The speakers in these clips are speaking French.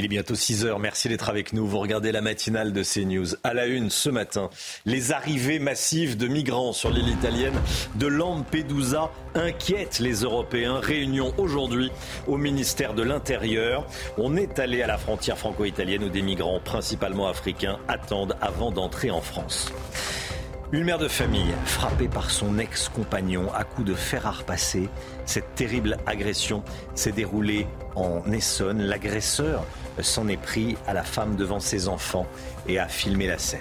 Il est bientôt 6 heures. Merci d'être avec nous. Vous regardez la matinale de CNews. À la une ce matin, les arrivées massives de migrants sur l'île italienne de Lampedusa inquiètent les Européens. Réunion aujourd'hui au ministère de l'Intérieur. On est allé à la frontière franco-italienne où des migrants, principalement africains, attendent avant d'entrer en France. Une mère de famille frappée par son ex-compagnon à coups de fer à repasser. Cette terrible agression s'est déroulée en Essonne. L'agresseur s'en est pris à la femme devant ses enfants et a filmé la scène.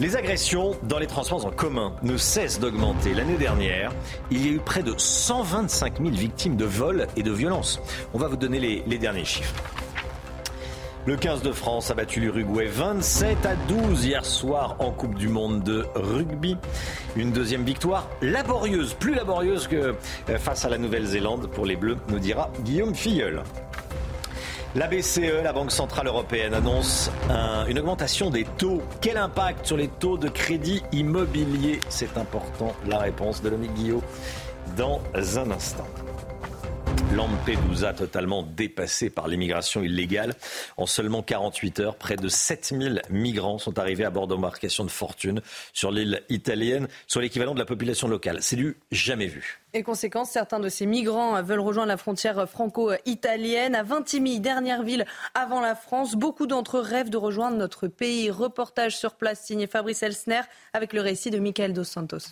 Les agressions dans les transports en commun ne cessent d'augmenter. L'année dernière, il y a eu près de 125 000 victimes de vols et de violences. On va vous donner les, les derniers chiffres. Le 15 de France a battu l'Uruguay 27 à 12 hier soir en Coupe du Monde de rugby. Une deuxième victoire laborieuse, plus laborieuse que face à la Nouvelle-Zélande pour les Bleus, nous dira Guillaume Filleul. La BCE, la Banque Centrale Européenne, annonce un, une augmentation des taux. Quel impact sur les taux de crédit immobilier? C'est important. La réponse de Lomé Guillaume dans un instant. Lampedusa totalement dépassé par l'immigration illégale. En seulement 48 heures, près de 7000 migrants sont arrivés à bord d'embarcations de fortune sur l'île italienne, soit l'équivalent de la population locale. C'est du jamais vu. Et conséquence, certains de ces migrants veulent rejoindre la frontière franco-italienne. À Vintimille, dernière ville avant la France, beaucoup d'entre eux rêvent de rejoindre notre pays. Reportage sur place signé Fabrice Elsner avec le récit de Michael Dos Santos.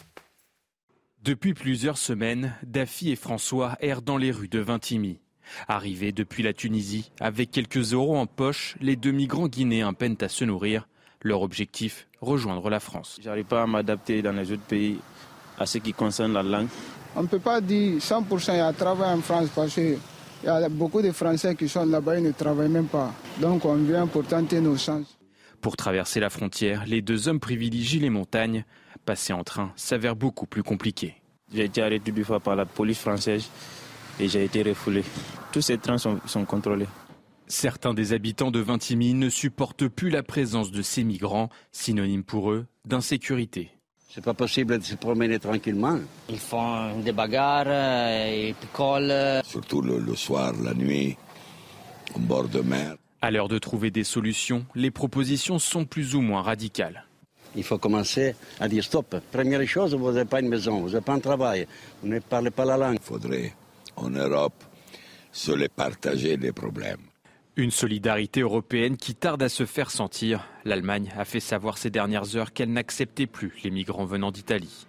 Depuis plusieurs semaines, Daffy et François errent dans les rues de Vintimille. Arrivés depuis la Tunisie, avec quelques euros en poche, les deux migrants guinéens peinent à se nourrir. Leur objectif, rejoindre la France. J'arrive pas à m'adapter dans les autres pays à ce qui concerne la langue. On ne peut pas dire 100% il y a travail en France parce qu'il y a beaucoup de Français qui sont là-bas et ne travaillent même pas. Donc on vient pour tenter nos chances. Pour traverser la frontière, les deux hommes privilégient les montagnes. Passer en train s'avère beaucoup plus compliqué. J'ai été arrêté deux fois par la police française et j'ai été refoulé. Tous ces trains sont, sont contrôlés. Certains des habitants de Vintimille ne supportent plus la présence de ces migrants, synonyme pour eux d'insécurité. C'est pas possible de se promener tranquillement. Ils font des bagarres, ils picolent. Surtout le, le soir, la nuit, au bord de mer. À l'heure de trouver des solutions, les propositions sont plus ou moins radicales. Il faut commencer à dire stop. Première chose, vous n'avez pas une maison, vous n'avez pas un travail, vous ne parlez pas la langue. Il faudrait, en Europe, se les partager les problèmes. Une solidarité européenne qui tarde à se faire sentir. L'Allemagne a fait savoir ces dernières heures qu'elle n'acceptait plus les migrants venant d'Italie.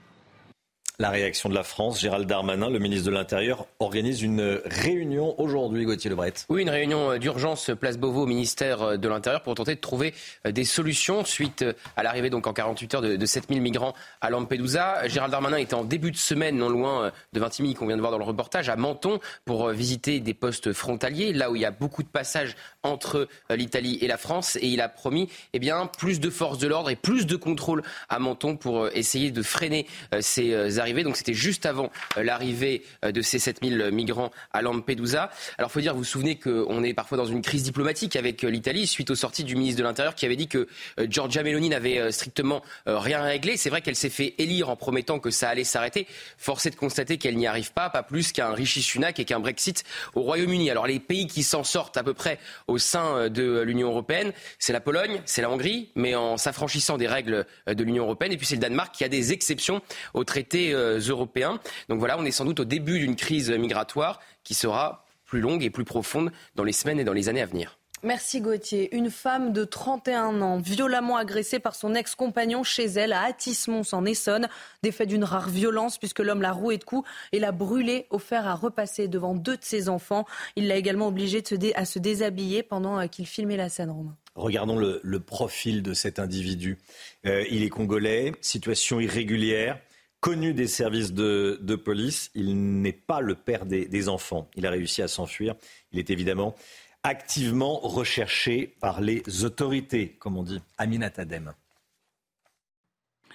La réaction de la France, Gérald Darmanin, le ministre de l'Intérieur, organise une réunion aujourd'hui, Gauthier Lebret. Oui, une réunion d'urgence place Beauvau au ministère de l'Intérieur pour tenter de trouver des solutions suite à l'arrivée donc en 48 heures de, de 7000 migrants à Lampedusa. Gérald Darmanin était en début de semaine, non loin de Vintimille, qu'on vient de voir dans le reportage, à Menton pour visiter des postes frontaliers, là où il y a beaucoup de passages entre l'Italie et la France. Et il a promis eh bien, plus de forces de l'ordre et plus de contrôle à Menton pour essayer de freiner ces arrivées. Donc c'était juste avant l'arrivée de ces 7000 migrants à Lampedusa. Alors faut dire, vous vous souvenez qu'on est parfois dans une crise diplomatique avec l'Italie suite aux sorties du ministre de l'Intérieur qui avait dit que Giorgia Meloni n'avait strictement rien réglé. C'est vrai qu'elle s'est fait élire en promettant que ça allait s'arrêter. Force est de constater qu'elle n'y arrive pas, pas plus qu'un Rishi Sunak et qu'un Brexit au Royaume-Uni. Alors les pays qui s'en sortent à peu près au sein de l'Union européenne, c'est la Pologne, c'est la Hongrie, mais en s'affranchissant des règles de l'Union européenne. Et puis c'est le Danemark qui a des exceptions au traité européens. Donc voilà, on est sans doute au début d'une crise migratoire qui sera plus longue et plus profonde dans les semaines et dans les années à venir. Merci Gauthier. Une femme de 31 ans, violemment agressée par son ex-compagnon chez elle à Atis-Mons en Essonne. Des faits d'une rare violence puisque l'homme l'a roué de coups et l'a brûlé au fer à repasser devant deux de ses enfants. Il l'a également obligé à se déshabiller pendant qu'il filmait la scène. Regardons le, profil de cet individu. Euh, il est congolais, situation irrégulière, connu des services de, police. Il n'est pas le père des, enfants. Il a réussi à s'enfuir. Il est évidemment activement recherché par les autorités, comme on dit. Aminat Adem.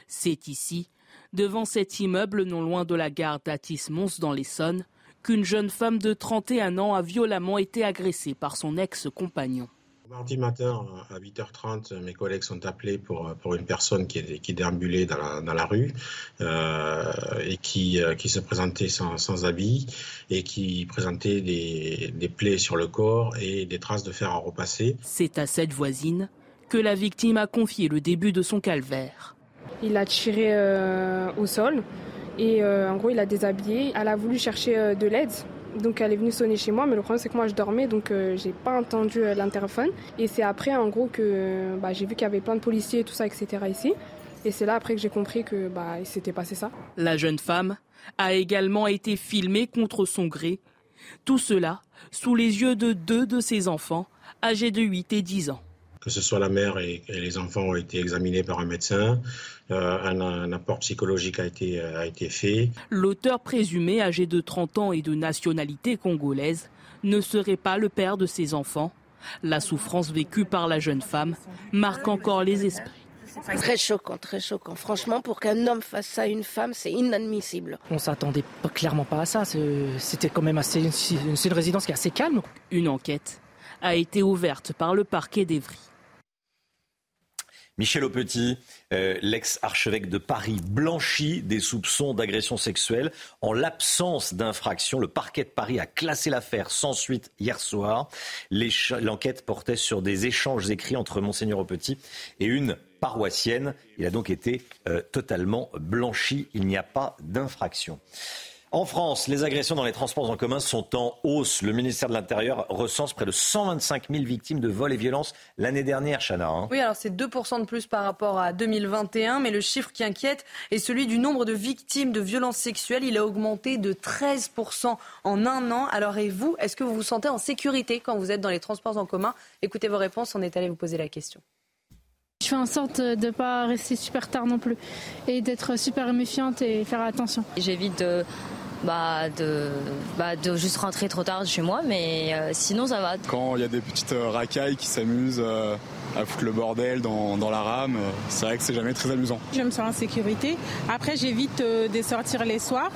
C'est ici, devant cet immeuble non loin de la gare d'Atis-Mons dans l'Essonne, qu'une jeune femme de 31 ans a violemment été agressée par son ex-compagnon. Mardi matin à 8h30, mes collègues sont appelés pour, pour une personne qui, qui déambulait dans la, dans la rue euh, et qui, euh, qui se présentait sans, sans, habit et qui présentait des, des plaies sur le corps et des traces de fer à repasser. C'est à cette voisine que la victime a confié le début de son calvaire. Il a tiré euh, au sol et euh, en gros il a déshabillé. Elle a voulu chercher de l'aide donc elle est venue sonner chez moi, mais le problème c'est que moi je dormais, donc euh, j'ai pas entendu euh, l'interphone. Et c'est après en gros que bah, j'ai vu qu'il y avait plein de policiers et tout ça, etc. ici. Et c'est là après que j'ai compris que bah, il s'était passé ça. La jeune femme a également été filmée contre son gré. Tout cela sous les yeux de deux de ses enfants, âgés de 8 et 10 ans que ce soit la mère et, les enfants ont été examinés par un médecin. Euh, un, apport psychologique a été, euh, a été fait. L'auteur présumé, âgé de 30 ans et de nationalité congolaise, ne serait pas le père de ses enfants. La souffrance vécue par la jeune femme marque encore les esprits. Très choquant, très choquant. Franchement, pour qu'un homme fasse ça à une femme, c'est inadmissible. On s'attendait clairement pas à ça. C'était quand même assez, une, une résidence qui est assez calme. Une enquête a été ouverte par le parquet d'Evry. Michel Aupetit, euh, l'ex-archevêque de Paris, blanchi des soupçons d'agression sexuelle. En l'absence d'infraction, le parquet de Paris a classé l'affaire sans suite hier soir. L'enquête portait sur des échanges écrits entre Monseigneur Aupetit et une paroissienne. Il a donc été euh, totalement blanchi. Il n'y a pas d'infraction. En France, les agressions dans les transports en commun sont en hausse. Le ministère de l'Intérieur recense près de 125 000 victimes de vols et violences l'année dernière, Chana. Hein. Oui, alors c'est 2% de plus par rapport à 2021, mais le chiffre qui inquiète est celui du nombre de victimes de violences sexuelles. Il a augmenté de 13% en un an. Alors et vous, est-ce que vous vous sentez en sécurité quand vous êtes dans les transports en commun? Écoutez vos réponses, on est allé vous poser la question. Je fais en sorte de ne pas rester super tard non plus et d'être super méfiante et faire attention. J'évite de bah, de, bah, de juste rentrer trop tard chez moi, mais euh, sinon ça va. Quand il y a des petites euh, racailles qui s'amusent euh, à foutre le bordel dans, dans la rame, c'est vrai que c'est jamais très amusant. Je me sens en sécurité. Après, j'évite de sortir les soirs.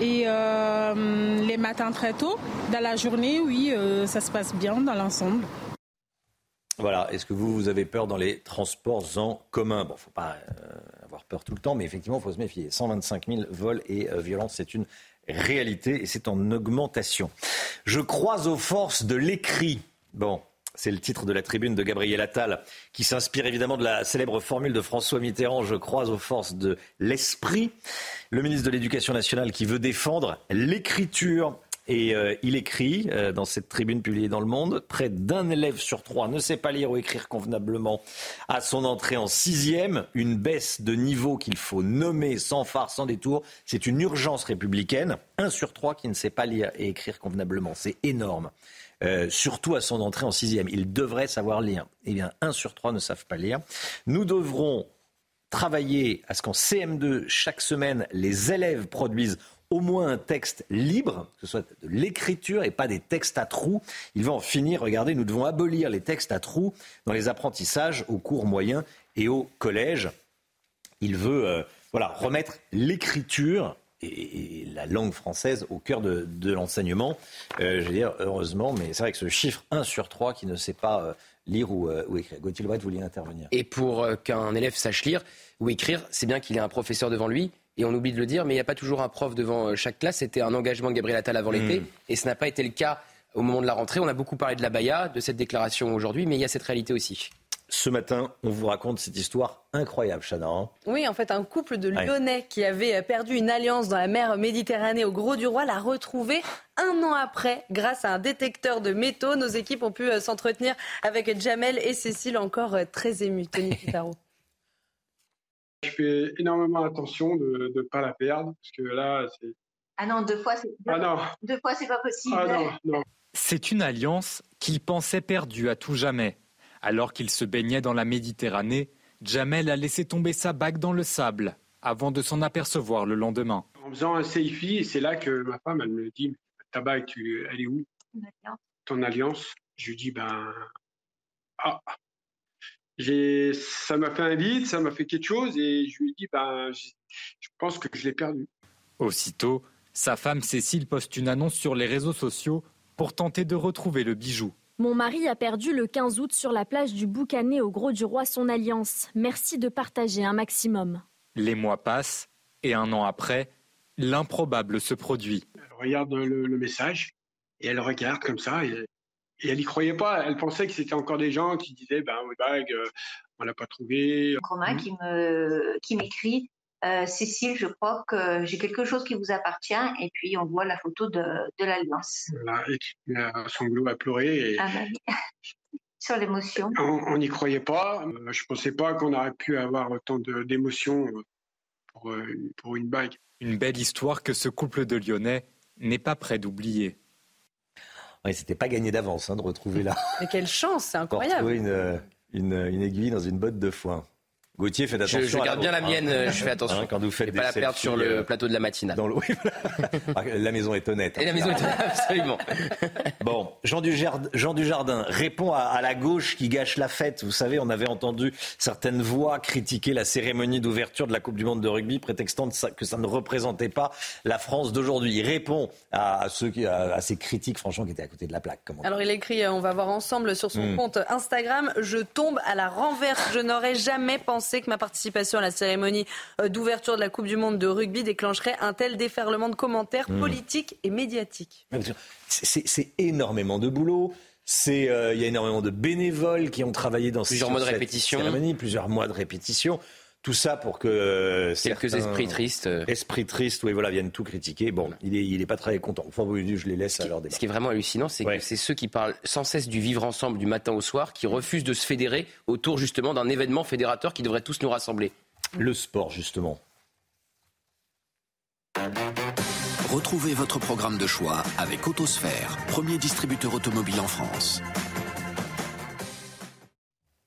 Et les matins très tôt, dans la journée, oui, ça se passe bien dans l'ensemble. Voilà, est-ce que vous, vous avez peur dans les transports en commun? Bon, faut pas avoir peur tout le temps, mais effectivement, il faut se méfier. 125 000 vols et violences, c'est une réalité et c'est en augmentation. Je crois aux forces de l'écrit. Bon, c'est le titre de la tribune de Gabriel Attal, qui s'inspire évidemment de la célèbre formule de François Mitterrand, je crois aux forces de l'esprit. Le ministre de l'Éducation nationale qui veut défendre l'écriture et euh, il écrit euh, dans cette tribune publiée dans Le Monde, près d'un élève sur trois ne sait pas lire ou écrire convenablement à son entrée en sixième, une baisse de niveau qu'il faut nommer sans phare, sans détour. C'est une urgence républicaine. Un sur trois qui ne sait pas lire et écrire convenablement, c'est énorme. Euh, surtout à son entrée en sixième. Il devrait savoir lire. Eh bien, un sur trois ne savent pas lire. Nous devrons travailler à ce qu'en CM2, chaque semaine, les élèves produisent au moins un texte libre, que ce soit de l'écriture et pas des textes à trous. Il va en finir. Regardez, nous devons abolir les textes à trous dans les apprentissages au cours moyen et au collège. Il veut euh, voilà, remettre l'écriture et, la langue française au cœur de, l'enseignement. Euh, je veux dire, heureusement, mais c'est vrai que ce chiffre 1 sur 3 qui ne sait pas euh, lire ou, écrire. Gauthier Lebret, vous vouliez intervenir. Et pour qu'un élève sache lire ou écrire, c'est bien qu'il ait un professeur devant lui et on oublie de le dire, mais il n'y a pas toujours un prof devant euh, chaque classe. C'était un engagement de Gabriel Attal avant l'été, hmm. et ce n'a pas été le cas au moment de la rentrée. On a beaucoup parlé de la Baïa, de cette déclaration aujourd'hui, mais il y a cette réalité aussi. Ce matin, on vous raconte cette histoire incroyable, Chana. Hein. oui, en fait, un couple de Lyonnais qui avait perdu une alliance dans la mer Méditerranée au Gros du Roi l'a retrouvé un an après grâce à un détecteur de métaux. Nos équipes ont pu euh, s'entretenir avec Jamel et Cécile, encore euh, très émus. Tony Pitaro. Je fais énormément attention de ne pas la perdre, parce que là, c'est. Ah non, deux fois, c'est. Ah non. Deux fois, c'est pas possible. Ah non, non. C'est une alliance qu'il pensait perdue à tout jamais. Alors qu'il se baignait dans la Méditerranée, Jamel a laissé tomber sa bague dans le sable. avant de s'en apercevoir le lendemain. En faisant un selfie, c'est là que ma femme, elle me dit, tabac, tu, elle est où? Ton alliance? Je lui dis, ben, ah, ça m'a fait un vide, ça m'a fait quelque chose, et je lui dis, ben, je pense que je l'ai perdu. Aussitôt, sa femme Cécile poste une annonce sur les réseaux sociaux pour tenter de retrouver le bijou. Mon mari a perdu le 15 août sur la plage du Boucanet au Gros du Roi son alliance. Merci de partager un maximum. Les mois passent et un an après, l'improbable se produit. Elle regarde le, message et elle regarde comme ça et, elle n'y croyait pas. Elle pensait que c'était encore des gens qui disaient ben, bague, euh, on l'a pas trouvé. Romain qui me qui m'écrit euh, Cécile, je crois que j'ai quelque chose qui vous appartient. Et puis, on voit la photo de, l'Alliance. Voilà, et tu as sanglot à pleurer. Et... Ah bah Sur l'émotion. On n'y croyait pas. Euh, je ne pensais pas qu'on aurait pu avoir autant d'émotions pour, euh, pour une bague. Une belle histoire que ce couple de Lyonnais n'est pas prêt d'oublier. Oui, c'était pas gagné d'avance hein, de retrouver là. Mais quelle chance, c'est incroyable. Une, une, une, aiguille dans une botte de foin. Gauthier, faites attention. Je, garde bien la mienne, je fais attention. Hein, quand vous faites pas la perdre sur le euh, plateau de la matinale. Dans ah, la maison est honnête. Et la maison est honnête, absolument. bon, Jean Dujardin, Jean Dujardin répond à, la gauche qui gâche la fête. Vous savez, on avait entendu certaines voix critiquer la cérémonie d'ouverture de la Coupe du Monde de rugby, prétextant que ça ne représentait pas la France d'aujourd'hui. Il répond à, ceux qui, à, ces critiques, franchement, qui étaient à côté de la plaque. Alors, il écrit, euh, on va voir ensemble sur son hmm. compte Instagram, je tombe à la renverse. Je n'aurais jamais pensé pensé que ma participation à la cérémonie euh, d'ouverture de la Coupe du Monde de rugby déclencherait un tel déferlement de commentaires hmm. politiques et médiatiques? C'est énormément de boulot. C'est, euh, il y a énormément de bénévoles qui ont travaillé dans plusieurs mois de répétition, cérémonie, plusieurs mois de répétition. Tout ça pour que euh, quelques esprits tristes, esprits tristes, oui voilà, viennent tout critiquer. Bon, il est, il est pas très content. Enfin, je les laisse à leur débat. Ce qui est vraiment hallucinant, c'est que c'est ceux qui parlent sans cesse du vivre ensemble du matin au soir, qui refusent de se fédérer autour justement d'un événement fédérateur qui devrait tous nous rassembler. Le sport, justement. Retrouvez votre programme de choix avec Autosphère, premier distributeur automobile en France.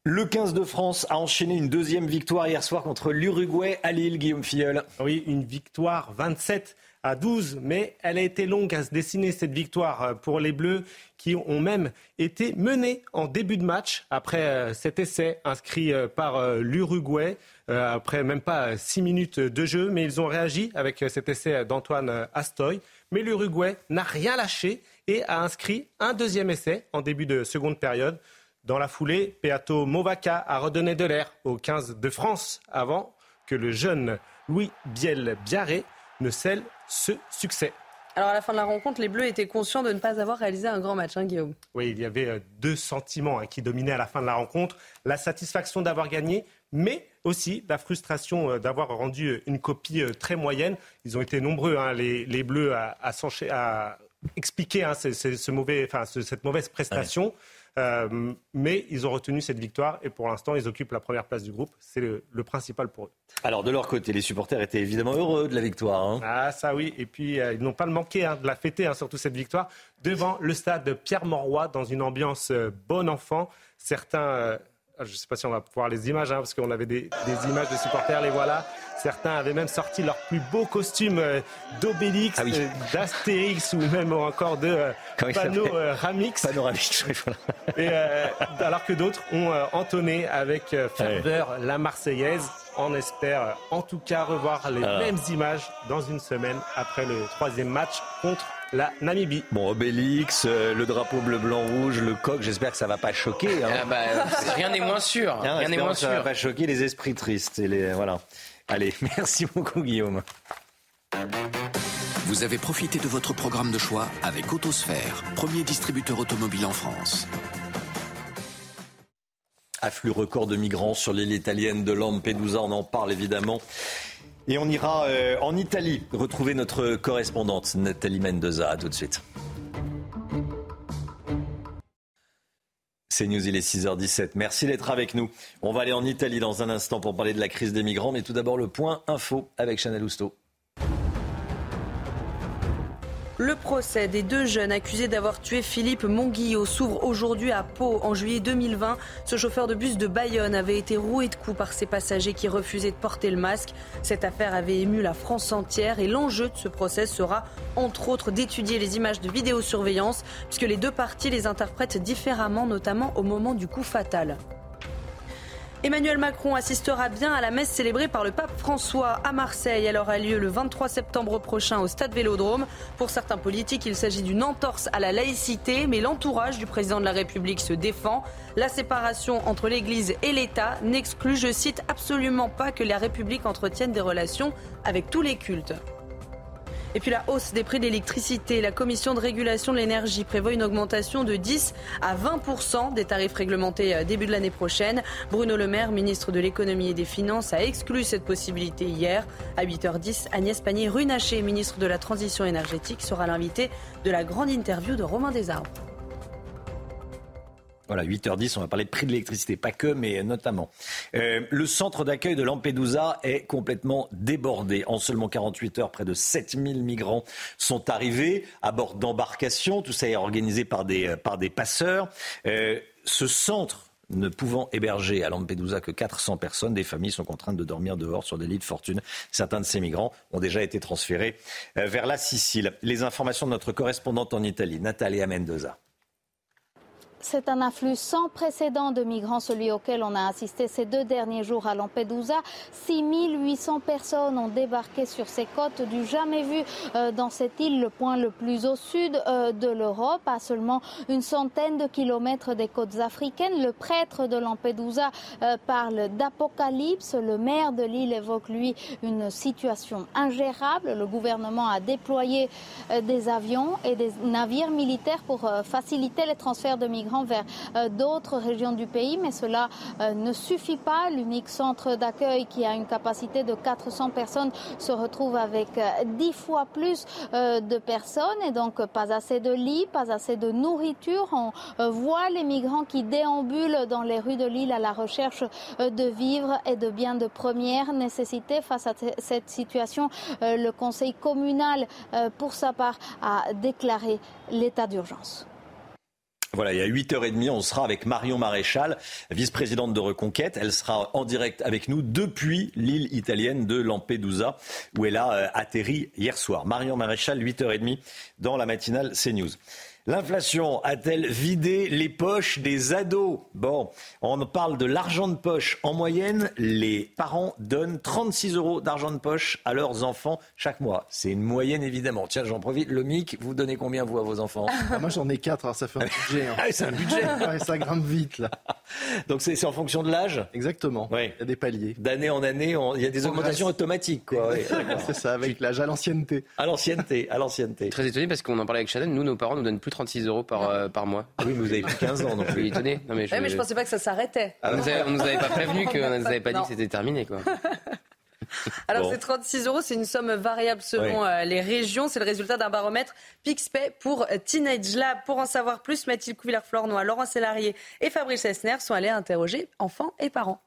Le 15 de France a enchaîné une deuxième victoire hier soir contre l'Uruguay à Lille, Guillaume Filleul. Oui, une victoire 27 à 12, mais elle a été longue à se dessiner cette victoire euh, pour les Bleus qui ont même été menés en début de match après euh, cet essai inscrit euh, par l'Uruguay après même pas six minutes de jeu, mais ils ont réagi avec cet essai d'Antoine Astoy. Mais l'Uruguay n'a rien lâché et a inscrit un deuxième essai en début de seconde période. Dans la foulée, Peato Movaca a redonné de l'air au 15 de France avant que le jeune Louis Biel Biarré ne scelle ce succès. Alors à la fin de la rencontre, les Bleus étaient conscients de ne pas avoir réalisé un grand match, hein, Guillaume. Oui, il y avait euh, deux sentiments hein, qui dominaient à la fin de la rencontre. La satisfaction d'avoir gagné, mais aussi la frustration euh, d'avoir rendu euh, une copie très moyenne. Ils ont été nombreux, hein, les, Bleus, à, à, expliquer ce, mauvais, cette mauvaise prestation. Euh, mais ils ont retenu cette victoire et pour l'instant, ils occupent la première place du groupe. C'est le, principal pour eux. Alors, de leur côté, les supporters étaient évidemment heureux de la victoire. Hein. Ah, ça oui. Et puis, euh, ils n'ont pas manqué hein, de la fêter, hein, surtout cette victoire, devant le stade Pierre-Mauroy, dans une ambiance euh, bon enfant. Certains je ne sais pas si on va pouvoir les images, hein, parce qu'on avait des, images de supporters, les voilà. Certains avaient même sorti leur plus beau costume euh, d'Obélix, ah euh, d'Astérix ou même encore de euh, Panoramix. Et, alors que d'autres ont entonné avec ferveur la Marseillaise. On espère en tout cas revoir les ah. mêmes images dans une semaine après le troisième match contre la Namibie. Bon, Obélix, euh, le drapeau bleu, blanc, rouge, le coq, j'espère que ça va pas choquer. Hein. Ah bah, rien n'est moins sûr. rien n'est moins sûr. Ça va pas choquer les esprits tristes. Et les, voilà. Allez, merci beaucoup Guillaume. Vous avez profité de votre programme de choix avec Autosphère, premier distributeur automobile en France. Afflux record de migrants sur l'île italienne de Lampedusa, on en parle évidemment. Et on ira euh, en Italie retrouver notre correspondante Nathalie Mendoza. A tout de suite. C'est News, il est 6h17. Merci d'être avec nous. On va aller en Italie dans un instant pour parler de la crise des migrants, mais tout d'abord le point info avec Chanel Housteau. Le procès des deux jeunes accusés d'avoir tué Philippe Monguillot s'ouvre aujourd'hui à Pau. En juillet 2020, ce chauffeur de bus de Bayonne avait été roué de coups par ses passagers qui refusaient de porter le masque. Cette affaire avait ému la France entière et l'enjeu de ce procès sera entre autres d'étudier les images de vidéosurveillance puisque les deux parties les interprètent différemment, notamment au moment du coup fatal. Emmanuel Macron assistera bien à la messe célébrée par le pape François à Marseille. Elle aura lieu le 23 septembre prochain au stade Vélodrome. Pour certains politiques, il s'agit d'une entorse à la laïcité, mais l'entourage du président de la République se défend. La séparation entre l'Église et l'État n'exclut, je cite, absolument pas que la République entretienne des relations avec tous les cultes. Et puis la hausse des prix de l'électricité. La Commission de régulation de l'énergie prévoit une augmentation de 10 à 20% des tarifs réglementés euh, début de l'année prochaine. Bruno Le Maire, ministre de l'économie et des finances, a exclu cette possibilité hier. À 8h10, Agnès Pannier-Runacher, ministre de la transition énergétique, sera l'invité de la grande interview de Romain Desarbres. Voilà, 8h10, on va parler de prix de l'électricité, pas que, mais notamment. Euh, le centre d'accueil de Lampedusa est complètement débordé. En seulement 48 heures, près de 7000 migrants sont arrivés à bord d'embarcations. Tout ça est organisé par des, euh, passeurs. Euh, ce centre ne pouvant héberger à Lampedusa que 400 personnes, des familles sont contraintes de dormir dehors sur des lits de fortune. Certains de ces migrants ont déjà été transférés vers la Sicile. Les informations de notre correspondante en Italie, Natalia Mendoza. C'est un afflux sans précédent de migrants, celui auquel on a assisté ces deux derniers jours à Lampedusa. 6800 personnes ont débarqué sur ces côtes du jamais vu euh, dans cette île, le point le plus au sud euh, de l'Europe, à seulement une centaine de kilomètres des côtes africaines. Le prêtre de Lampedusa euh, parle d'apocalypse. Le maire de l'île évoque, lui, une situation ingérable. Le gouvernement a déployé des avions et des navires militaires pour faciliter les transferts de migrants vers euh, d'autres régions du pays, mais cela euh, ne suffit pas. L'unique centre d'accueil qui a une capacité de 400 personnes se retrouve avec 10 euh, fois plus de personnes et donc pas assez de lits, pas assez de nourriture. On voit les migrants qui déambulent dans les rues de l'île à la recherche de vivres et de biens de première nécessité. Face à cette situation, le conseil communal, pour sa part, a déclaré l'état d'urgence. Voilà, il y a 8h30, on sera avec Marion Maréchal, vice-présidente de Reconquête. Elle sera en direct avec nous depuis l'île italienne de Lampedusa, où elle a euh, atterri hier soir. Marion Maréchal, 8h30 dans la matinale CNews. L'inflation a-t-elle vidé les poches des ados? Bon, on parle de l'argent de poche. En moyenne, les parents donnent 36 euros d'argent de poche à leurs enfants chaque mois. C'est une moyenne évidemment. Tiens, j'en profite. Le MIC, vous donnez combien vous à vos enfants? Ah, Moi j'en ai 4, alors ça fait un budget. Hein. Ah, c'est un budget Ça grimpe vite là. Donc c'est en fonction de l'âge? Exactement. Il y a des paliers. D'année en année, il y a des augmentations automatiques. Quoi. c'est ça, avec l'âge, à l'ancienneté. À l'ancienneté, à l'ancienneté. Très étonné parce qu'on en parlait avec Chanel. Nous, nos parents nous donnent plus 36 euros par, euh, par mois. Ah oui, mais vous avez plus 15 ans, donc je suis étonné. Non, mais je... mais je pensais pas que ça s'arrêtait. Ah, on, nous nous avait pas prévenu, qu'on nous avait pas dit que c'était terminé, quoi. Alors, ces 36 euros, c'est une somme variable selon euh, les régions. C'est le résultat d'un baromètre PixPay pour Teenage Lab. Pour en savoir plus, Mathilde Couvillard-Flornois, Laurent Sélarié et Fabrice Esner sont allés interroger enfants et parents.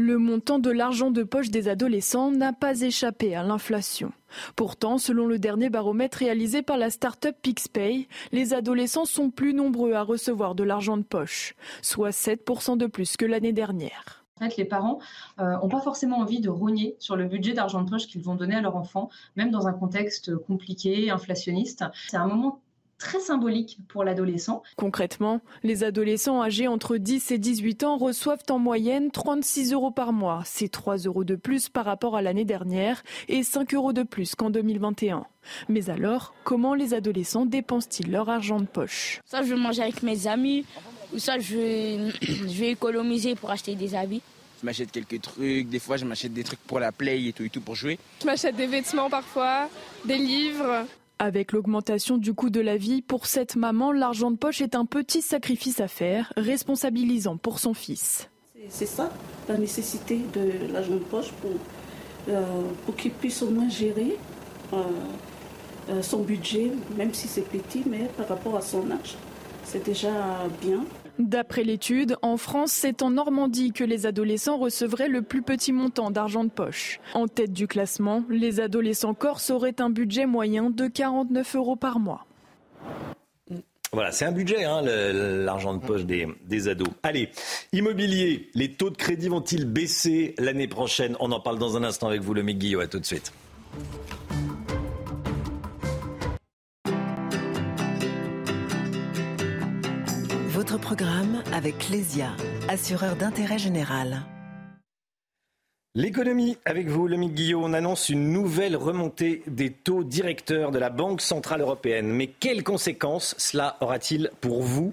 Le montant de l'argent de poche des adolescents n'a pas échappé à l'inflation. Pourtant, selon le dernier baromètre réalisé par la start-up PixPay, les adolescents sont plus nombreux à recevoir de l'argent de poche, soit 7% de plus que l'année dernière. En fait, les parents n'ont euh, pas forcément envie de rogner sur le budget d'argent de poche qu'ils vont donner à leur enfant, même dans un contexte compliqué, inflationniste. C'est un moment très symbolique pour l'adolescent. Concrètement, les adolescents âgés entre 10 et 18 ans reçoivent en moyenne 36 euros par mois. C'est 3 euros de plus par rapport à l'année dernière et 5 euros de plus qu'en 2021. Mais alors, comment les adolescents dépensent-ils leur argent de poche? Ça, je vais manger avec mes amis, ou ça, je vais, je vais économiser pour acheter des habits. Je m'achète quelques trucs, des fois je m'achète des trucs pour la play et tout et tout pour jouer. Je m'achète des vêtements parfois, des livres. Avec l'augmentation du coût de la vie, pour cette maman, l'argent de poche est un petit sacrifice à faire, responsabilisant pour son fils. C'est ça, la nécessité de l'argent de poche pour, euh, qu'il puisse au moins gérer euh, euh, son budget, même si c'est petit, mais par rapport à son âge, c'est déjà bien. D'après l'étude, en France, c'est en Normandie que les adolescents recevraient le plus petit montant d'argent de poche. En tête du classement, les adolescents corses auraient un budget moyen de 49 euros par mois. Voilà, c'est un budget, hein, l'argent de poche des, ados. Allez, immobilier, les taux de crédit vont-ils baisser l'année prochaine? On en parle dans un instant avec vous, le Guillaume. À tout de suite. Votre programme avec Clésia, assureur d'intérêt général. L'économie, avec vous, Lomique Guillaume, on annonce une nouvelle remontée des taux directeurs de la Banque Centrale Européenne. Mais quelles conséquences cela aura-t-il pour vous,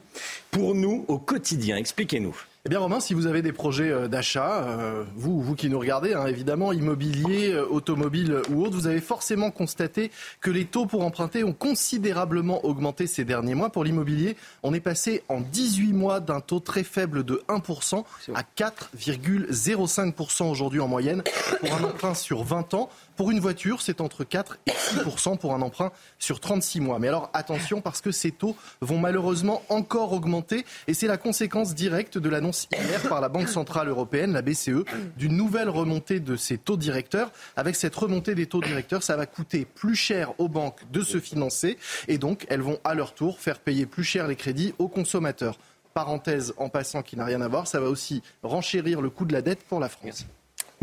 pour nous, au quotidien? Expliquez-nous. Eh bien Romain, si vous avez des projets euh, d'achat, euh, vous, vous qui nous regardez, hein, évidemment, immobilier, euh, automobile ou autre, vous avez forcément constaté que les taux pour emprunter ont considérablement augmenté ces derniers mois. Pour l'immobilier, on est passé en 18 mois d'un taux très faible de 1% à 4,05% aujourd'hui en moyenne pour un emprunt sur 20 ans. Pour une voiture, c'est entre 4 et 6 pour un emprunt sur 36 mois. Mais alors attention parce que ces taux vont malheureusement encore augmenter et c'est la conséquence directe de l'annonce hier par la Banque centrale européenne, la BCE, d'une nouvelle remontée de ces taux directeurs. Avec cette remontée des taux directeurs, ça va coûter plus cher aux banques de se financer et donc elles vont à leur tour faire payer plus cher les crédits aux consommateurs. Parenthèse en passant qui n'a rien à voir, ça va aussi renchérir le coût de la dette pour la France.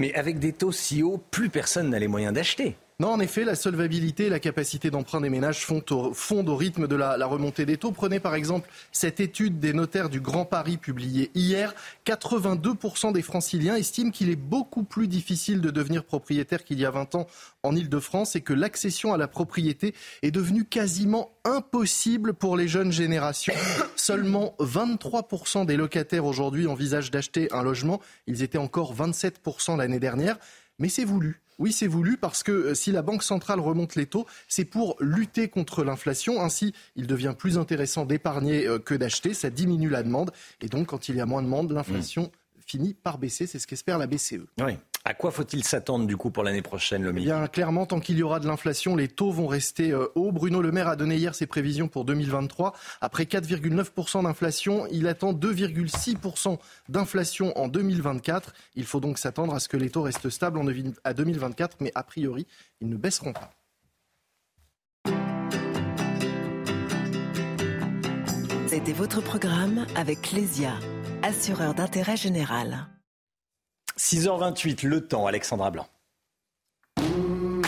Mais avec des taux si hauts, plus personne n'a les moyens d'acheter. Non, en effet, la solvabilité et la capacité d'emprunt des ménages fondent au, rythme de la, remontée des taux. Prenez par exemple cette étude des notaires du Grand Paris publiée hier. 82% des franciliens estiment qu'il est beaucoup plus difficile de devenir propriétaire qu'il y a 20 ans en Ile-de-France et que l'accession à la propriété est devenue quasiment impossible pour les jeunes générations. Seulement 23% des locataires aujourd'hui envisagent d'acheter un logement. Ils étaient encore 27% l'année dernière. Mais c'est voulu. Oui, c'est voulu parce que euh, si la Banque centrale remonte les taux, c'est pour lutter contre l'inflation. Ainsi, il devient plus intéressant d'épargner euh, que d'acheter. Ça diminue la demande. Et donc, quand il y a moins de demande, l'inflation mmh. finit par baisser. C'est ce qu'espère la BCE. Oui. À quoi faut-il s'attendre du coup pour l'année prochaine, le eh Bien, clairement, tant qu'il y aura de l'inflation, les taux vont rester euh, hauts. Bruno Le Maire a donné hier ses prévisions pour 2023. Après 4,9% d'inflation, il attend 2,6% d'inflation en 2024. Il faut donc s'attendre à ce que les taux restent stables en à 2024, mais a priori, ils ne baisseront pas. C'était votre programme avec Clésia, assureur d'intérêt général. 6h28, le temps, Alexandra Blanc.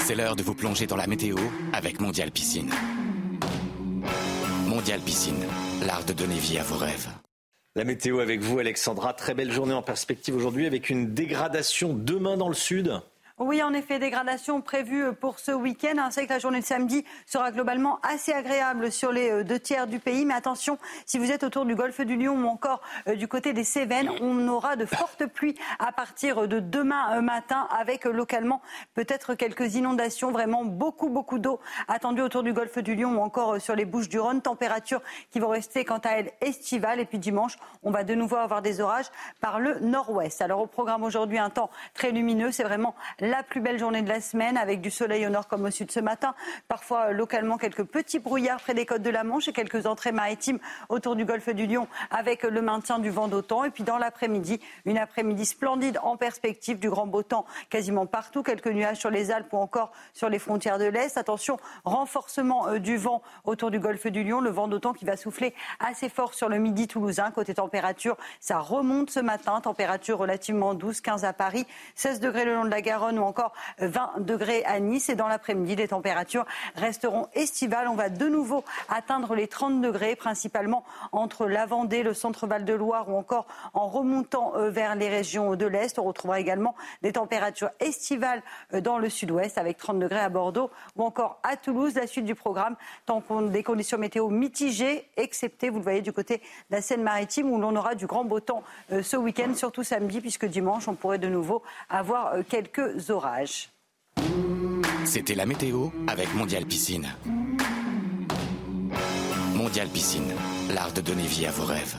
C'est l'heure de vous plonger dans la météo avec Mondial Piscine. Mondial Piscine, l'art de donner vie à vos rêves. La météo avec vous, Alexandra. Très belle journée en perspective aujourd'hui avec une dégradation demain dans le sud. Oui, en effet, dégradation prévue pour ce week-end. Sait que la journée de samedi sera globalement assez agréable sur les euh, deux tiers du pays. Mais attention, si vous êtes autour du golfe du Lion ou encore euh, du côté des Cévennes, on aura de fortes pluies à partir de demain euh, matin avec localement peut-être quelques inondations. Vraiment beaucoup, beaucoup d'eau attendue autour du golfe du Lion ou encore sur les Bouches du Rhône. Températures qui vont rester quant à elles estivales. Et puis dimanche, on va de nouveau avoir des orages par le nord-ouest. Alors au programme aujourd'hui, un temps très lumineux. C'est vraiment la plus belle journée de la semaine avec du soleil au nord comme au sud ce matin. Parfois euh, localement quelques petits brouillards près des côtes de la Manche et quelques entrées maritimes autour du golfe du Lion avec le maintien du vent d'automne. Et puis dans l'après-midi, une après-midi splendide en perspective du grand beau temps quasiment partout. Quelques nuages sur les Alpes ou encore sur les frontières de l'Est. Attention, renforcement euh, du vent autour du golfe du Lion. Le vent d'automne qui va souffler assez fort sur le midi toulousain. Côté température, ça remonte ce matin. Température relativement douce, 15 à Paris, 16 degrés le long de la Garonne ou encore 20 degrés à Nice. Et dans l'après-midi, les températures resteront estivales. On va de nouveau atteindre les 30 degrés, principalement entre la Vendée, le centre Val-de-Loire ou encore en remontant euh, vers les régions de l'Est. On retrouvera également des températures estivales euh, dans le sud-ouest avec 30 degrés à Bordeaux ou encore à Toulouse. La suite du programme, tant qu'on des conditions météo mitigées, excepté, vous le voyez, du côté de la Seine-Maritime où l'on aura du grand beau temps euh, ce week-end, surtout samedi, puisque dimanche, on pourrait de nouveau avoir quelques orages. C'était la météo avec Mondial Piscine. Mondial Piscine, l'art de donner vie à vos rêves.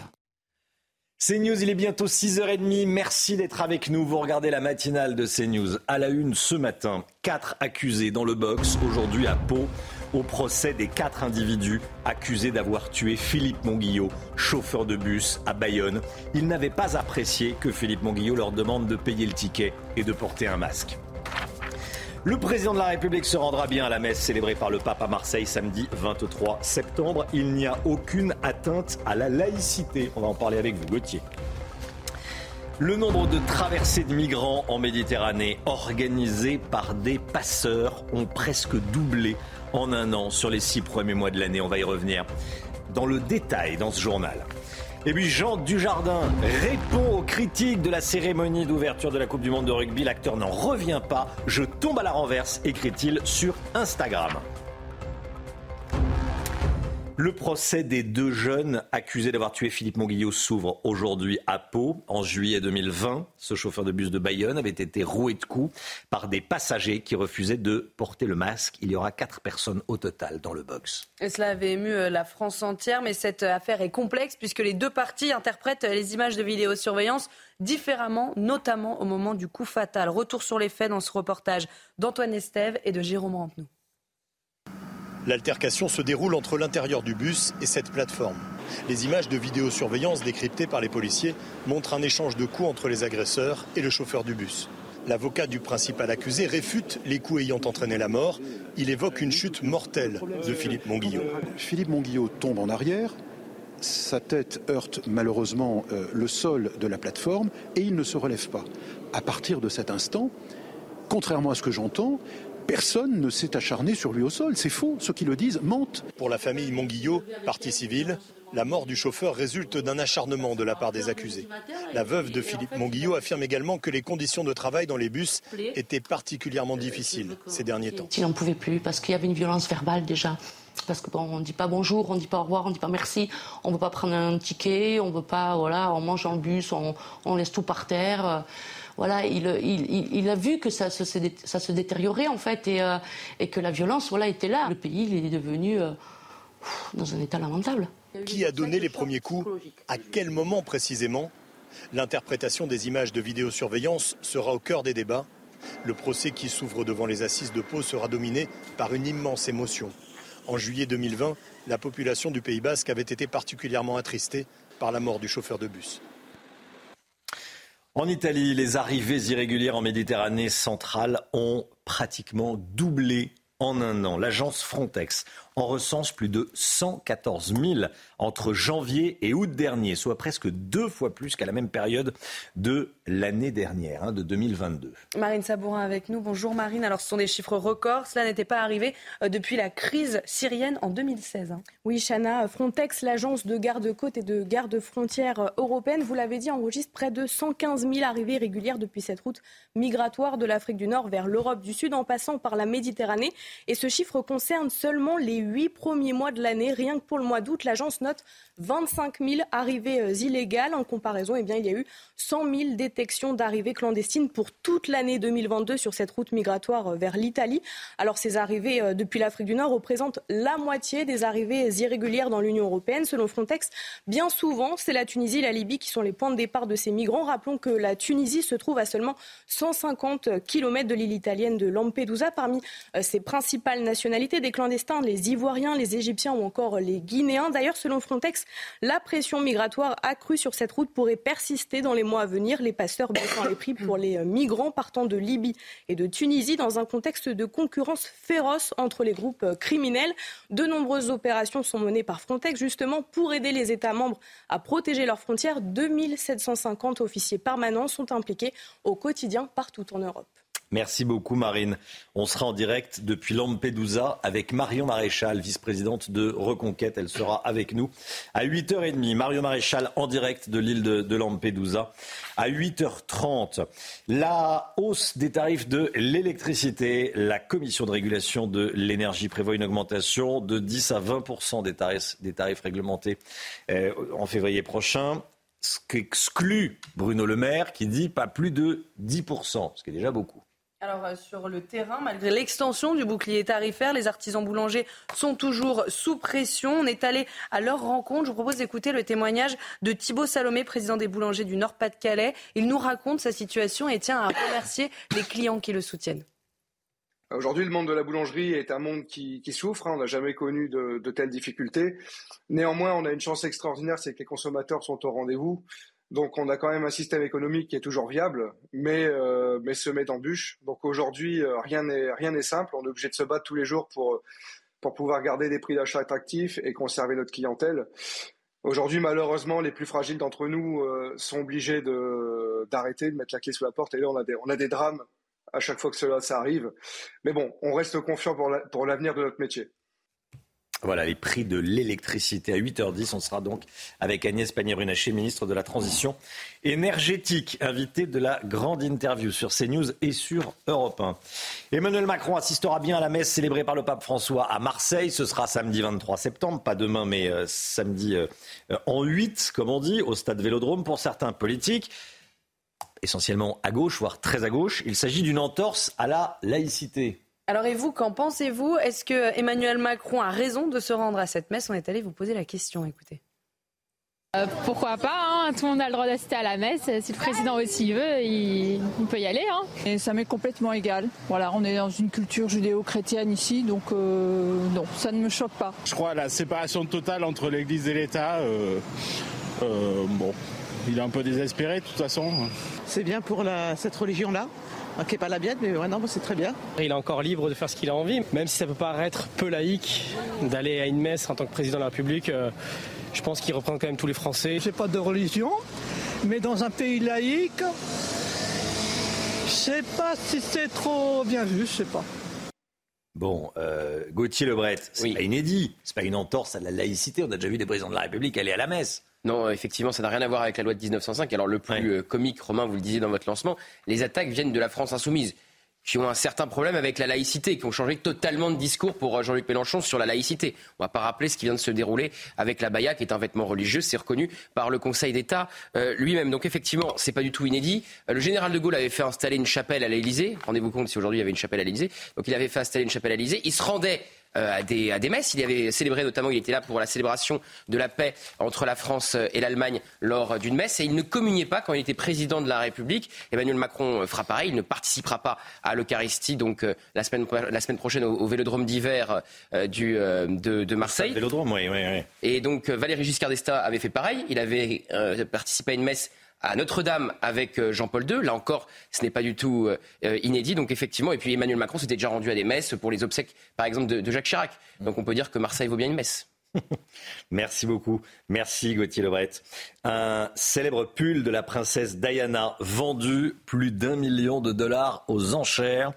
CNews, il est bientôt 6h30. Merci d'être avec nous. Vous regardez la matinale de CNews. À la une ce matin, quatre accusés dans le box aujourd'hui à Pau. Au procès des quatre individus accusés d'avoir tué Philippe Monguillot, chauffeur de bus à Bayonne. Ils n'avaient pas apprécié que Philippe Monguillot leur demande de payer le ticket et de porter un masque. Le président de la République se rendra bien à la messe célébrée par le pape à Marseille samedi 23 septembre. Il n'y a aucune atteinte à la laïcité. On va en parler avec vous, Gauthier. Le nombre de traversées de migrants en Méditerranée organisées par des passeurs ont presque doublé en un an sur les six premiers mois de l'année. On va y revenir dans le détail dans ce journal. Et puis Jean Dujardin répond aux critiques de la cérémonie d'ouverture de la Coupe du Monde de rugby. L'acteur n'en revient pas. Je tombe à la renverse, écrit-il sur Instagram. Le procès des deux jeunes accusés d'avoir tué Philippe Monguillot s'ouvre aujourd'hui à Pau. En juillet 2020, ce chauffeur de bus de Bayonne avait été roué de coups par des passagers qui refusaient de porter le masque. Il y aura quatre personnes au total dans le box. Et cela avait ému euh, la France entière, mais cette affaire est complexe puisque les deux parties interprètent les images de vidéosurveillance différemment, notamment au moment du coup fatal. Retour sur les faits dans ce reportage d'Antoine Estève et de Jérôme Rampenou. L'altercation se déroule entre l'intérieur du bus et cette plateforme. Les images de vidéosurveillance décryptées par les policiers montrent un échange de coups entre les agresseurs et le chauffeur du bus. L'avocat du principal accusé réfute les coups ayant entraîné la mort. Il évoque une chute mortelle de Philippe Monguillot. Philippe Monguillot tombe en arrière, sa tête heurte malheureusement euh, le sol de la plateforme et il ne se relève pas. À partir de cet instant, contrairement à ce que j'entends, Personne ne s'est acharné sur lui au sol. C'est faux. Ceux qui le disent mentent. Pour la famille Monguillot, partie civile, la mort du chauffeur résulte d'un acharnement de la part des accusés. La veuve de Philippe Monguillot affirme également que les conditions de travail dans les bus étaient particulièrement difficiles ces derniers temps. Il n'en pouvait plus parce qu'il y avait une violence verbale déjà. Parce qu'on bon, ne dit pas bonjour, on ne dit pas au revoir, on ne dit pas merci, on ne veut pas prendre un ticket, on veut pas, voilà, on mange en bus, on, on laisse tout par terre voilà, il, a vu que ça, se détériorait en fait euh, et, que la violence voilà, était là. Le pays est devenu euh, dans un état lamentable. Qui a donné les premiers coups? À quel moment précisément? L'interprétation des images de vidéosurveillance sera au cœur des débats. Le procès qui s'ouvre devant les assises de Pau sera dominé par une immense émotion. En juillet 2020, la population du Pays basque avait été particulièrement attristée par la mort du chauffeur de bus. En Italie, les arrivées irrégulières en Méditerranée centrale ont pratiquement doublé en un an. L'agence Frontex en recense plus de 114 000 entre janvier et août dernier, soit presque deux fois plus qu'à la même période de l'année dernière, hein, de 2022. Marine Sabourin avec nous. Bonjour Marine. Alors ce sont des chiffres records. Cela n'était pas arrivé euh, depuis la crise syrienne en 2016. Hein. Oui, Chana, Frontex, l'agence de garde-côte et de garde-frontière euh, européenne, vous l'avez dit, enregistre près de 115 000 arrivées régulières depuis cette route migratoire de l'Afrique du Nord vers l'Europe du Sud en passant par la Méditerranée. Et ce chiffre concerne seulement les huit premiers mois de l'année. Rien que pour le mois d'août, l'agence note 25 000 arrivées euh, illégales. En comparaison, eh bien, il y a eu 100 000 détections d'arrivées clandestines pour toute l'année 2022 sur cette route migratoire euh, vers l'Italie. Alors, ces arrivées euh, depuis l'Afrique du Nord représentent la moitié des arrivées irrégulières dans l'Union européenne. Selon Frontex, bien souvent, c'est la Tunisie et la Libye qui sont les points de départ de ces migrants. Rappelons que la Tunisie se trouve à seulement 150 km de l'île italienne de Lampedusa. Parmi ses principales nationalités, des clandestins, les Ivoiriens, les Égyptiens ou encore les Guinéens. D'ailleurs, selon Frontex, la pression migratoire accrue sur cette route pourrait persister dans les mois à venir, les passeurs baissant les prix pour les migrants partant de Libye et de Tunisie dans un contexte de concurrence féroce entre les groupes criminels. De nombreuses opérations sont menées par Frontex justement pour aider les États membres à protéger leurs frontières. 2750 officiers permanents sont impliqués au quotidien partout en Europe. Merci beaucoup Marine. On sera en direct depuis Lampedusa avec Marion Maréchal, vice-présidente de Reconquête. Elle sera avec nous à 8h30. Marion Maréchal en direct de l'île de, Lampedusa. À 8h30, la hausse des tarifs de l'électricité. La commission de régulation de l'énergie prévoit une augmentation de 10 à 20 des tarifs, des tarifs réglementés euh, en février prochain ce qu'exclut Bruno Le Maire, qui dit pas plus de 10%, ce qui est déjà beaucoup. Alors euh, sur le terrain, malgré l'extension du bouclier tarifaire, les artisans boulangers sont toujours sous pression. On est allé à leur rencontre. Je vous propose d'écouter le témoignage de Thibaut Salomé, président des boulangers du Nord-Pas-de-Calais. Il nous raconte sa situation et tient à remercier les clients qui le soutiennent. Aujourd'hui, le monde de la boulangerie est un monde qui, souffre. Hein. On n'a jamais connu de, telles difficultés. Néanmoins, on a une chance extraordinaire, c'est que les consommateurs sont au rendez-vous. Donc, on a quand même un système économique qui est toujours viable, mais, euh, mais se met en bûche. Donc, aujourd'hui, euh, rien n'est simple. On est obligé de se battre tous les jours pour pour pouvoir garder des prix d'achat attractifs et conserver notre clientèle. Aujourd'hui, malheureusement, les plus fragiles d'entre nous euh, sont obligés d'arrêter, de, mettre la clé sous la porte. Et là, on a des, on a des drames à chaque fois que cela ça arrive. Mais bon, on reste confiant pour l'avenir de notre métier. Voilà les prix de l'électricité à 8h10. On sera donc avec Agnès Pannier-Runacher, ministre de la Transition énergétique, invité de la grande interview sur CNews et sur Europe 1. Emmanuel Macron assistera bien à la messe célébrée par le pape François à Marseille. Ce sera samedi 23 septembre, pas demain, mais euh, samedi euh, en 8, comme on dit, au stade Vélodrome. Pour certains politiques, essentiellement à gauche, voire très à gauche, il s'agit d'une entorse à la laïcité. Alors et vous, qu'en pensez-vous? Est-ce que Emmanuel Macron a raison de se rendre à cette messe? On est allé vous poser la question, écoutez. Euh, pourquoi pas hein? Tout le monde a le droit d'assister à la messe. Si le président aussi veut, il, peut y aller. Hein et ça m'est complètement égal. Voilà, on est dans une culture judéo-chrétienne ici, donc euh, non, ça ne me choque pas. Je crois à la séparation totale entre l'Église et l'État. Euh, bon, il est un peu désespéré de toute façon. C'est bien pour la, cette religion-là qui n'est pas la mienne, mais ouais, non, c'est très bien. Il est encore libre de faire ce qu'il a envie, même si ça peut paraître peu laïque d'aller à une messe en tant que président de la République. Euh, je pense qu'il reprend quand même tous les Français. C'est pas de religion, mais dans un pays laïque, je sais pas si c'est trop bien vu, je sais pas. Bon, euh, Gauthier Lebret, c'est pas inédit, c'est pas une entorse à la laïcité. On a déjà vu des présidents de la République aller à la messe. Non, effectivement, ça n'a rien à voir avec la loi de 1905. Alors le plus euh, comique, Romain, vous le disiez dans votre lancement, les attaques viennent de la France insoumise qui ont un certain problème avec la laïcité, qui ont changé totalement de discours pour euh, Jean-Luc Mélenchon sur la laïcité. On ne va pas rappeler ce qui vient de se dérouler avec la baya, qui est un vêtement religieux, c'est reconnu par le Conseil d'État euh, lui-même. Donc effectivement, c'est pas du tout inédit. le général de Gaulle avait fait installer une chapelle à l'Élysée. Rendez-vous compte si aujourd'hui il y avait une chapelle à l'Élysée. Donc il avait fait installer une chapelle à l'Élysée. Il se rendait à, des, à des messes. Il avait célébré notamment, il était là pour la célébration de la paix entre la France et l'Allemagne lors d'une messe. Et il ne communiait pas quand il était président de la République. Emmanuel Macron fera pareil. Il ne participera pas à l'Eucharistie donc euh, la, semaine, la semaine prochaine au, Vélodrome d'hiver euh, du de, de, Marseille. Vélodrome, oui, oui, oui. Et donc Valéry Giscard d'Estaing avait fait pareil. Il avait participé à une messe à Notre-Dame avec euh, Jean-Paul II. Là encore, ce n'est pas du tout euh, euh, inédit. Donc effectivement, et puis Emmanuel Macron s'était déjà rendu à des messes pour les obsèques, par exemple, de, Jacques Chirac. Donc on peut dire que Marseille vaut bien une messe. Merci beaucoup. Merci Gauthier Lebret. Un célèbre pull de la princesse Diana vendu plus d'un million de dollars aux enchères.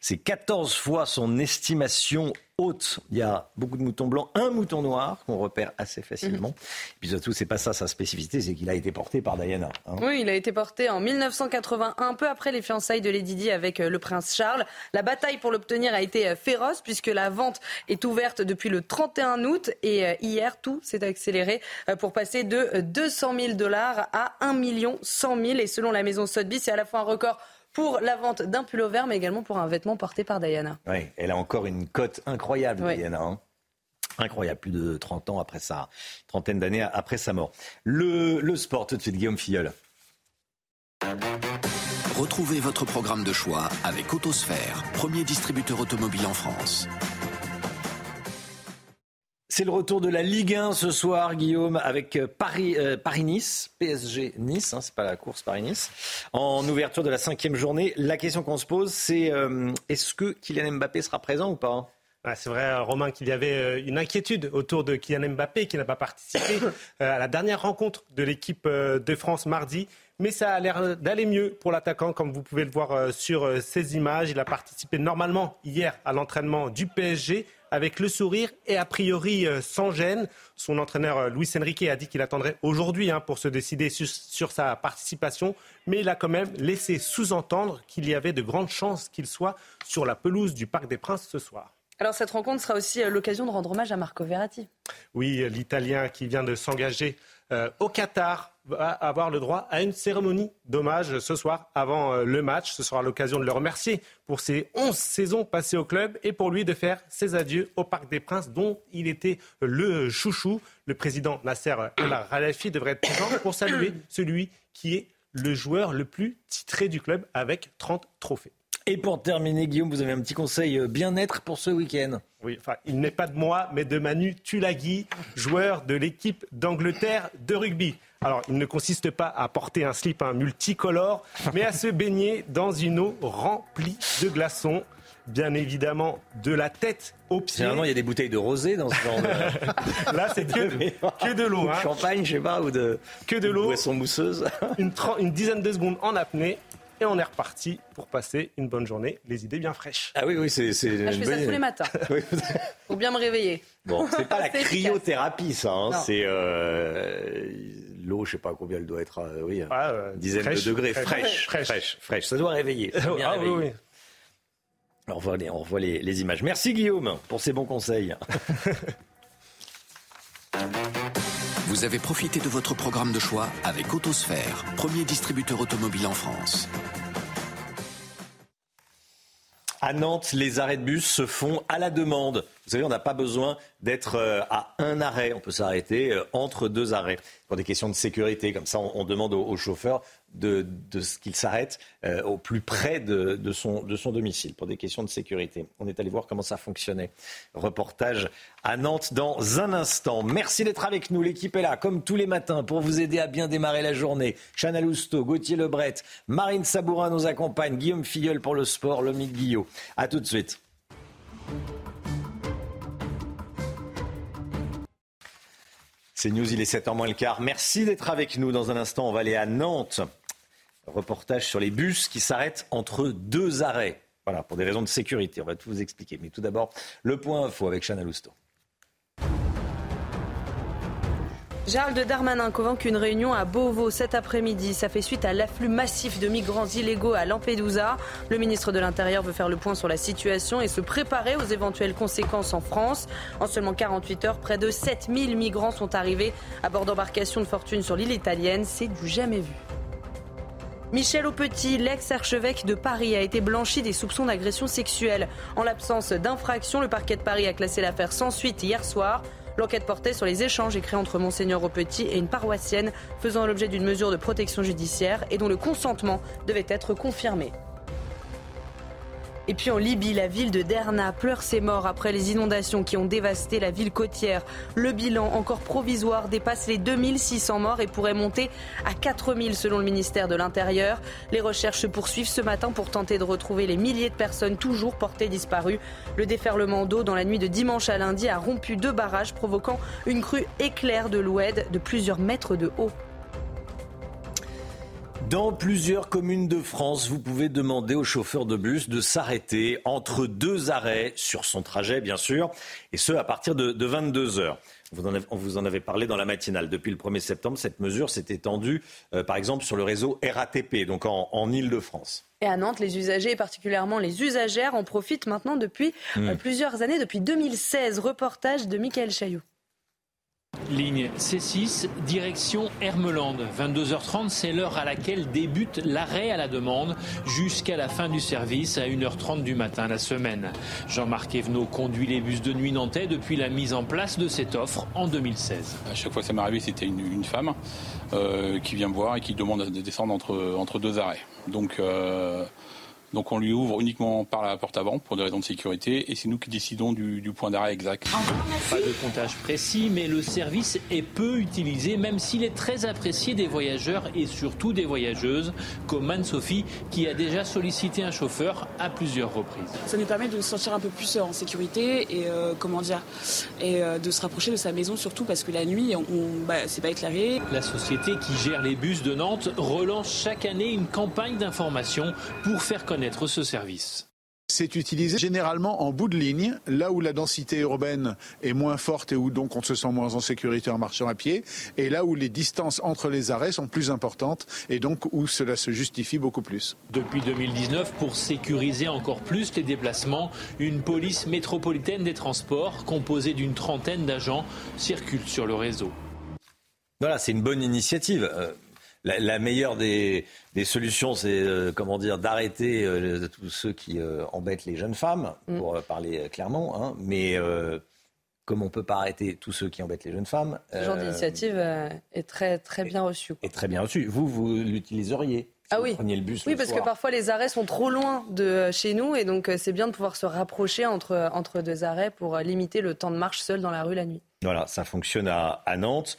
C'est 14 fois son estimation haute. Il y a beaucoup de moutons blancs, un mouton noir qu'on repère assez facilement. Mhm. Et puis surtout, c'est pas ça sa spécificité, c'est qu'il a été porté par Diana. Hein. Oui, il a été porté en 1981, un peu après les fiançailles de Lady Di avec euh, le prince Charles. La bataille pour l'obtenir a été euh, féroce puisque la vente est ouverte depuis le 31 août et euh, hier tout s'est accéléré pour passer de 200 000 dollars à 1 million 100 000 et selon la maison Sotheby's, c'est à la fois un record pour la vente d'un pull vert, mais également pour un vêtement porté par Diana. Oui, elle a encore une cote incroyable, Diana. Hein. Incroyable, plus de 30 ans après sa trentaine d'années après sa mort. Le, le sport, tout de suite, Guillaume Filleul. Retrouvez votre programme de choix avec Autosphère, premier distributeur automobile en France. C'est le retour de la Ligue 1 ce soir, Guillaume, avec euh, Paris, euh, Paris-Nice, PSG-Nice, hein, c'est pas la course Paris-Nice. En ouverture de la cinquième journée, la question qu'on se pose, c'est euh, est-ce que Kylian Mbappé sera présent ou pas c'est vrai, Romain, qu'il y avait une inquiétude autour de Kylian Mbappé qui n'a pas participé à la dernière rencontre de l'équipe de France mardi. Mais ça a l'air d'aller mieux pour l'attaquant, comme vous pouvez le voir sur ces images. Il a participé normalement hier à l'entraînement du PSG avec le sourire et a priori euh, sans gêne. Son entraîneur euh, Luis Enrique a dit qu'il attendrait aujourd'hui hein, pour se décider sur, sa participation, mais il a quand même laissé sous-entendre qu'il y avait de grandes chances qu'il soit sur la pelouse du Parc des Princes ce soir. Alors cette rencontre sera aussi euh, l'occasion de rendre hommage à Marco Verratti. Oui, l'Italien qui vient de s'engager au Qatar va avoir le droit à une cérémonie d'hommage ce soir avant euh, le match. Ce sera l'occasion de le remercier pour ses 11 saisons passées au club et pour lui de faire ses adieux au Parc des Princes dont il était le chouchou. Le président Nasser El Khalafi devrait être présent pour saluer celui qui est le joueur le plus titré du club avec 30 trophées. Et pour terminer, Guillaume, vous avez un petit conseil euh, bien-être pour ce week-end Oui, enfin, il n'est pas de moi, mais de Manu Tulagi, joueur de l'équipe d'Angleterre de rugby. Alors, il ne consiste pas à porter un slip un multicolore, mais à se baigner dans une eau remplie de glaçons. Bien évidemment, de la tête aux pieds. Généralement, il y a des bouteilles de rosé dans ce genre de. Là, c'est que, de- que de l'eau. Hein. champagne, je sais pas, ou de. Que de l'eau. Boisson mousseuse. une, dizaine de secondes en apnée. Et on est reparti pour passer une bonne journée, les idées bien fraîches. Ah oui, oui, c'est. c'est Ah, je fais ça tous les matins. Pour bien me réveiller. Bon, c'est pas la cryothérapie, ça. hein. Non. C'est euh, l'eau, je sais pas combien elle doit être. euh, oui, Ah, euh, une dizaine fraîche, de degrés, fraîche, fraîche, fraîche. fraîche, fraîche, Ça doit réveiller. ça doit bien Ah oui, oui. On revoit, les, on revoit les, les images. Merci Guillaume pour ces bons conseils. Vous avez profité de votre programme de choix avec Autosphère, premier distributeur automobile en France. À Nantes, les arrêts de bus se font à la demande. Vous savez, on n'a pas besoin d'être euh, à un arrêt. On peut s'arrêter euh, entre deux arrêts. Pour des questions de sécurité, comme ça, on, demande au, au chauffeur de, ce qu'il s'arrête euh, au plus près de, de son, de son domicile, pour des questions de sécurité. On est allé voir comment ça fonctionnait. Reportage à Nantes dans un instant. Merci d'être avec nous. L'équipe est là, comme tous les matins, pour vous aider à bien démarrer la journée. Chana Lousteau, Gauthier Lebret, Marine Sabourin nous accompagne, Guillaume Filleul pour le sport, Lomique Guillot. À tout de suite. C'est News, il est 7h moins le quart. Merci d'être avec nous. Dans un instant, on va aller à Nantes. Reportage sur les bus qui s'arrêtent entre deux arrêts. Voilà, pour des raisons de sécurité. On va tout vous expliquer. Mais tout d'abord, le point info avec Chana Lousteau. Gérald Darmanin convoque une réunion à Beauvau cet après-midi. Ça fait suite à l'afflux massif de migrants illégaux à Lampedusa. Le ministre de l'Intérieur veut faire le point sur la situation et se préparer aux éventuelles conséquences en France. En seulement 48 heures, près de 7000 migrants sont arrivés à bord d'embarcations de fortune sur l'île italienne. C'est du jamais vu. Michel Aupetit, l'ex-archevêque de Paris, a été blanchi des soupçons d'agression sexuelle. En l'absence d'infraction, le parquet de Paris a classé l'affaire sans suite hier soir. L'enquête portait sur les échanges écrits entre Monseigneur Aupetit et une paroissienne faisant l'objet d'une mesure de protection judiciaire et dont le consentement devait être confirmé. Et puis en Libye, la ville de Derna pleure ses morts après les inondations qui ont dévasté la ville côtière. Le bilan, encore provisoire, dépasse les 2600 morts et pourrait monter à 4000 selon le ministère de l'Intérieur. Les recherches se poursuivent ce matin pour tenter de retrouver les milliers de personnes toujours portées disparues. Le déferlement d'eau dans la nuit de dimanche à lundi a rompu deux barrages provoquant une crue éclair de l'Oued de plusieurs mètres de haut. Dans plusieurs communes de France, vous pouvez demander au chauffeur de bus de s'arrêter entre deux arrêts sur son trajet, bien sûr, et ce à partir de, 22 heures. Vous en avez- on vous en avait parlé dans la matinale. Depuis le 1er septembre, cette mesure s'est étendue, euh, par exemple, sur le réseau RATP, donc en, en Ile-de-France. Et à Nantes, les usagers et particulièrement les usagères en profitent maintenant depuis Hmm. euh, plusieurs années, depuis 2016. Reportage de Michael Chailloux. Ligne C6, direction Hermelande. 22h30, c'est l'heure à laquelle débute l'arrêt à la demande jusqu'à la fin du service à 1h30 du matin la semaine. Jean-Marc Evenot conduit les bus de nuit nantais depuis la mise en place de cette offre en 2016. À chaque fois que ça m'est arrivé, c'était une, femme euh, qui vient me voir et qui demande de descendre entre, entre deux arrêts. Donc, euh, donc on lui ouvre uniquement par la porte avant pour des raisons de sécurité et c'est nous qui décidons du, du point d'arrêt exact. Pas de comptage précis, mais le service est peu utilisé, même s'il est très apprécié des voyageurs et surtout des voyageuses, comme Anne-Sophie, qui a déjà sollicité un chauffeur à plusieurs reprises. Ça nous permet de se sentir un peu plus en sécurité et euh, comment dire et euh, de se rapprocher de sa maison surtout parce que la nuit on, on- bah, c'est pas éclairé. La société qui gère les bus de Nantes relance chaque année une campagne d'information pour faire connaître ce service. C'est utilisé généralement en bout de ligne, là où la densité urbaine est moins forte et où donc on se sent moins en sécurité en marchant à pied, et là où les distances entre les arrêts sont plus importantes et donc où cela se justifie beaucoup plus. Depuis 2019, pour sécuriser encore plus les déplacements, une police métropolitaine des transports, composée d'une trentaine d'agents, circule sur le réseau. Voilà, c'est une bonne initiative. La, la meilleure des, des solutions, c'est euh, comment dire, d'arrêter euh, tous ceux qui euh, embêtent les jeunes femmes, Mm. pour parler clairement. hein. mais comme on peut pas arrêter tous ceux qui embêtent les jeunes femmes, Ce genre d'initiative est très, très bien reçu. est très bien. Vous, vous l'utiliseriez Ah oui. le bus. Oui, parce soir. que parfois les arrêts sont trop loin de chez nous et donc c'est bien de pouvoir se rapprocher entre, entre deux arrêts pour limiter le temps de marche seul dans la rue la nuit. Voilà, ça fonctionne à, à Nantes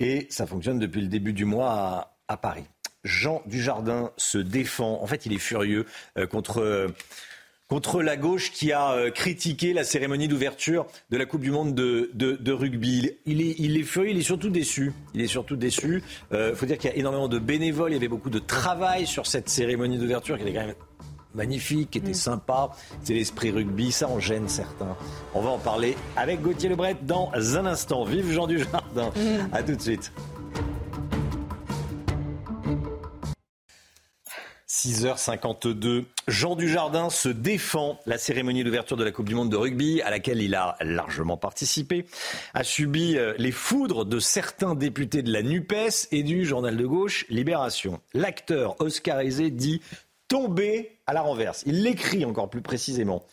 et ça fonctionne depuis le début du mois à, à Paris. Jean Dujardin se défend. En fait, il est furieux euh, contre, euh, contre la gauche qui a euh, critiqué la cérémonie d'ouverture de la Coupe du Monde de, de- de rugby. Il est, il est furieux, il est surtout déçu. Il est surtout déçu. Il faut dire qu'il y a énormément de bénévoles. Il y avait beaucoup de travail sur cette cérémonie d'ouverture qui était quand même magnifique, qui était sympa. C'est l'esprit rugby, ça en gêne certains. On va en parler avec Gauthier Lebret dans un instant. Vive Jean Dujardin. À tout de suite. 6h52. Jean Dujardin se défend. La cérémonie d'ouverture de la Coupe du Monde de rugby, à laquelle il a largement participé, a subi euh, les foudres de certains députés de la NUPES et du journal de gauche Libération. L'acteur oscarisé dit tomber à la renverse. Il l'écrit encore plus précisément.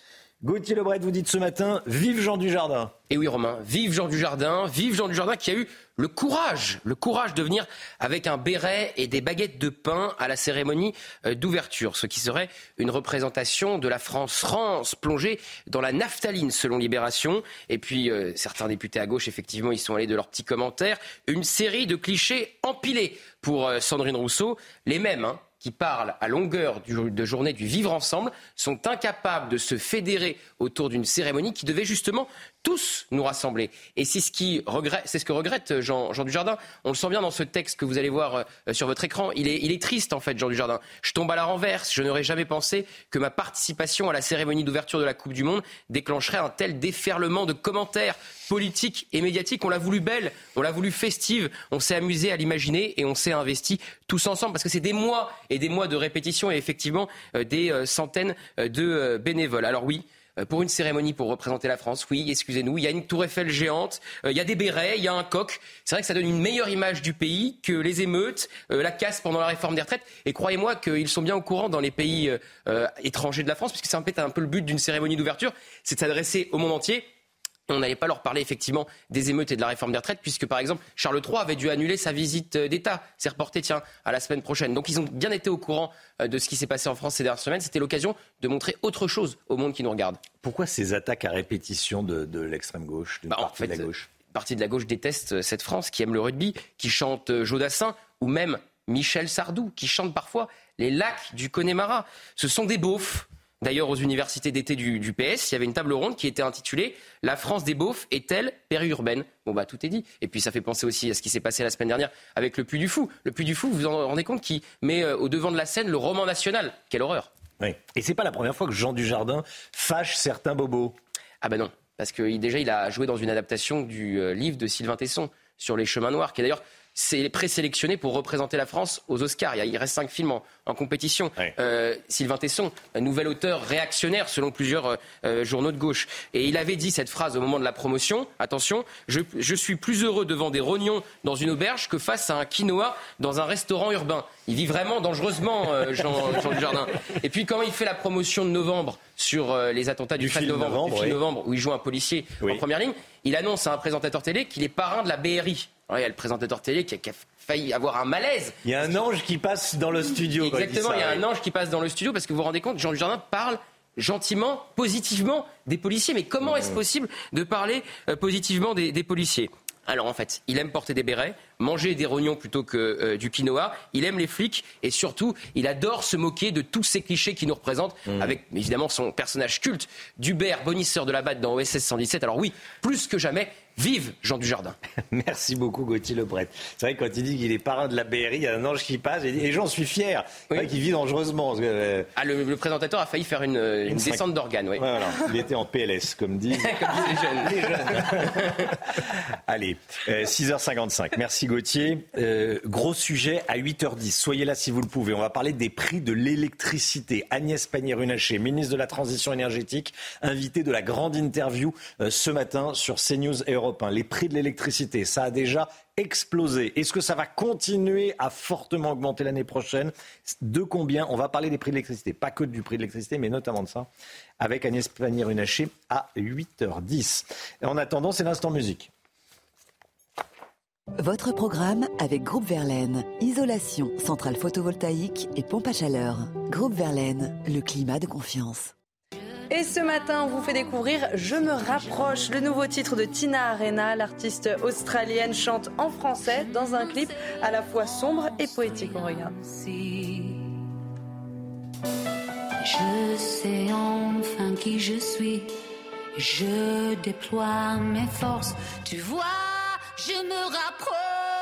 Gauthier Lebret, vous dites ce matin, vive Jean Dujardin. Et oui, Romain, vive Jean Dujardin, vive Jean Dujardin qui a eu le courage, le courage de venir avec un béret et des baguettes de pain à la cérémonie euh, d'ouverture, ce qui serait une représentation de la France France plongée dans la naphtaline selon Libération. Et puis euh, certains députés à gauche, effectivement, ils sont allés de leurs petits commentaires. Une série de clichés empilés pour euh, Sandrine Rousseau, les mêmes. Hein, qui parlent à longueur de journée du vivre ensemble sont incapables de se fédérer autour d'une cérémonie qui devait justement tous nous rassembler. Et c'est ce, qui regrette, ce que regrette Jean, Jean Dujardin. On le sent bien dans ce texte que vous allez voir euh, sur votre écran. Il est, il est triste en fait, Jean Dujardin. Je tombe à la renverse. Je n'aurais jamais pensé que ma participation à la cérémonie d'ouverture de la Coupe du Monde déclencherait un tel déferlement de commentaires politiques et médiatiques. On l'a voulu belle, on l'a voulu festive, on s'est amusé à l'imaginer et on s'est investi tous ensemble parce que c'est des mois et des mois de répétition et effectivement euh, des euh, centaines euh, de euh, bénévoles. Alors oui. Euh, Pour une cérémonie pour représenter la France, oui, excusez-nous, il y a une tour Eiffel géante, euh, il y a des bérets, il y a un coq. C'est vrai que ça donne une meilleure image du pays que les émeutes, euh, la casse pendant la réforme des retraites. Et croyez-moi qu'ils sont bien au courant dans les pays étrangers de la France, puisque c'est un peu, un peu le but d'une cérémonie d'ouverture, c'est de s'adresser au monde entier. On n'allait pas leur parler effectivement des émeutes et de la réforme des retraites, puisque par exemple Charles III avait dû annuler sa visite euh, d'État. C'est reporté, tiens, à la semaine prochaine. Donc ils ont bien été au courant euh, de ce qui s'est passé en France ces dernières semaines. C'était l'occasion de montrer autre chose au monde qui nous regarde. Pourquoi ces attaques à répétition de, de l'extrême gauche, d'une Bah, en de la gauche partie de la gauche déteste euh, cette France qui aime le rugby, qui chante Jodassin ou même Michel Sardou, qui chante parfois les lacs du Connemara. Ce sont des beaufs. D'ailleurs, aux universités d'été du, du PS, il y avait une table ronde qui était intitulée La France des beaufs est-elle périurbaine? Bon, bah, tout est dit. Et puis, ça fait penser aussi à ce qui s'est passé la semaine dernière avec le Puy du Fou. Le Puy du Fou, vous vous en rendez compte, qui met euh, au devant de la scène le roman national. Quelle horreur Oui. Et c'est pas la première fois que Jean Dujardin fâche certains bobos. Ah ben non, parce que déjà il a joué dans une adaptation du euh, livre de Sylvain Tesson sur les chemins noirs, qui est d'ailleurs c'est présélectionné pour représenter la France aux Oscars. Il, reste cinq films en, en compétition. Euh, Sylvain Tesson, un nouvel auteur réactionnaire selon plusieurs euh, euh, journaux de gauche. Et il avait dit cette phrase au moment de la promotion, attention, je, je suis plus heureux devant des rognons dans une auberge que face à un quinoa dans un restaurant urbain. Il vit vraiment dangereusement, euh, Jean, Jean Dujardin. Et puis quand il fait la promotion de novembre sur les attentats du, 13 film novembre, Novembre, du film oui. novembre, où il joue un policier en première ligne, il annonce à un présentateur télé qu'il est parrain de la BRI. Alors, il y a le présentateur télé qui a, qui a failli avoir un malaise. Il y a un ange qui passe dans le studio. Exactement, il y a un ange qui passe dans le studio parce que vous vous rendez compte, Jean Dujardin parle gentiment, positivement des policiers. Mais comment est-ce possible de parler euh, positivement des, des policiers? Alors en fait, il aime porter des bérets, manger des rognons plutôt que euh, du quinoa, il aime les flics et surtout, il adore se moquer de tous ces clichés qui nous représentent avec évidemment son personnage culte d'Hubert, bonisseur de la batte dans OSS 117. Alors oui, plus que jamais, vive Jean Dujardin. Merci beaucoup Gauthier Lebret. C'est vrai que quand il dit qu'il est parrain de la BRI, il y a un ange qui passe et, j'en suis fier. C'est vrai qu'il vit dangereusement. parce que, euh, Ah, le, le présentateur a failli faire une, une Une descente d'organes, oui. voilà, il était en PLS, comme dit. Comme disent les jeunes. Allez, euh, 6h55. Merci Gauthier. Euh, gros sujet à 8h10. Soyez là si vous le pouvez. On va parler des prix de l'électricité. Agnès Pannier-Runacher, ministre de la Transition énergétique, invitée de la grande interview euh, ce matin sur CNews Europe 1. Les prix de l'électricité, ça a déjà explosé. Est-ce que ça va continuer à fortement augmenter l'année prochaine? De combien? On va parler des prix de l'électricité. Pas que du prix de l'électricité, mais notamment de ça. Avec Agnès Pannier-Runacher à 8h10. Et en attendant, c'est l'instant musique. Votre programme avec Groupe Verlaine. Isolation, centrale photovoltaïque et pompe à chaleur. Groupe Verlaine, le climat de confiance. Et ce matin, on vous fait découvrir Je me rapproche, le nouveau titre de Tina Arena. L'artiste australienne chante en français dans un clip à la fois sombre et poétique. On regarde. Je sais enfin qui je suis. Je déploie mes forces. Tu vois, je me rapproche.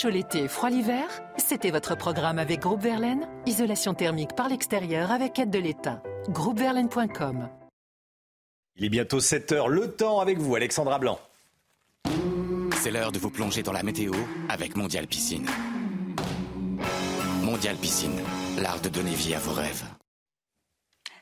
Chaud l'été, froid l'hiver? C'était votre programme avec Groupe Verlaine. Isolation thermique par l'extérieur avec aide de l'État. Groupeverlaine.com Il est bientôt 7 heures. Le temps avec vous, Alexandra Blanc. C'est l'heure de vous plonger dans la météo avec Mondial Piscine. Mondial Piscine, l'art de donner vie à vos rêves.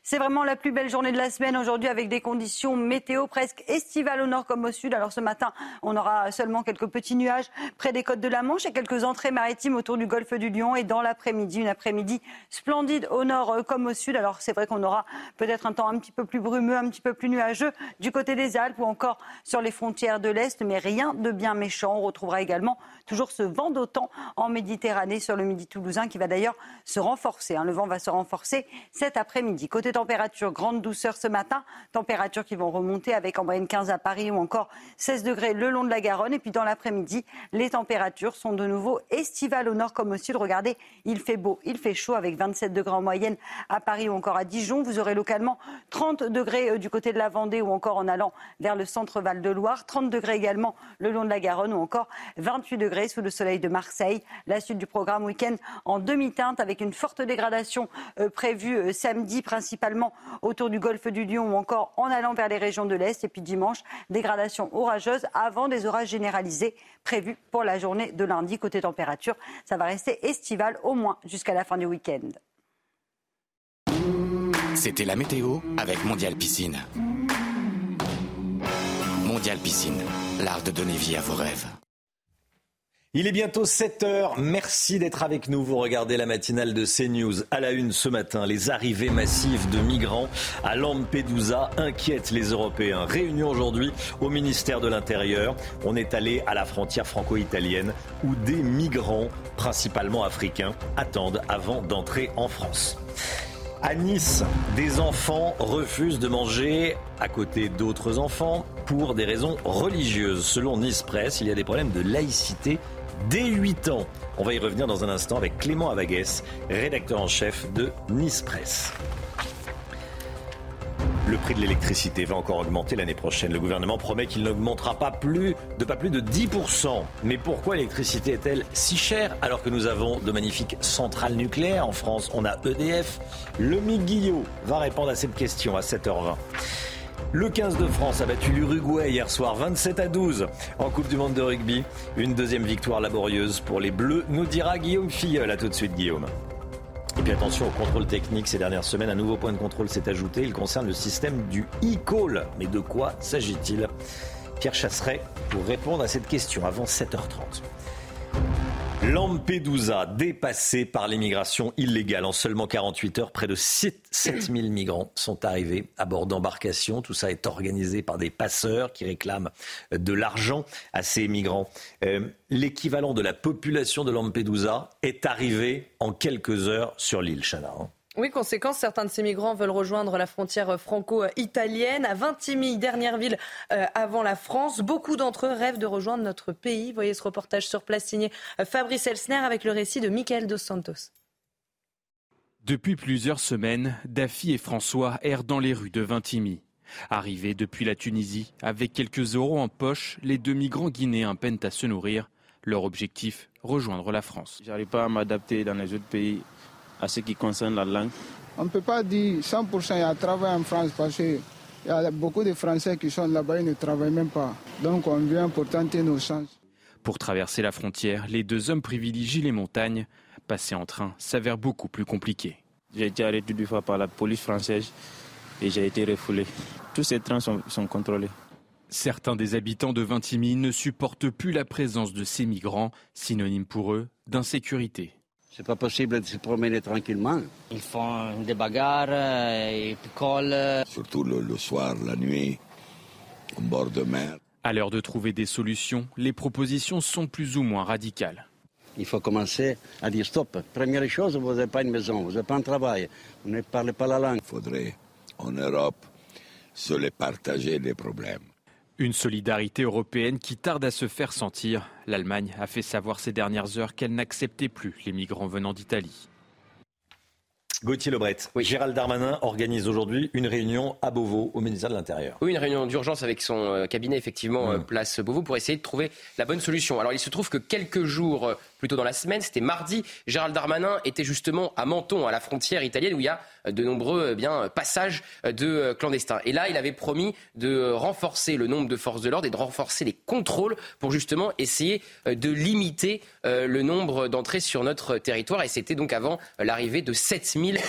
C'est vraiment la plus belle journée de la semaine aujourd'hui avec des conditions météo presque estivales au nord comme au sud. Alors ce matin, on aura seulement quelques petits nuages près des côtes de la Manche et quelques entrées maritimes autour du golfe du Lion. Et dans l'après-midi, une après-midi splendide au nord euh, comme au sud. Alors c'est vrai qu'on aura peut-être un temps un petit peu plus brumeux, un petit peu plus nuageux du côté des Alpes ou encore sur les frontières de l'Est. Mais rien de bien méchant. On retrouvera également toujours ce vent d'autant en Méditerranée sur le midi toulousain qui va d'ailleurs se renforcer. hein. Le vent va se renforcer cet après-midi. Côté température, grande douceur ce matin. Températures qui vont remonter avec en moyenne 15 à Paris ou encore 16 degrés le long de la Garonne. Et puis dans l'après-midi, les températures sont de nouveau estivales au nord comme au sud. Regardez, il fait beau, il fait chaud avec 27 degrés en moyenne à Paris ou encore à Dijon. Vous aurez localement 30 degrés euh, du côté de la Vendée ou encore en allant vers le centre Val-de-Loire. 30 degrés également le long de la Garonne ou encore 28 degrés sous le soleil de Marseille. La suite du programme week-end en demi-teinte avec une forte dégradation euh, prévue euh, samedi principalement autour du golfe du Lion ou encore en allant vers les régions de l'Est. Et puis dimanche, dégradation orageuse avant des orages généralisés prévus pour la journée de lundi. Côté température, ça va rester estival au moins jusqu'à la fin du week-end. C'était la météo avec Mondial Piscine. Mondial Piscine, l'art de donner vie à vos rêves. Il est bientôt 7 heures. Merci d'être avec nous. Vous regardez la matinale de CNews. À la une ce matin, les arrivées massives de migrants à Lampedusa inquiètent les Européens. Réunion aujourd'hui au ministère de l'Intérieur. On est allé à la frontière franco-italienne où des migrants, principalement africains, attendent avant d'entrer en France. À Nice, des enfants refusent de manger à côté d'autres enfants pour des raisons religieuses. Selon Nice Presse, il y a des problèmes de laïcité dès 8 ans. On va y revenir dans un instant avec Clément Avaguès, rédacteur en chef de Nice Presse. Le prix de l'électricité va encore augmenter l'année prochaine. Le gouvernement promet qu'il n'augmentera pas plus de pas plus de 10%. Mais pourquoi l'électricité est-elle si chère alors que nous avons de magnifiques centrales nucléaires en France? On a EDF. Le Guillot va répondre à cette question à 7h20. Le 15 de France a battu l'Uruguay hier soir 27 à 12 en Coupe du Monde de rugby. Une deuxième victoire laborieuse pour les Bleus, nous dira Guillaume Filleul. À tout de suite Guillaume. Et puis attention au contrôle technique ces dernières semaines. Un nouveau point de contrôle s'est ajouté. Il concerne le système du e-call. Mais de quoi s'agit-il? Pierre Chasseret pour répondre à cette question avant 7h30. Lampedusa, dépassé par l'immigration illégale. En seulement 48 heures, près de 7000 migrants sont arrivés à bord d'embarcations. Tout ça est organisé par des passeurs qui réclament de l'argent à ces migrants. Euh, L'équivalent de la population de Lampedusa est arrivé en quelques heures sur l'île, Chana. Oui, conséquence, certains de ces migrants veulent rejoindre la frontière franco-italienne. À Vintimille, dernière ville euh, avant la France, beaucoup d'entre eux rêvent de rejoindre notre pays. Voyez ce reportage sur place signé euh, Fabrice Elsner avec le récit de Michael Dos Santos. Depuis plusieurs semaines, Daffy et François errent dans les rues de Vintimille. Arrivés depuis la Tunisie, avec quelques euros en poche, les deux migrants guinéens peinent à se nourrir. Leur objectif, rejoindre la France. J'arrive pas à m'adapter dans les autres pays à ce qui concerne la langue. On ne peut pas dire 100% il y a travail en France parce qu'il y a beaucoup de Français qui sont là-bas et ne travaillent même pas. Donc on vient pour tenter nos chances. Pour traverser la frontière, les deux hommes privilégient les montagnes. Passer en train s'avère beaucoup plus compliqué. J'ai été arrêté deux fois par la police française et j'ai été refoulé. Tous ces trains sont, sont contrôlés. Certains des habitants de Vintimille ne supportent plus la présence de ces migrants, synonyme pour eux d'insécurité. C'est pas possible de se promener tranquillement. Ils font des bagarres, euh, ils picolent. Surtout le, le soir, la nuit, au bord de mer. À l'heure de trouver des solutions, les propositions sont plus ou moins radicales. Il faut commencer à dire stop. Première chose, vous n'avez pas une maison, vous n'avez pas un travail, vous ne parlez pas la langue. Il faudrait, en Europe, se les partager les problèmes. Une solidarité européenne qui tarde à se faire sentir. L'Allemagne a fait savoir ces dernières heures qu'elle n'acceptait plus les migrants venant d'Italie. Gauthier Lebret, Gérald Darmanin organise aujourd'hui une réunion à Beauvau au ministère de l'Intérieur. Oui, une réunion d'urgence avec son euh, cabinet, effectivement, euh, place Beauvau, pour essayer de trouver la bonne solution. Alors, il se trouve que quelques jours euh, plus tôt dans la semaine, c'était mardi, Gérald Darmanin était justement à Menton, à la frontière italienne, où il y a de nombreux eh bien, passages de clandestins. Et là, il avait promis de renforcer le nombre de forces de l'ordre et de renforcer les contrôles pour justement essayer de limiter le nombre d'entrées sur notre territoire. Et c'était donc avant l'arrivée de 7000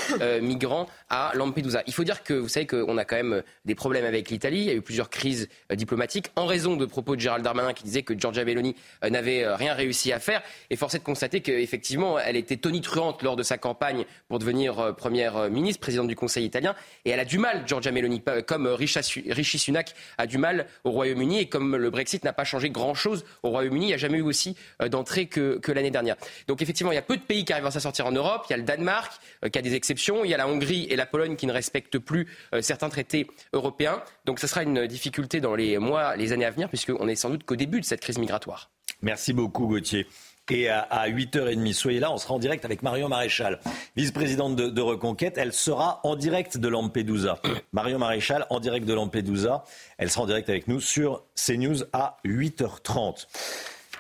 migrants à Lampedusa. Il faut dire que vous savez qu'on a quand même des problèmes avec l'Italie. Il y a eu plusieurs crises diplomatiques en raison de propos de Gérald Darmanin qui disait que Giorgia Meloni n'avait rien réussi à faire. Force est de constater qu'effectivement, elle était tonitruante lors de sa campagne pour devenir première ministre, présidente du Conseil italien. Et elle a du mal, Giorgia Meloni, comme Rishi Sunak a du mal au Royaume-Uni. Et comme le Brexit n'a pas changé grand-chose au Royaume-Uni, il n'y a jamais eu aussi d'entrée que, que l'année dernière. Donc effectivement, il y a peu de pays qui arrivent à s'en sortir en Europe. Il y a le Danemark qui a des exceptions. Il y a la Hongrie et la Pologne qui ne respectent plus certains traités européens. Donc ce sera une difficulté dans les mois, les années à venir, puisqu'on est sans doute qu'au début de cette crise migratoire. Merci beaucoup, Gauthier. Et à, 8h30, soyez là, on sera en direct avec Marion Maréchal, vice-présidente de, de, Reconquête. Elle sera en direct de Lampedusa. Marion Maréchal, en direct de Lampedusa. Elle sera en direct avec nous sur CNews à 8h30.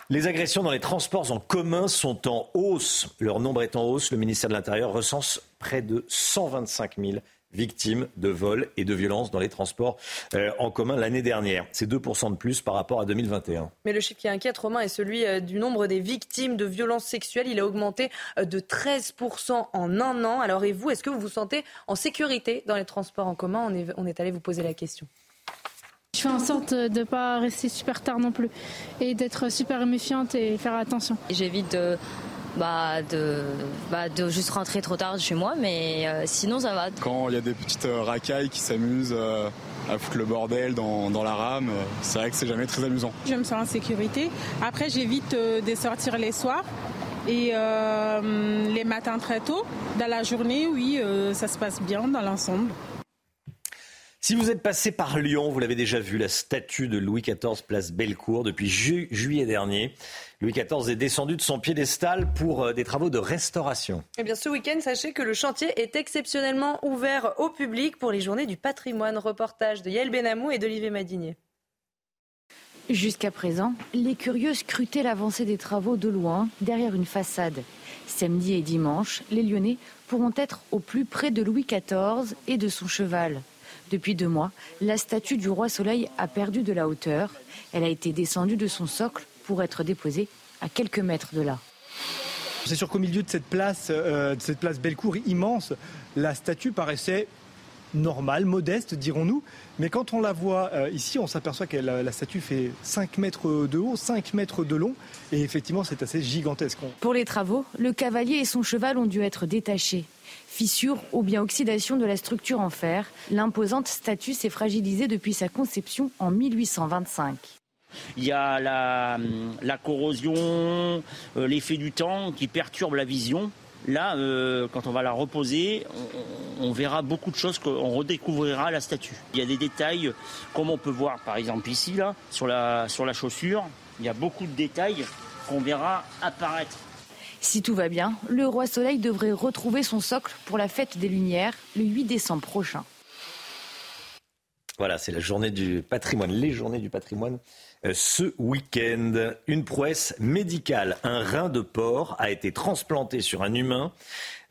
Les agressions dans les transports en commun sont en hausse. Leur nombre est en hausse. Le ministère de l'Intérieur recense près de 125 000 victimes de vols et de violences dans les transports euh, en commun l'année dernière. C'est 2% de plus par rapport à 2021. Mais le chiffre qui inquiète, Romain, est celui euh, du nombre des victimes de violences sexuelles. Il a augmenté euh, de 13% en un an. Alors et vous, est-ce que vous vous sentez en sécurité dans les transports en commun? On est, on est allé vous poser la question. Je fais en sorte de ne pas rester super tard non plus et d'être super méfiante et faire attention. J'évite de, bah, de, bah, de juste rentrer trop tard chez moi, mais euh, sinon ça va. Quand il y a des petites euh, racailles qui s'amusent euh, à foutre le bordel dans, dans la rame, c'est vrai que c'est jamais très amusant. Je me sens en sécurité. Après, j'évite de sortir les soirs. Et euh, les matins très tôt, dans la journée, oui, euh, ça se passe bien dans l'ensemble. Si vous êtes passé par Lyon, vous l'avez déjà vu, la statue de Louis XIV place Bellecour depuis ju juillet dernier. Louis XIV est descendu de son piédestal pour euh, des travaux de restauration. Eh bien, ce week-end, sachez que le chantier est exceptionnellement ouvert au public pour les journées du patrimoine. Reportage de Yael Benamou et d'Olivier Madinier. Jusqu'à présent, les curieux scrutaient l'avancée des travaux de loin, derrière une façade. Samedi et dimanche, les Lyonnais pourront être au plus près de Louis XIV et de son cheval. Depuis deux mois, la statue du roi Soleil a perdu de la hauteur. Elle a été descendue de son socle pour être déposée à quelques mètres de là. C'est sûr qu'au milieu de cette place, euh, de cette place Bellecour immense, la statue paraissait normale, modeste, dirons-nous. Mais quand on la voit euh, ici, on s'aperçoit que la, la, statue fait 5 mètres de haut, 5 mètres de long. Et effectivement, c'est assez gigantesque. Pour les travaux, le cavalier et son cheval ont dû être détachés. Fissure ou bien oxydation de la structure en fer, l'imposante statue s'est fragilisée depuis sa conception en 1825. Il y a la, corrosion, euh, l'effet du temps qui perturbe la vision. Là, euh, quand on va la reposer, on, on, verra beaucoup de choses, on redécouvrira la statue. Il y a des détails, comme on peut voir par exemple ici, là, sur la, sur la chaussure, il y a beaucoup de détails qu'on verra apparaître. Si tout va bien, le roi Soleil devrait retrouver son socle pour la fête des Lumières le 8 décembre prochain. Voilà, c'est la journée du patrimoine, les journées du patrimoine ce week-end. Une prouesse médicale, un rein de porc a été transplanté sur un humain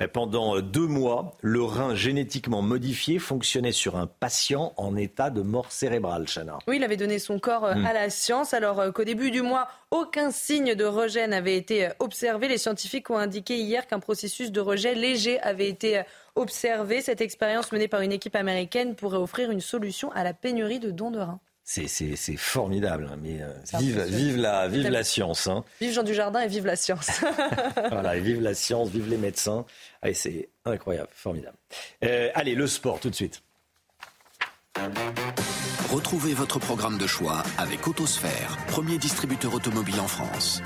euh, pendant deux mois. Le rein génétiquement modifié fonctionnait sur un patient en état de mort cérébrale, Chana. Oui, il avait donné son corps euh, Mm. à la science alors qu'au début du mois, aucun signe de rejet n'avait été observé. Les scientifiques ont indiqué hier qu'un processus de rejet léger avait été observé. Cette expérience menée par une équipe américaine pourrait offrir une solution à la pénurie de dons de reins. C'est, formidable, hein, mais euh, vive, la, vive la science. hein. Vive Jean Dujardin et vive la science. voilà, et vive la science, vive les médecins. Allez, c'est incroyable, formidable. Euh, allez, le sport tout de suite. Retrouvez votre programme de choix avec Autosphère, premier distributeur automobile en France.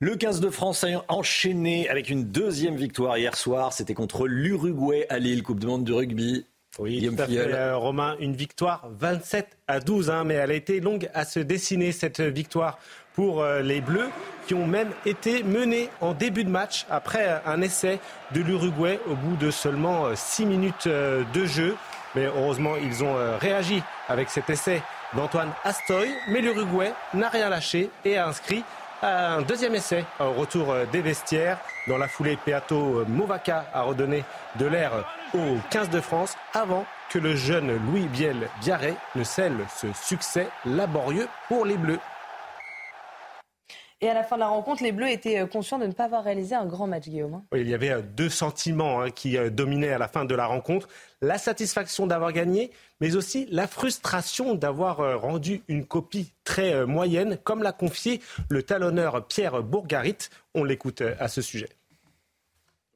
Le 15 de France a enchaîné avec une deuxième victoire hier soir. C'était contre l'Uruguay à Lille, Coupe du Monde du rugby. Oui, tout à fait, euh, Romain, une victoire 27 à 12, hein, mais elle a été longue à se dessiner cette victoire pour euh, les Bleus, qui ont même été menés en début de match après euh, un essai de l'Uruguay au bout de seulement 6 minutes de jeu. Mais heureusement, ils ont réagi avec cet essai d'Antoine Astoy, mais l'Uruguay n'a rien lâché et a inscrit un deuxième essai au retour des vestiaires. Dans la foulée, Peato Movaca a redonné de l'air au 15 de France avant que le jeune Louis Biel Biarré ne scelle ce succès laborieux pour les Bleus. Et à la fin de la rencontre, les Bleus étaient euh, conscients de ne pas avoir réalisé un grand match, Guillaume. hein. Oui, Il y avait euh, deux sentiments hein, qui euh, dominaient à la fin de la rencontre. La satisfaction d'avoir gagné, mais aussi la frustration d'avoir rendu une copie très moyenne, comme l'a confié le talonneur Pierre Bourgarit. On l'écoute à ce sujet.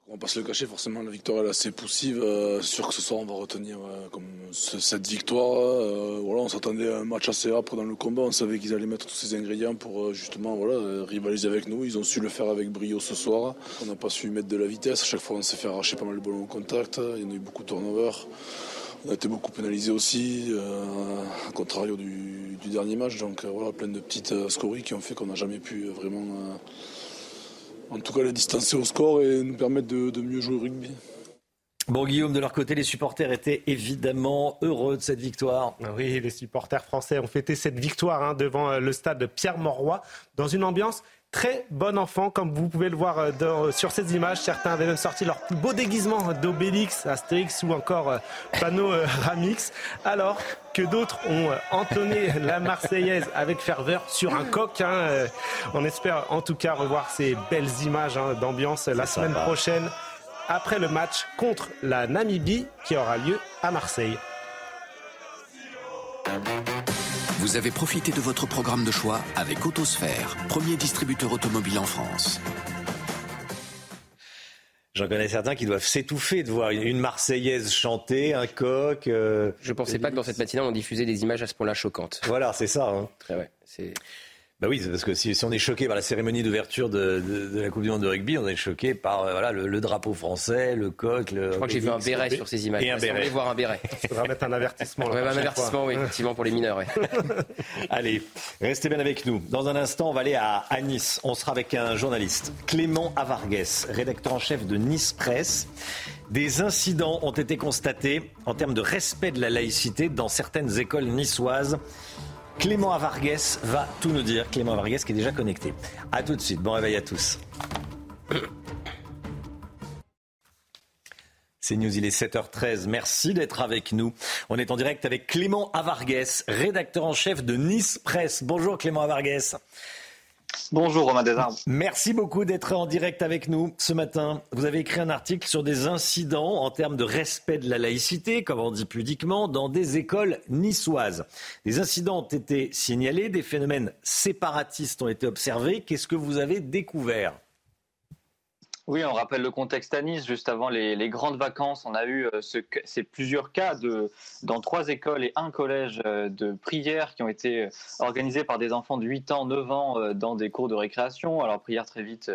On va pas se le cacher, forcément, la victoire est assez poussive. Euh, sûr que ce soir, on va retenir euh, cette victoire. Euh, voilà, on s'attendait à un match assez âpre dans le combat. On savait qu'ils allaient mettre tous ces ingrédients pour euh, justement voilà, rivaliser avec nous. Ils ont su le faire avec brio ce soir. On n'a pas su mettre de la vitesse. À chaque fois, on s'est fait arracher pas mal de ballons au contact. Il y en a eu beaucoup de turnover. On a été beaucoup pénalisé aussi, à contrario du, du dernier match. Donc voilà, plein de petites scories qui ont fait qu'on n'a jamais pu vraiment. En tout cas les distancer au score et nous permettre de, de mieux jouer au rugby. Bon, Guillaume, de leur côté, les supporters étaient évidemment heureux de cette victoire. Oui, les supporters français ont fêté cette victoire hein, devant euh, le stade Pierre-Mauroy dans une ambiance très bon enfant, comme vous pouvez le voir euh, dans- sur ces images. Certains avaient même sorti leur plus beau déguisement d'Obélix, Astérix ou encore euh, panneau euh, Ramix, alors que d'autres ont euh, entonné la Marseillaise avec ferveur sur un coq. hein, euh. On espère en tout cas revoir ces belles images hein, d'ambiance la semaine sympa. prochaine après le match contre la Namibie qui aura lieu à Marseille. Vous avez profité de votre programme de choix avec Autosphère, premier distributeur automobile en France. J'en connais certains qui doivent s'étouffer de voir une- Marseillaise chanter, un coq. euh, Je pensais pas que dans cette matinale, on diffusait des images à ce point-là choquantes. Voilà, c'est ça. hein. Ah ouais, c'est... Bah oui, c'est parce que si, si on est choqué par la cérémonie d'ouverture de, de- de la Coupe du Monde de rugby, on est choqué par euh, voilà, le, le drapeau français, le coq. Le, Je crois que j'ai vu un béret sur ces images. Et un béret. voir un béret. Il faudra mettre un avertissement. Ouais, un avertissement, fois. oui, effectivement, pour les mineurs. ouais. Allez, restez bien avec nous. Dans un instant, on va aller à, à Nice. On sera avec un journaliste, Clément Avargues, rédacteur en chef de Nice Presse. Des incidents ont été constatés en termes de respect de la laïcité dans certaines écoles niçoises. Clément Avargues va tout nous dire. Clément Avargues qui est déjà connecté. A tout de suite. Bon réveil à tous. C'est News, il est 7h13. Merci d'être avec nous. On est en direct avec Clément Avargues, rédacteur en chef de Nice Presse. Bonjour Clément Avargues. Bonjour Romain Desarbres. Merci beaucoup d'être en direct avec nous ce matin. Vous avez écrit un article sur des incidents en termes de respect de la laïcité, comme on dit pudiquement, dans des écoles niçoises. Des incidents ont été signalés, des phénomènes séparatistes ont été observés. Qu'est-ce que vous avez découvert? Oui, on rappelle le contexte à Nice. Juste avant les, grandes vacances, on a eu euh, ce, ces plusieurs cas de, dans trois écoles et un collège euh, de prières qui ont été euh, organisés par des enfants de 8 ans, 9 ans dans des cours de récréation. Alors, prières très vite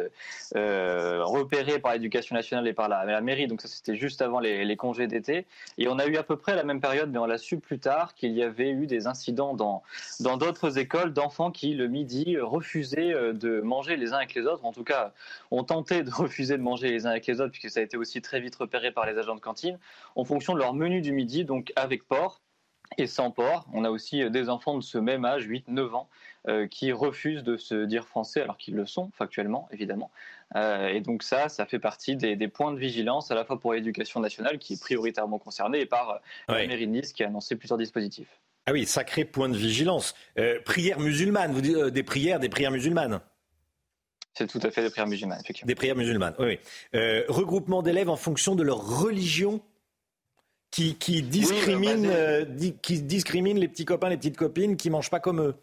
euh, repérées par l'éducation nationale et par la, la mairie. Donc, ça, c'était juste avant les, congés d'été. Et on a eu à peu près la même période, mais on l'a su plus tard, qu'il y avait eu des incidents dans dans d'autres écoles d'enfants qui, le midi, refusaient de manger les uns avec les autres. En tout cas, ont tenté de refuser refusaient de manger les uns avec les autres, puisque ça a été aussi très vite repéré par les agents de cantine, en fonction de leur menu du midi, donc avec porc et sans porc. On a aussi euh, des enfants de ce même âge, 8-9 ans, euh, qui refusent de se dire français alors qu'ils le sont factuellement, évidemment. Euh, et donc ça, ça fait partie des, points de vigilance à la fois pour l'éducation nationale, qui est prioritairement concernée, et par la mairie de Nice, qui a annoncé plusieurs dispositifs. Ah oui, sacré point de vigilance. prières musulmanes, vous dites des prières, des prières musulmanes c'est tout à fait des prières musulmanes, effectivement. Des prières musulmanes, oui. regroupement d'élèves en fonction de leur religion qui, qui discrimine, euh, qui discrimine les petits copains, les petites copines qui mangent pas comme eux.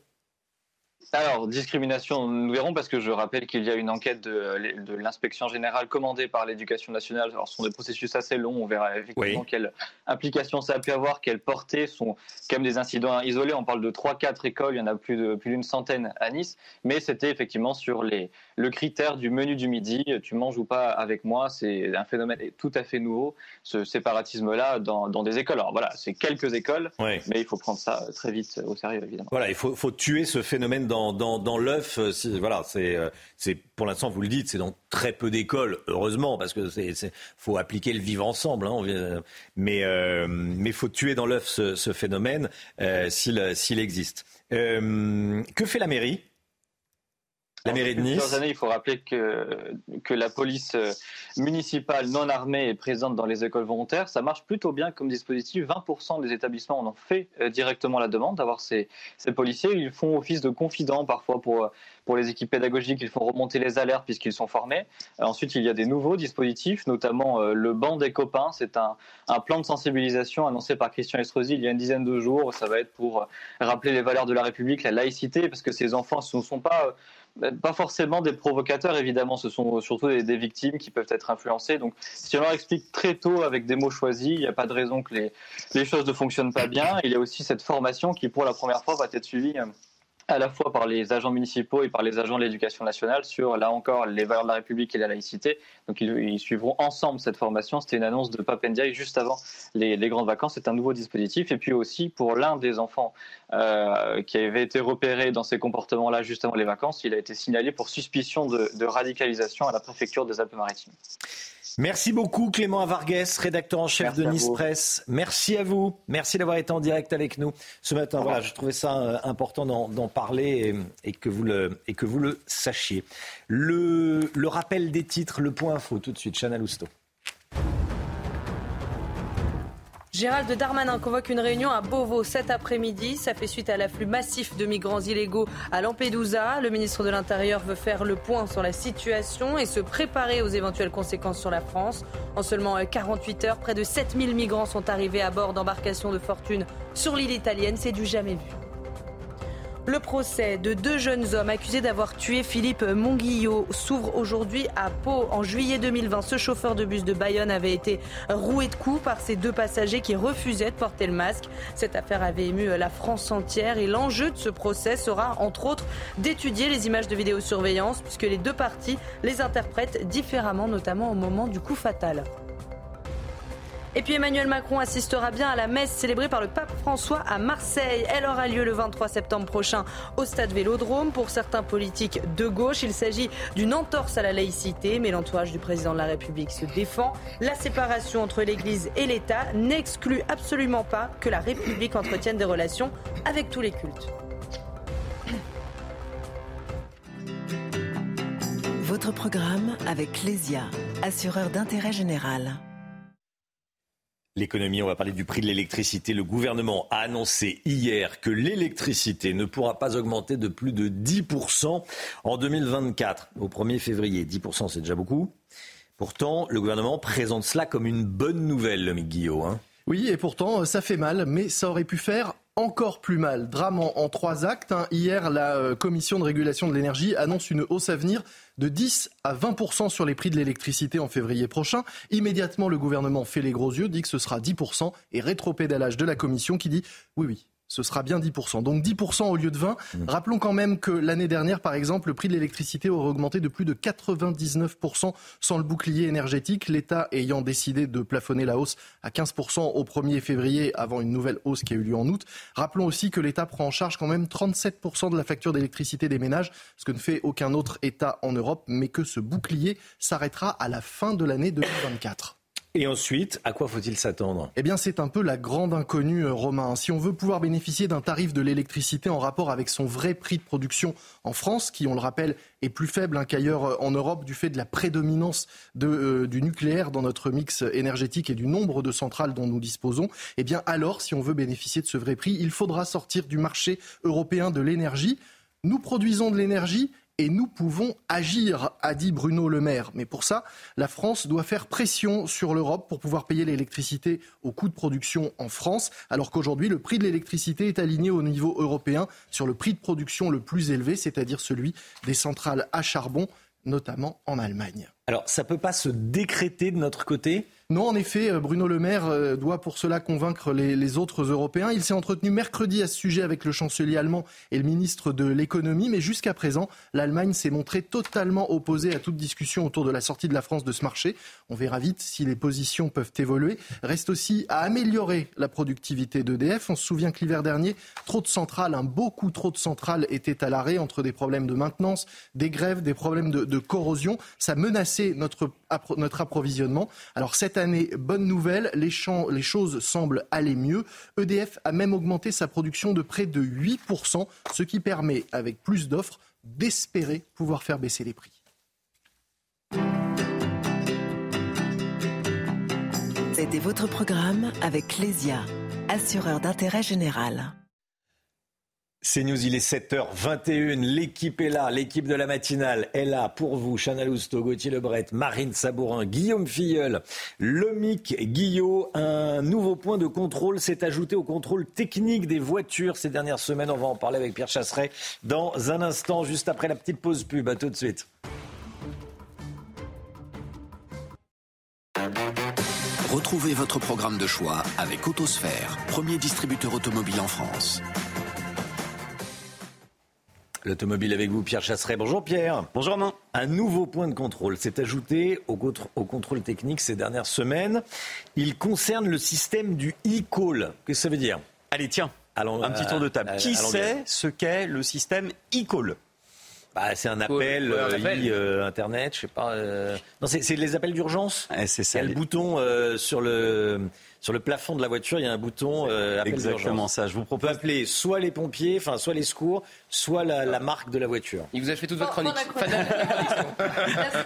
Alors, discrimination, nous verrons, parce que je rappelle qu'il y a une enquête de, de l'inspection générale commandée par l'éducation nationale. Alors, ce sont des processus assez longs, on verra effectivement quelle implication ça a pu avoir, quelle portée, sont quand même des incidents isolés. On parle de 3-4 écoles, il y en a plus d'une plus centaine à Nice, mais c'était effectivement sur les, le critère du menu du midi, tu manges ou pas avec moi, c'est un phénomène tout à fait nouveau, ce séparatisme-là dans, dans, des écoles. Alors voilà, c'est quelques écoles, mais il faut prendre ça très vite au sérieux, évidemment. Voilà, il faut, faut tuer ce phénomène dans dans, l'œuf, euh, voilà, euh, c'est, pour l'instant, vous le dites, c'est dans très peu d'écoles, heureusement, parce que c'est, faut appliquer le vivre ensemble. Hein, mais il faut tuer dans l'œuf ce, phénomène euh, s'il, existe. que fait la mairie? La mairie de Nice. années, il faut rappeler que, que la police municipale non armée est présente dans les écoles volontaires. Ça marche plutôt bien comme dispositif. 20% des établissements en ont fait euh, directement la demande d'avoir ces, ces policiers. Ils font office de confidents parfois pour, pour les équipes pédagogiques. Ils font remonter les alertes puisqu'ils sont formés. Euh, ensuite, il y a des nouveaux dispositifs, notamment euh, le banc des copains. C'est un, un, plan de sensibilisation annoncé par Christian Estrosi il y a une dizaine de jours. Ça va être pour rappeler les valeurs de la République, la laïcité, parce que ces enfants ne sont pas pas forcément des provocateurs, évidemment, ce sont surtout des, victimes qui peuvent être influencées. Donc, si on leur explique très tôt avec des mots choisis, il n'y a pas de raison que les, les choses ne fonctionnent pas bien. Il y a aussi cette formation qui, pour la première fois, va être suivie euh, à la fois par les agents municipaux et par les agents de l'éducation nationale sur, là encore, les valeurs de la République et la laïcité. Donc ils, suivront ensemble cette formation. C'était une annonce de Papendiaï juste avant les, grandes vacances. C'est un nouveau dispositif. Et puis aussi, pour l'un des enfants euh, qui avait été repéré dans ces comportements-là juste avant les vacances, il a été signalé pour suspicion de, de radicalisation à la préfecture des Alpes-Maritimes. Merci beaucoup Clément Avargues, rédacteur en chef de Nice Presse. Merci à vous. Merci d'avoir été en direct avec nous ce matin. Voilà, je trouvais ça euh, important d'en parler et, que vous le, et que vous le sachiez. Le, le rappel des titres, le point info tout de suite, Chana Lousteau. Gérald Darmanin convoque une réunion à Beauvau cet après-midi. Ça fait suite à l'afflux massif de migrants illégaux à Lampedusa. Le ministre de l'Intérieur veut faire le point sur la situation et se préparer aux éventuelles conséquences sur la France. En seulement 48 heures, près de 7000 migrants sont arrivés à bord d'embarcations de fortune sur l'île italienne. C'est du jamais vu. Le procès de deux jeunes hommes accusés d'avoir tué Philippe Monguillot s'ouvre aujourd'hui à Pau. En juillet 2020, ce chauffeur de bus de Bayonne avait été roué de coups par ces deux passagers qui refusaient de porter le masque. Cette affaire avait ému la France entière et l'enjeu de ce procès sera entre autres d'étudier les images de vidéosurveillance puisque les deux parties les interprètent différemment, notamment au moment du coup fatal. Et puis Emmanuel Macron assistera bien à la messe célébrée par le pape François à Marseille. Elle aura lieu le 23 septembre prochain au stade Vélodrome. Pour certains politiques de gauche, il s'agit d'une entorse à la laïcité, mais l'entourage du président de la République se défend. La séparation entre l'Église et l'État n'exclut absolument pas que la République entretienne des relations avec tous les cultes. Votre programme avec Lesia, assureur d'intérêt général. L'économie, on va parler du prix de l'électricité. Le gouvernement a annoncé hier que l'électricité ne pourra pas augmenter de plus de 10% en 2024. Au 1er février, 10% c'est déjà beaucoup. Pourtant, le gouvernement présente cela comme une bonne nouvelle, le Guillaume. Hein. Oui, et pourtant, ça fait mal, mais ça aurait pu faire encore plus mal. Drame en, trois actes. Hein. Hier, la euh, Commission de régulation de l'énergie annonce une hausse à venir de 10 à 20 sur les prix de l'électricité en février prochain. Immédiatement, le gouvernement fait les gros yeux, dit que ce sera 10 et rétropédalage de la Commission qui dit oui, oui, ce sera bien 10%. Donc 10% au lieu de 20. Mmh. Rappelons quand même que l'année dernière, par exemple, le prix de l'électricité aurait augmenté de plus de 99% sans le bouclier énergétique, l'État ayant décidé de plafonner la hausse à 15% au 1er février avant une nouvelle hausse qui a eu lieu en août. Rappelons aussi que l'État prend en charge quand même 37% de la facture d'électricité des ménages, ce que ne fait aucun autre État en Europe, mais que ce bouclier s'arrêtera à la fin de l'année 2024. Et ensuite, à quoi faut-il s'attendre? Eh bien, c'est un peu la grande inconnue, euh, Romain. Si on veut pouvoir bénéficier d'un tarif de l'électricité en rapport avec son vrai prix de production en France, qui, on le rappelle, est plus faible hein, qu'ailleurs euh, en Europe du fait de la prédominance euh, du nucléaire dans notre mix énergétique et du nombre de centrales dont nous disposons, eh bien, alors, si on veut bénéficier de ce vrai prix, il faudra sortir du marché européen de l'énergie. Nous produisons de l'énergie et nous pouvons agir, a dit Bruno Le Maire. Mais pour ça, la France doit faire pression sur l'Europe pour pouvoir payer l'électricité au coût de production en France, alors qu'aujourd'hui, le prix de l'électricité est aligné au niveau européen sur le prix de production le plus élevé, c'est-à-dire celui des centrales à charbon, notamment en Allemagne. Alors, ça ne peut pas se décréter de notre côté non, en effet, euh, Bruno Le Maire euh, doit pour cela convaincre les, autres Européens. Il s'est entretenu mercredi à ce sujet avec le chancelier allemand et le ministre de l'économie, mais jusqu'à présent, l'Allemagne s'est montrée totalement opposée à toute discussion autour de la sortie de la France de ce marché. On verra vite si les positions peuvent évoluer. Reste aussi à améliorer la productivité d'EDF. On se souvient que l'hiver dernier, trop de centrales, hein, beaucoup trop de centrales étaient à l'arrêt entre des problèmes de maintenance, des grèves, des problèmes de, corrosion. Ça menaçait notre, approvisionnement. Année, bonne nouvelle, les, les choses semblent aller mieux. EDF a même augmenté sa production de près de 8%, ce qui permet, avec plus d'offres, d'espérer pouvoir faire baisser les prix. C'était votre programme avec Lesia, assureur d'intérêt général. C'est News, il est 7h21. L'équipe est là, l'équipe de la matinale est là pour vous. Chana Lousteau, Gauthier Lebret, Marine Sabourin, Guillaume Filleul, Lomic Guillot. Un nouveau point de contrôle s'est ajouté au contrôle technique des voitures ces dernières semaines. On va en parler avec Pierre Chasseret dans un instant, juste après la petite pause pub. À tout de suite. Retrouvez votre programme de choix avec Autosphère, premier distributeur automobile en France. L'automobile avec vous, Pierre Chasseret. Bonjour Pierre. Bonjour Romain. Un nouveau point de contrôle s'est ajouté au, au, contrôle technique ces dernières semaines. Il concerne le système du e-call. Qu'est-ce que ça veut dire? Allez, tiens, Allons, un petit tour de table. Qui sait ce qu'est le système e-call? Bah, c'est un appel, euh, euh, internet, je sais pas. Euh, non, c'est les appels d'urgence. c'est ça. Il y a le bouton sur le sur le plafond de la voiture, il y a un bouton euh, appel Exactement ça. Je vous propose. appeler soit les pompiers, enfin soit les secours, soit la, marque de la voiture. Il vous a fait toute votre chronique.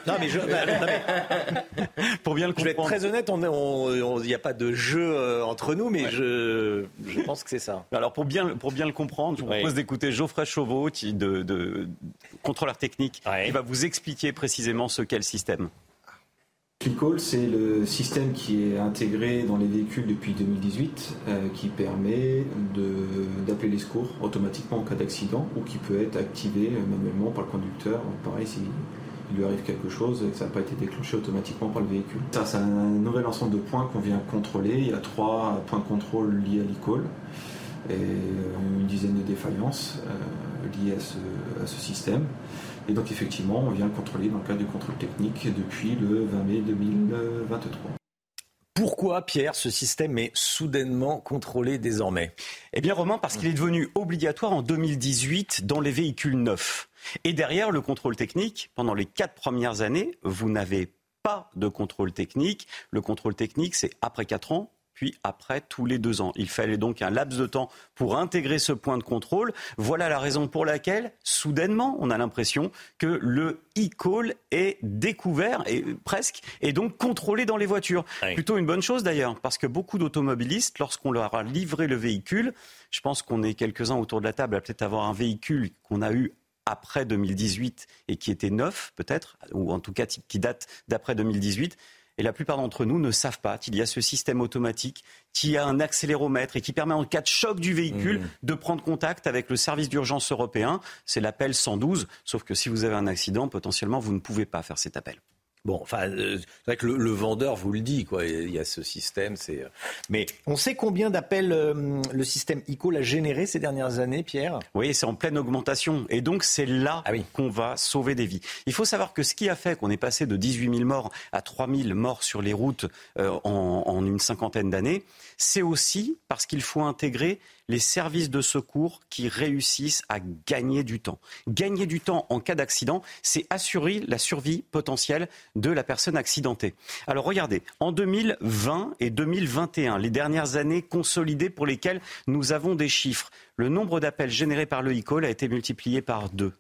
non mais je, pour bien le comprendre. Je vais être très honnête, il n'y a pas de jeu euh, entre nous, mais je, je pense que c'est ça. Alors pour bien pour bien le comprendre, je vous propose d'écouter Geoffrey Chauveau, de, de contrôleur technique, qui va vous expliquer précisément ce qu'est le système. Call, c'est le système qui est intégré dans les véhicules depuis 2018, euh, qui permet d'appeler les secours automatiquement en cas d'accident ou qui peut être activé euh, manuellement par le conducteur. Pareil, s'il lui arrive quelque chose et que ça n'a pas été déclenché automatiquement par le véhicule. Ça, c'est un nouvel ensemble de points qu'on vient contrôler. Il y a trois points de contrôle liés à l'e-call et une dizaine de défaillances euh, liées à ce système. Et donc effectivement, on vient le contrôler dans le cadre du contrôle technique depuis le 20 mai 2023. Pourquoi, Pierre, ce système est soudainement contrôlé désormais? Eh bien, Romain, parce qu'il est devenu obligatoire en 2018 dans les véhicules neufs. Et derrière le contrôle technique, pendant les quatre premières années, vous n'avez pas de contrôle technique. Le contrôle technique, c'est après quatre ans, puis après tous les deux ans. Il fallait donc un laps de temps pour intégrer ce point de contrôle. Voilà la raison pour laquelle, soudainement, on a l'impression que le e-call est découvert et presque et donc contrôlé dans les voitures. Plutôt une bonne chose d'ailleurs, parce que beaucoup d'automobilistes, lorsqu'on leur a livré le véhicule, je pense qu'on est quelques-uns autour de la table à peut-être avoir un véhicule qu'on a eu après 2018 et qui était neuf peut-être, ou en tout cas qui date d'après 2018 et la plupart d'entre nous ne savent pas qu'il y a ce système automatique qui a un accéléromètre et qui permet en cas de choc du véhicule mmh. de prendre contact avec le service d'urgence européen. C'est l'appel 112, sauf que si vous avez un accident, potentiellement, vous ne pouvez pas faire cet appel. Bon, enfin, euh, c'est vrai que le, vendeur vous le dit, quoi. Il y a ce système, c'est. Euh, mais on sait combien d'appels euh, le système ICO a généré ces dernières années, Pierre? Oui, c'est en pleine augmentation. Et donc, c'est là ah qu'on va sauver des vies. Il faut savoir que ce qui a fait qu'on est passé de 18 000 morts à 3 000 morts sur les routes en, en une cinquantaine d'années, c'est aussi parce qu'il faut intégrer les services de secours qui réussissent à gagner du temps. Gagner du temps en cas d'accident, c'est assurer la survie potentielle de la personne accidentée. Alors regardez, en 2020 et 2021, les dernières années consolidées pour lesquelles nous avons des chiffres, le nombre d'appels générés par le e-call a été multiplié par deux.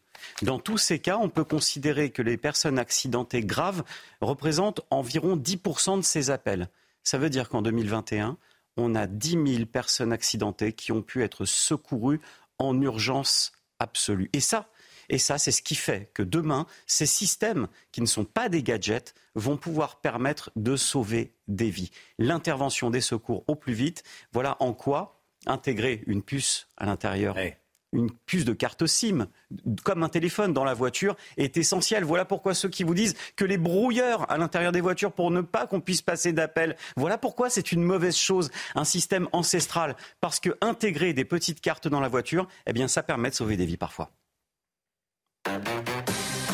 Dans tous ces cas, on peut considérer que les personnes accidentées graves représentent environ 10% de ces appels. Ça veut dire qu'en 2021, on a 10 000 personnes accidentées qui ont pu être secourues en urgence absolue. Et ça, et ça, c'est ce qui fait que demain, ces systèmes qui ne sont pas des gadgets vont pouvoir permettre de sauver des vies. L'intervention des secours au plus vite, voilà en quoi intégrer une puce à l'intérieur une puce de carte SIM, comme un téléphone dans la voiture, est essentiel. Voilà pourquoi ceux qui vous disent que les brouilleurs à l'intérieur des voitures pour ne pas qu'on puisse passer d'appel, voilà pourquoi c'est une mauvaise chose, un système ancestral. Parce que intégrer des petites cartes dans la voiture, eh bien, ça permet de sauver des vies parfois.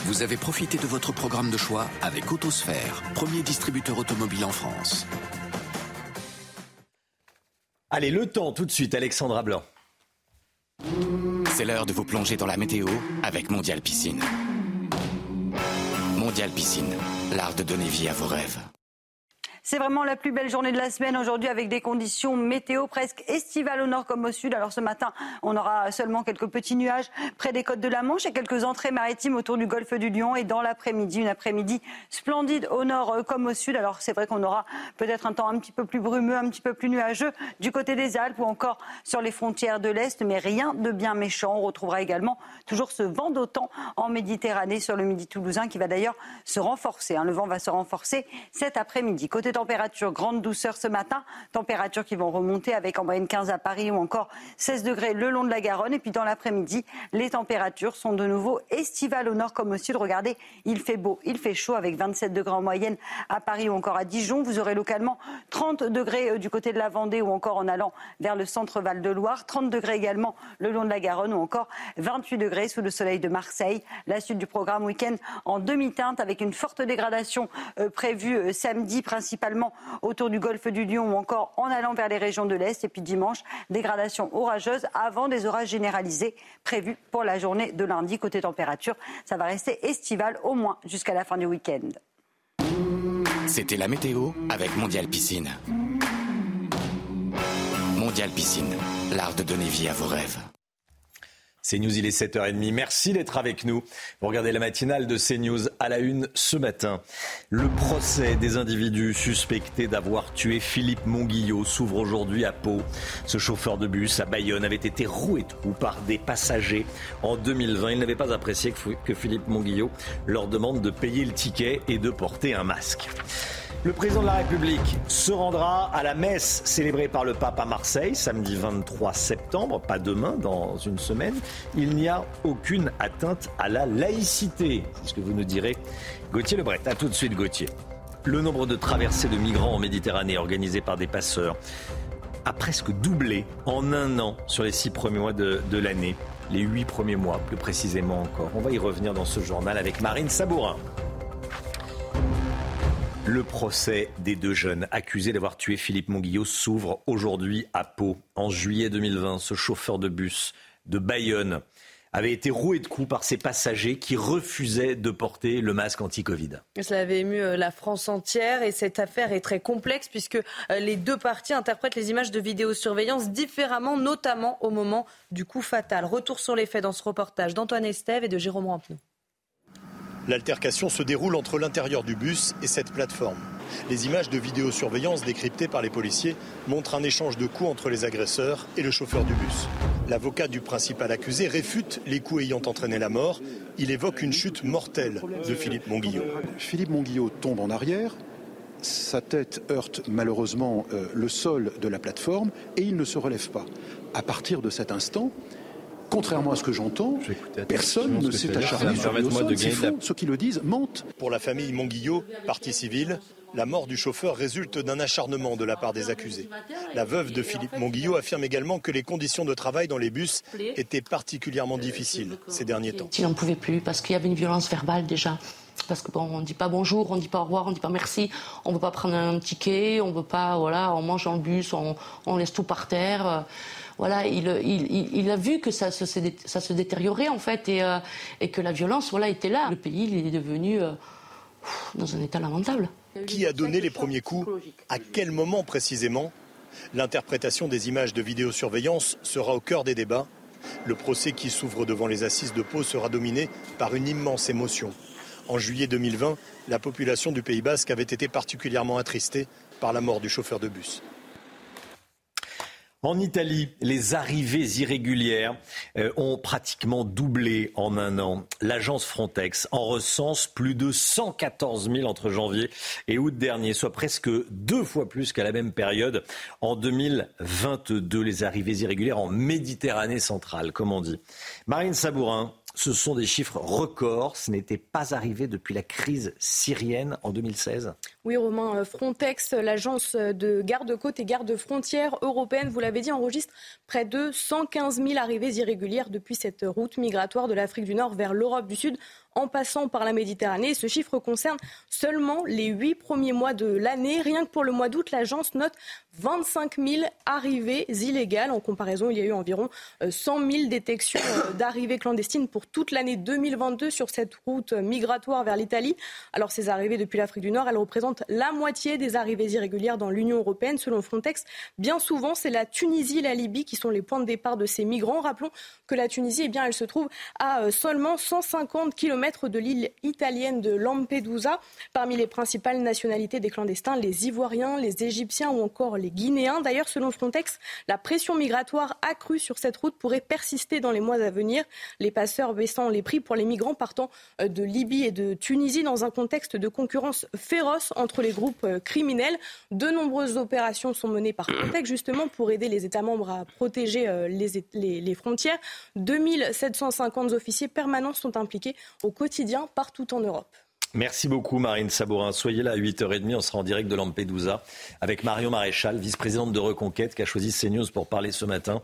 Vous avez profité de votre programme de choix avec Autosphère, premier distributeur automobile en France. Allez, le temps tout de suite, Alexandra Blanc. C'est l'heure de vous plonger dans la météo avec Mondial Piscine. Mondial Piscine, l'art de donner vie à vos rêves. C'est vraiment la plus belle journée de la semaine aujourd'hui avec des conditions météo presque estivales au nord comme au sud. Alors ce matin, on aura seulement quelques petits nuages près des côtes de la Manche et quelques entrées maritimes autour du golfe du Lion. Et dans l'après-midi, une après-midi splendide au nord euh, comme au sud. Alors c'est vrai qu'on aura peut-être un temps un petit peu plus brumeux, un petit peu plus nuageux du côté des Alpes ou encore sur les frontières de l'Est, mais rien de bien méchant. On retrouvera également toujours ce vent d'autant en Méditerranée sur le midi toulousain qui va d'ailleurs se renforcer. Hein. Le vent va se renforcer cet après-midi. Température, grande douceur ce matin. Températures qui vont remonter avec en moyenne 15 à Paris ou encore 16 degrés le long de la Garonne. Et puis dans l'après-midi, les températures sont de nouveau estivales au nord comme au sud. Regardez, il fait beau, il fait chaud avec 27 degrés en moyenne à Paris ou encore à Dijon. Vous aurez localement 30 degrés euh, du côté de la Vendée ou encore en allant vers le centre Val-de-Loire. 30 degrés également le long de la Garonne ou encore 28 degrés sous le soleil de Marseille. La suite du programme week-end en demi-teinte avec une forte dégradation euh, prévue euh, samedi principalement autour du golfe du Lion ou encore en allant vers les régions de l'Est. Et puis dimanche, dégradation orageuse avant des orages généralisés prévus pour la journée de lundi. Côté température, ça va rester estival au moins jusqu'à la fin du week-end. C'était la météo avec Mondial Piscine. Mondial Piscine, l'art de donner vie à vos rêves. CNews, il est 7h30. Merci d'être avec nous. Vous regardez la matinale de CNews à la une ce matin. Le procès des individus suspectés d'avoir tué Philippe Monguillot s'ouvre aujourd'hui à Pau. Ce chauffeur de bus à Bayonne avait été roué de coups par des passagers en 2020. Il n'avait pas apprécié que Philippe Monguillot leur demande de payer le ticket et de porter un masque. Le président de la République se rendra à la messe célébrée par le pape à Marseille samedi 23 septembre, pas demain, dans une semaine. Il n'y a aucune atteinte à la laïcité, c'est ce que vous nous direz. Gauthier Lebret, à tout de suite Gauthier. Le nombre de traversées de migrants en Méditerranée organisées par des passeurs a presque doublé en un an sur les six premiers mois de, de l'année. Les huit premiers mois, plus précisément encore. On va y revenir dans ce journal avec Marine Sabourin. Le procès des deux jeunes accusés d'avoir tué Philippe Monguillot s'ouvre aujourd'hui à Pau. En juillet 2020, ce chauffeur de bus de Bayonne avait été roué de coups par ses passagers qui refusaient de porter le masque anti-Covid. Cela avait ému euh, la France entière et cette affaire est très complexe puisque euh, les deux parties interprètent les images de vidéosurveillance différemment, notamment au moment du coup fatal. Retour sur les faits dans ce reportage d'Antoine Estève et de Jérôme Rampenou. L'altercation se déroule entre l'intérieur du bus et cette plateforme. Les images de vidéosurveillance décryptées par les policiers montrent un échange de coups entre les agresseurs et le chauffeur du bus. L'avocat du principal accusé réfute les coups ayant entraîné la mort. Il évoque une chute mortelle de Philippe Monguillot. Philippe Monguillot tombe en arrière, sa tête heurte malheureusement euh, le sol de la plateforme et il ne se relève pas. À partir de cet instant, Contrairement à ce que j'entends, personne ne s'est acharné sur faux. Ceux qui le disent mentent. Pour la famille Monguillot, partie civile, la mort du chauffeur résulte d'un acharnement de la part des accusés. La veuve de Philippe Monguillot affirme également que les conditions de travail dans les bus étaient particulièrement difficiles ces derniers temps. Il n'en pouvait plus parce qu'il y avait une violence verbale déjà. Parce que bon, on dit pas bonjour, on dit pas au revoir, on dit pas merci, on veut pas prendre un ticket, on veut pas, voilà, on mange le bus, on, laisse tout par terre. Voilà, il, a vu que ça se, détériorait en fait et, euh, et, que la violence, voilà, était là. Le pays, il est devenu euh, dans un état lamentable. Qui a donné les premiers coups? À quel moment précisément? L'interprétation des images de vidéosurveillance sera au cœur des débats. Le procès qui s'ouvre devant les assises de Pau sera dominé par une immense émotion. En juillet 2020, la population du Pays basque avait été particulièrement attristée par la mort du chauffeur de bus. En Italie, les arrivées irrégulières euh, ont pratiquement doublé en un an. L'agence Frontex en recense plus de 114 000 entre janvier et août dernier, soit presque deux fois plus qu'à la même période en 2022. Les arrivées irrégulières en Méditerranée centrale, comme on dit. Marine Sabourin, ce sont des chiffres records. Ce n'était pas arrivé depuis la crise syrienne en 2016. Oui, Romain, euh, Frontex, l'agence de garde-côtes et garde-frontières européenne, vous l'avez dit, enregistre près de 115 000 arrivées irrégulières depuis cette route migratoire de l'Afrique du Nord vers l'Europe du Sud en passant par la Méditerranée. Ce chiffre concerne seulement les huit premiers mois de l'année. Rien que pour le mois d'août, l'agence note 25 000 arrivées illégales. En comparaison, il y a eu environ 100 euh, 000 détections euh, d'arrivées clandestines pour toute l'année 2022 sur cette route migratoire vers l'Italie. Alors ces arrivées depuis l'Afrique du Nord, elles représentent la moitié des arrivées irrégulières dans l'Union européenne. Selon Frontex, bien souvent, c'est la Tunisie et la Libye qui sont les points de départ de ces migrants. Rappelons que la Tunisie, eh bien, elle se trouve à euh, seulement 150 km de l'île italienne de Lampedusa. Parmi les principales nationalités des clandestins, les Ivoiriens, les Égyptiens ou encore les Guinéens. D'ailleurs, selon Frontex, la pression migratoire accrue sur cette route pourrait persister dans les mois à venir. Les passeurs baissant les prix pour les migrants partant euh, de Libye et de Tunisie dans un contexte de concurrence féroce entre les groupes euh, criminels. De nombreuses opérations sont menées par Frontex justement pour aider les États membres à protéger euh, les, les, les frontières. 2750 officiers permanents sont impliqués au quotidien partout en Europe. Merci beaucoup Marine Sabourin. Soyez là à 8h30, on sera en direct de Lampedusa avec Marion Maréchal, vice-présidente de Reconquête, qui a choisi CNews pour parler ce matin.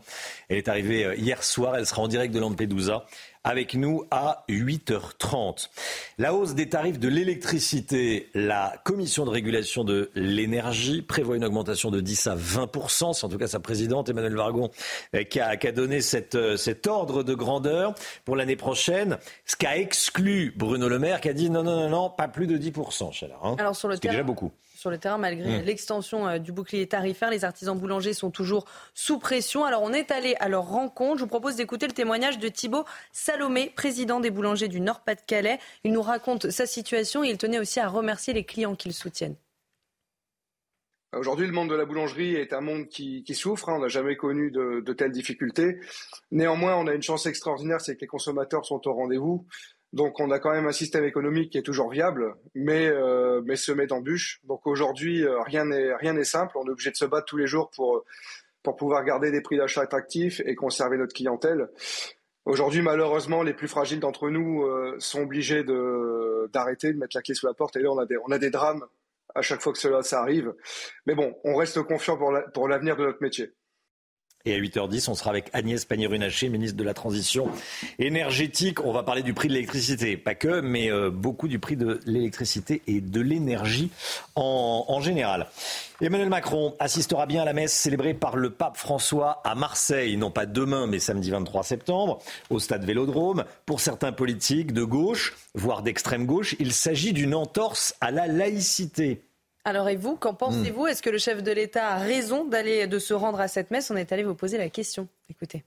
Elle est arrivée euh, hier soir, elle sera en direct de Lampedusa avec nous à 8h30. La hausse des tarifs de l'électricité, la commission de régulation de l'énergie prévoit une augmentation de 10 à 20%. C'est en tout cas sa présidente, Emmanuel Vargon, euh, qui a, donné cette, euh, cet ordre de grandeur pour l'année prochaine. Ce qu'a exclu Bruno Le Maire, qui a dit non, non, non, non, pas plus de 10%, Chala, hein, Alors sur le qui est déjà beaucoup sur le terrain malgré mmh. l'extension euh, du bouclier tarifaire. Les artisans boulangers sont toujours sous pression. Alors on est allé à leur rencontre. Je vous propose d'écouter le témoignage de Thibault Salomé, président des boulangers du Nord-Pas-de-Calais. Il nous raconte sa situation et il tenait aussi à remercier les clients qui le soutiennent. Aujourd'hui, le monde de la boulangerie est un monde qui, qui souffre. Hein. On n'a jamais connu de, de, telles difficultés. Néanmoins, on a une chance extraordinaire, c'est que les consommateurs sont au rendez-vous. Donc on a quand même un système économique qui est toujours viable, mais euh, mais se met bûche. Donc aujourd'hui euh, rien n'est simple. On est obligé de se battre tous les jours pour pour pouvoir garder des prix d'achat attractifs et conserver notre clientèle. Aujourd'hui, malheureusement, les plus fragiles d'entre nous euh, sont obligés d'arrêter, de mettre la clé sous la porte. Et là, on a des on a des drames à chaque fois que cela ça arrive. Mais bon, on reste confiant pour l'avenir de notre métier. Et à 8h10, on sera avec Agnès Pannier-Runacher, ministre de la Transition énergétique. On va parler du prix de l'électricité, pas que, mais euh, beaucoup du prix de l'électricité et de l'énergie en, en, général. Emmanuel Macron assistera bien à la messe célébrée par le pape François à Marseille, non pas demain, mais samedi 23 septembre, au stade Vélodrome. Pour certains politiques de gauche, voire d'extrême gauche, il s'agit d'une entorse à la laïcité. Alors et vous, qu'en pensez-vous? Est-ce que le chef de l'État a raison d'aller de se rendre à cette messe? On est allé vous poser la question. Écoutez.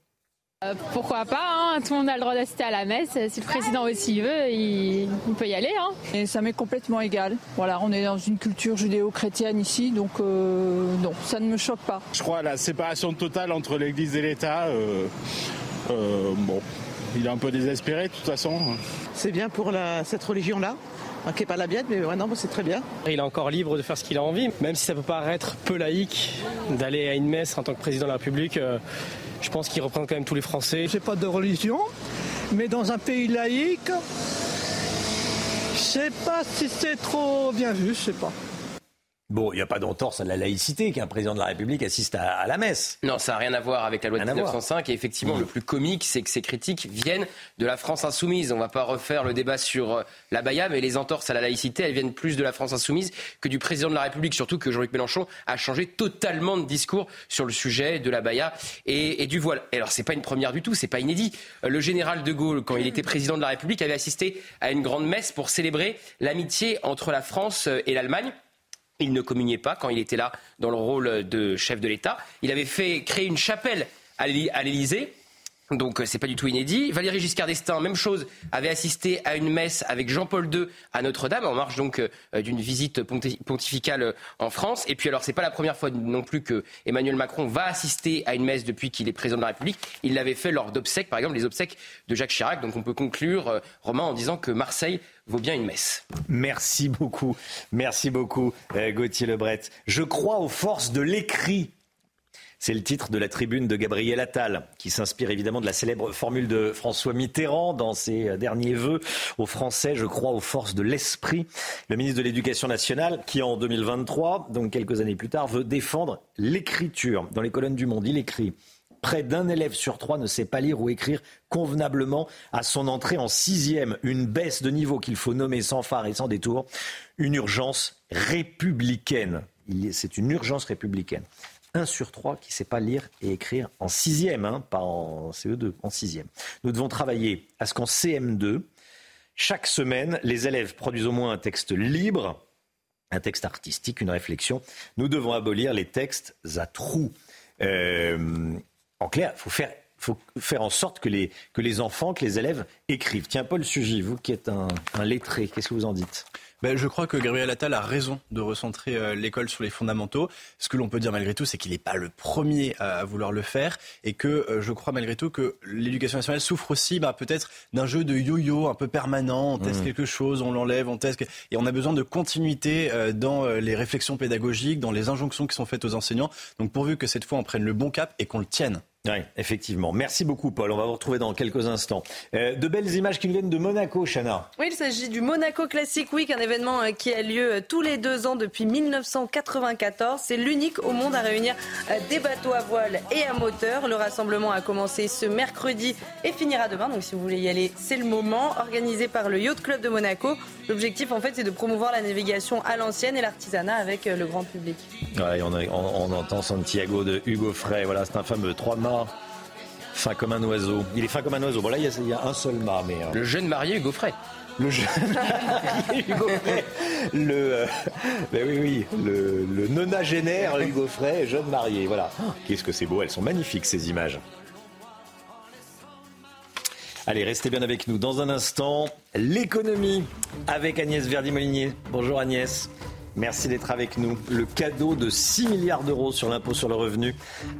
Euh, pourquoi pas hein? Tout le monde a le droit d'assister à la messe. Si le président aussi veut, il, peut y aller. Hein et ça m'est complètement égal. Voilà, on est dans une culture judéo-chrétienne ici, donc euh, non, ça ne me choque pas. Je crois à la séparation totale entre l'Église et l'État. Euh, bon, il est un peu désespéré de toute façon. C'est bien pour la, cette religion-là? Qui pas la biette, mais ouais, non, c'est très bien. Il est encore libre de faire ce qu'il a envie, même si ça peut paraître peu laïque d'aller à une messe en tant que président de la République. Euh, je pense qu'il représente quand même tous les Français. C'est pas de religion, mais dans un pays laïque, je sais pas si c'est trop bien vu, je sais pas. Bon, il n'y a pas d'entorse à la laïcité qu'un président de la République assiste à, la messe. Non, ça n'a rien à voir avec la loi de 1905. Et effectivement, le plus comique, c'est que ces critiques viennent de la France insoumise. On ne va pas refaire le débat sur euh, la Baïa, mais les entorses à la laïcité, elles viennent plus de la France insoumise que du président de la République. Surtout que Jean-Luc Mélenchon a changé totalement de discours sur le sujet de la Baïa et, du voile. Et alors, c'est pas une première du tout, c'est pas inédit. Euh, le général de Gaulle, quand il était président de la République, avait assisté à une grande messe pour célébrer l'amitié entre la France euh, et l'Allemagne. Il ne communiait pas quand il était là dans le rôle de chef de l'État. Il avait fait créer une chapelle à l'Élysée donc euh, c'est pas du tout inédit. Valéry Giscard d'Estaing, même chose, avait assisté à une messe avec Jean-Paul II à Notre-Dame en marge donc euh, d'une visite pontificale euh, en France. Et puis alors c'est pas la première fois non plus que Emmanuel Macron va assister à une messe depuis qu'il est président de la République. Il l'avait fait lors d'obsèques, par exemple les obsèques de Jacques Chirac. Donc on peut conclure Romain en disant que Marseille vaut bien une messe. Merci beaucoup, merci beaucoup Gauthier Lebret. Je crois aux forces de l'écrit c'est le titre de la tribune de Gabriel Attal, qui s'inspire évidemment de la célèbre formule de François Mitterrand dans ses derniers vœux aux Français, je crois aux forces de l'esprit. Le ministre de l'Éducation nationale, qui en 2023, donc quelques années plus tard, veut défendre l'écriture. Dans les colonnes du Monde, il écrit Près d'un élève sur trois ne sait pas lire ou écrire convenablement à son entrée en sixième. Une baisse de niveau qu'il faut nommer sans phare et sans détour. Une urgence républicaine. C'est une urgence républicaine. 1 sur 3 qui ne sait pas lire et écrire en sixième, hein, pas en CE2, en sixième. Nous devons travailler à ce qu'en CM2, chaque semaine, les élèves produisent au moins un texte libre, un texte artistique, une réflexion. Nous devons abolir les textes à trous. Euh, en clair, il faut faire en sorte que les, enfants, que les élèves écrivent. Tiens, Paul Sugy, vous qui êtes un lettré, qu'est-ce que vous en dites? Ben, je crois que Gabriel Attal a raison de recentrer euh, l'école sur les fondamentaux. Ce que l'on peut dire malgré tout, c'est qu'il n'est pas le premier à, vouloir le faire et que euh, je crois malgré tout que l'éducation nationale souffre aussi bah, peut-être d'un jeu de yo-yo un peu permanent. On teste mmh. quelque chose, on l'enlève, on teste. Et on a besoin de continuité euh, dans les réflexions pédagogiques, dans les injonctions qui sont faites aux enseignants. Donc pourvu que cette fois on prenne le bon cap et qu'on le tienne. Oui, effectivement. Merci beaucoup, Paul. On va vous retrouver dans quelques instants. Euh, de belles images qui nous viennent de Monaco, Chana. Oui, il s'agit du Monaco Classic Week, un événement euh, qui a lieu euh, tous les deux ans depuis 1994. C'est l'unique au monde à réunir des bateaux à voile et à moteur. Le rassemblement a commencé ce mercredi et finira demain. Donc, si vous voulez y aller, c'est le moment. Organisé par le Yacht Club de Monaco. L'objectif, en fait, c'est de promouvoir la navigation à l'ancienne et l'artisanat avec le grand public. On, on, entend Santiago de Hugo Frey. Voilà, c'est un fameux trois Fin comme un oiseau. Il est fin comme un oiseau. Bon, là, il y a, un seul mât. Mais, euh, Le jeune marié Hugo Frey. Le jeune marié Hugo Frey. Le, euh, ben oui, oui, le, le nonagénaire Hugo Frey, jeune marié. Voilà. Qu'est-ce que c'est beau. Elles sont magnifiques, ces images. Allez, restez bien avec nous. Dans un instant, l'économie avec Agnès Verdi-Molinier. Bonjour Agnès. Merci d'être avec nous. Le cadeau de 6 milliards d'euros sur l'impôt sur le revenu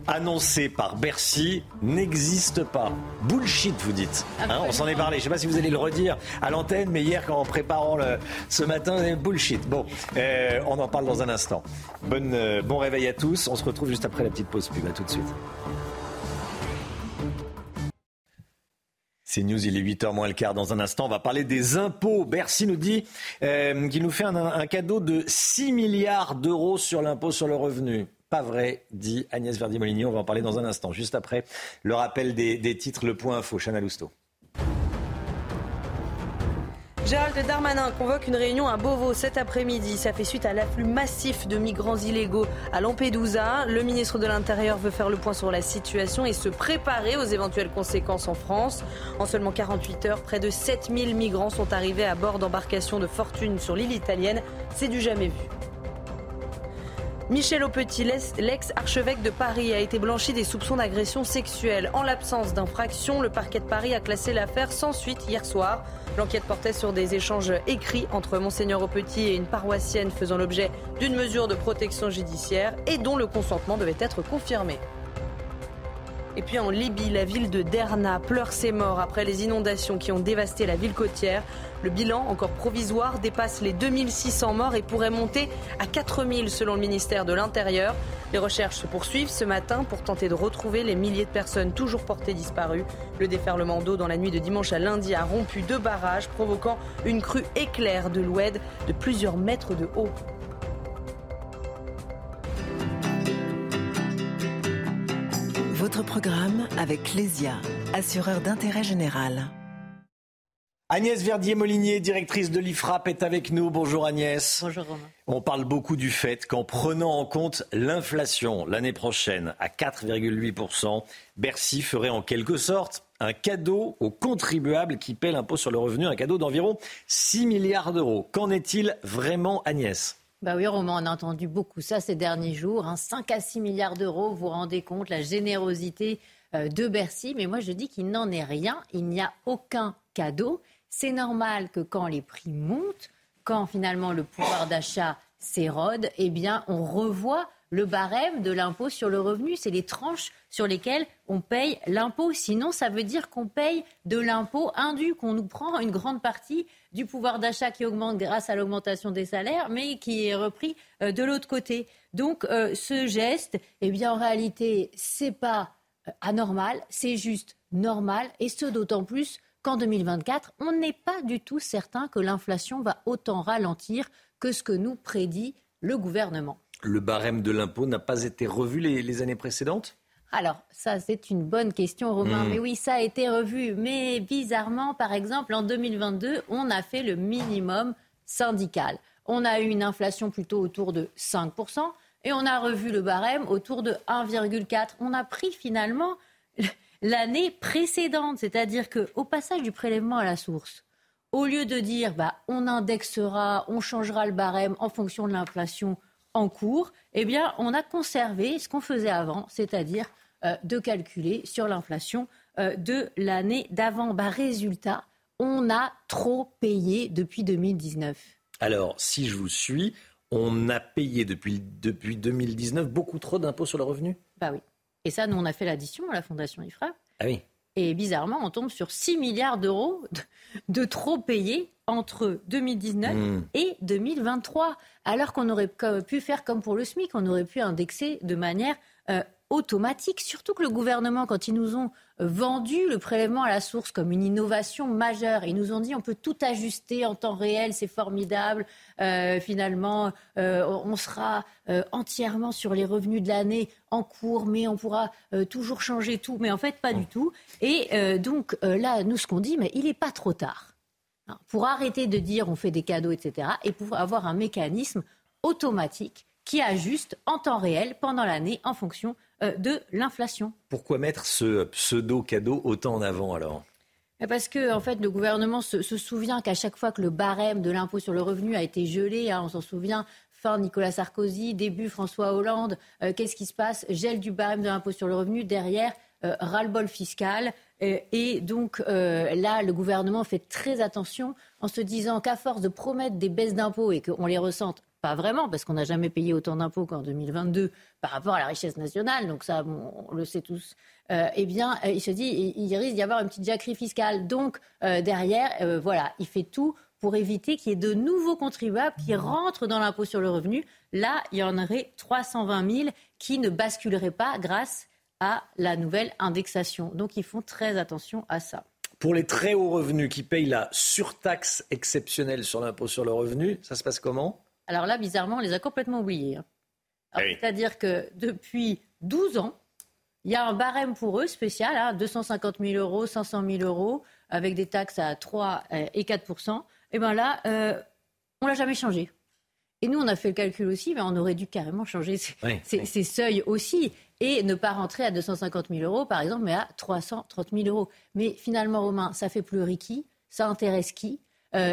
annoncé par Bercy n'existe pas. Bullshit, vous dites. Hein, on s'en est parlé. Je ne sais pas si vous allez le redire à l'antenne, mais hier, quand en préparant ce matin, bullshit. Bon, euh, on en parle dans un instant. Euh, bon réveil à tous. On se retrouve juste après la petite pause pub. À tout de suite. C'est News, il est 8h moins le quart. Dans un instant, on va parler des impôts. Bercy nous dit euh, qu'il nous fait un, cadeau de 6 milliards d'euros sur l'impôt sur le revenu. Pas vrai, dit Agnès Verdi-Moligny. On va en parler dans un instant. Juste après le rappel des, titres, le point info. Chana Lousteau. Gérald Darmanin convoque une réunion à Beauvau cet après-midi. Ça fait suite à l'afflux massif de migrants illégaux à Lampedusa. Le ministre de l'Intérieur veut faire le point sur la situation et se préparer aux éventuelles conséquences en France. En seulement 48 heures, près de 7000 migrants sont arrivés à bord d'embarcations de fortune sur l'île italienne. C'est du jamais vu. Michel Aupetit, l'ex-archevêque de Paris, a été blanchi des soupçons d'agression sexuelle. En l'absence d'infraction, le parquet de Paris a classé l'affaire sans suite hier soir. L'enquête portait sur des échanges écrits entre Monseigneur Aupetit et une paroissienne faisant l'objet d'une mesure de protection judiciaire et dont le consentement devait être confirmé. Et puis en Libye, la ville de Derna pleure ses morts après les inondations qui ont dévasté la ville côtière. Le bilan, encore provisoire, dépasse les 2600 morts et pourrait monter à 4000 selon le ministère de l'Intérieur. Les recherches se poursuivent ce matin pour tenter de retrouver les milliers de personnes toujours portées disparues. Le déferlement d'eau dans la nuit de dimanche à lundi a rompu deux barrages, provoquant une crue éclair de l'Oued de plusieurs mètres de haut. Votre programme avec Lesia, assureur d'intérêt général. Agnès Verdier-Molinier, directrice de l'IFRAP, est avec nous. Bonjour Agnès. Bonjour Romain. On parle beaucoup du fait qu'en prenant en compte l'inflation l'année prochaine à 4,8%, Bercy ferait en quelque sorte un cadeau aux contribuables qui paient l'impôt sur le revenu, un cadeau d'environ 6 milliards d'euros. Qu'en est-il vraiment Agnès? Bah oui, Romain, on a entendu beaucoup ça ces derniers jours. 5 hein. à 6 milliards d'euros, vous vous rendez compte, la générosité euh, de Bercy. Mais moi, je dis qu'il n'en est rien. Il n'y a aucun cadeau. C'est normal que quand les prix montent, quand finalement le pouvoir d'achat s'érode, eh bien, on revoit le barème de l'impôt sur le revenu. C'est les tranches sur lesquelles on paye l'impôt. Sinon, ça veut dire qu'on paye de l'impôt indu, qu'on nous prend une grande partie du pouvoir d'achat qui augmente grâce à l'augmentation des salaires, mais qui est repris euh, de l'autre côté. Donc, euh, ce geste, eh bien, en réalité, c'est pas euh, anormal, c'est juste normal, et ce d'autant plus qu'en 2024, on n'est pas du tout certain que l'inflation va autant ralentir que ce que nous prédit le gouvernement. Le barème de l'impôt n'a pas été revu les, années précédentes? Alors, ça, c'est une bonne question, Romain. Hmm. Mais oui, ça a été revu. Mais bizarrement, par exemple, en 2022, on a fait le minimum syndical. On a eu une inflation plutôt autour de 5%, et on a revu le barème autour de 1,4%. On a pris finalement l'année précédente, c'est-à-dire qu'au passage du prélèvement à la source, au lieu de dire bah, on indexera, on changera le barème en fonction de l'inflation en cours, eh bien, on a conservé ce qu'on faisait avant, c'est-à-dire euh, de calculer sur l'inflation euh, de l'année d'avant. Bah, résultat, on a trop payé depuis 2019. Alors, si je vous suis, on a payé depuis, depuis 2019 beaucoup trop d'impôts sur le revenu? Bah oui. Et ça, nous, on a fait l'addition à la Fondation IFRA. Ah oui. Et bizarrement, on tombe sur 6 milliards d'euros de, trop payés entre 2019 hmm. et 2023, alors qu'on aurait pu faire comme pour le SMIC, on aurait pu indexer de manière euh, automatique. Surtout que le gouvernement, quand ils nous ont euh, vendu le prélèvement à la source comme une innovation majeure, ils nous ont dit on peut tout ajuster en temps réel, c'est formidable. Euh, finalement, euh, on sera entièrement sur les revenus de l'année en cours, mais on pourra toujours changer tout. Mais en fait, pas du tout. Et donc là, nous, ce qu'on dit, mais il n'est pas trop tard. Hein, pour arrêter de dire on fait des cadeaux, etc., et pour avoir un mécanisme automatique qui ajuste en temps réel pendant l'année en fonction de l'inflation. Pourquoi mettre ce pseudo-cadeau autant en avant alors? Parce que en fait, le gouvernement se, souvient qu'à chaque fois que le barème de l'impôt sur le revenu a été gelé, hein, on s'en souvient, fin Nicolas Sarkozy, début François Hollande, euh, qu'est-ce qui se passe? Gel du barème de l'impôt sur le revenu, derrière, euh, ras-le-bol fiscal. et donc là, le gouvernement fait très attention en se disant qu'à force de promettre des baisses d'impôts et qu'on les ressente pas vraiment, parce qu'on n'a jamais payé autant d'impôts qu'en 2022 par rapport à la richesse nationale, donc ça, on le sait tous. Euh, eh bien, euh, il se dit, il, risque d'y avoir une petite jacquerie fiscale. Donc, euh, derrière, voilà, il fait tout pour éviter qu'il y ait de nouveaux contribuables qui rentrent dans l'impôt sur le revenu. Là, il y en aurait 320 000 qui ne basculeraient pas grâce à la nouvelle indexation. Donc, ils font très attention à ça. Pour les très hauts revenus qui payent la surtaxe exceptionnelle sur l'impôt sur le revenu, ça se passe comment? Alors là, bizarrement, on les a complètement oubliés. Hein. C'est-à-dire que depuis 12 ans, il y a un barème pour eux spécial, hein, 250 000 euros, 500 000 euros, avec des taxes à 3 euh, et 4 Et bien là, euh, on l'a jamais changé. Et nous, on a fait le calcul aussi, mais on aurait dû carrément changer ces, seuils aussi et ne pas rentrer à 250 000 euros, par exemple, mais à 330 000 euros. Mais finalement, Romain, ça fait pleurer qui Ça intéresse qui?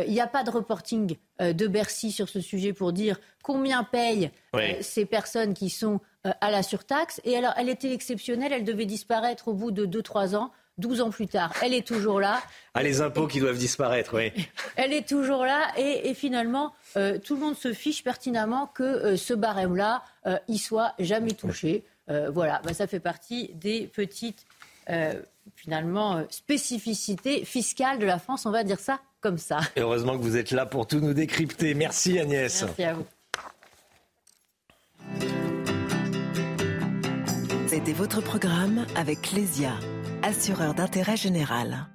Il n'y a pas de reporting euh, de Bercy sur ce sujet pour dire combien payent euh, ces personnes qui sont à la surtaxe. Et alors, elle était exceptionnelle, elle devait disparaître au bout de 2-3 ans. 12 ans plus tard, elle est toujours là. Ah, les impôts qui doivent disparaître, oui. Elle est toujours là et, finalement, tout le monde se fiche pertinemment que ce barème-là, il soit jamais touché. voilà, bah, ça fait partie des petites finalement spécificités fiscales de la France, on va dire ça comme ça. Et heureusement que vous êtes là pour tout nous décrypter. Merci Agnès. Merci à vous. C'était votre programme avec Clésia, assureur d'intérêt général.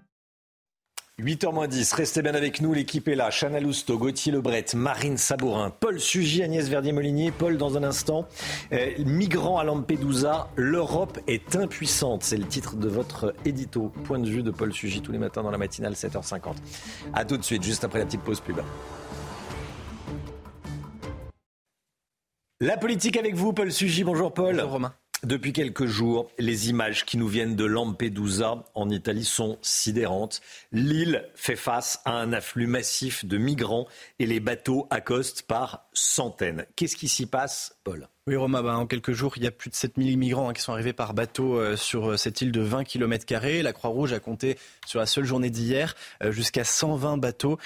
8h10, restez bien avec nous, l'équipe est là. Chana Lousteau, Gauthier Lebret, Marine Sabourin, Paul Sugy, Agnès Verdier-Molinier. Paul, dans un instant. Euh, migrants à Lampedusa, l'Europe est impuissante. C'est le titre de votre édito. Point de vue de Paul Sugy tous les matins dans la matinale, 7h50. A tout de suite, juste après la petite pause pub. La politique avec vous, Paul Sugy. Bonjour Paul. Bonjour Romain. Depuis quelques jours, les images qui nous viennent de Lampedusa en Italie sont sidérantes. L'île fait face à un afflux massif de migrants et les bateaux accostent par centaines. Qu'est-ce qui s'y passe, Oui, Romain, bah, en quelques jours, il y a plus de 7000 migrants hein, qui sont arrivés par bateau euh, sur euh, cette île de 20 km. La Croix-Rouge a compté sur la seule journée d'hier euh, jusqu'à 120 bateaux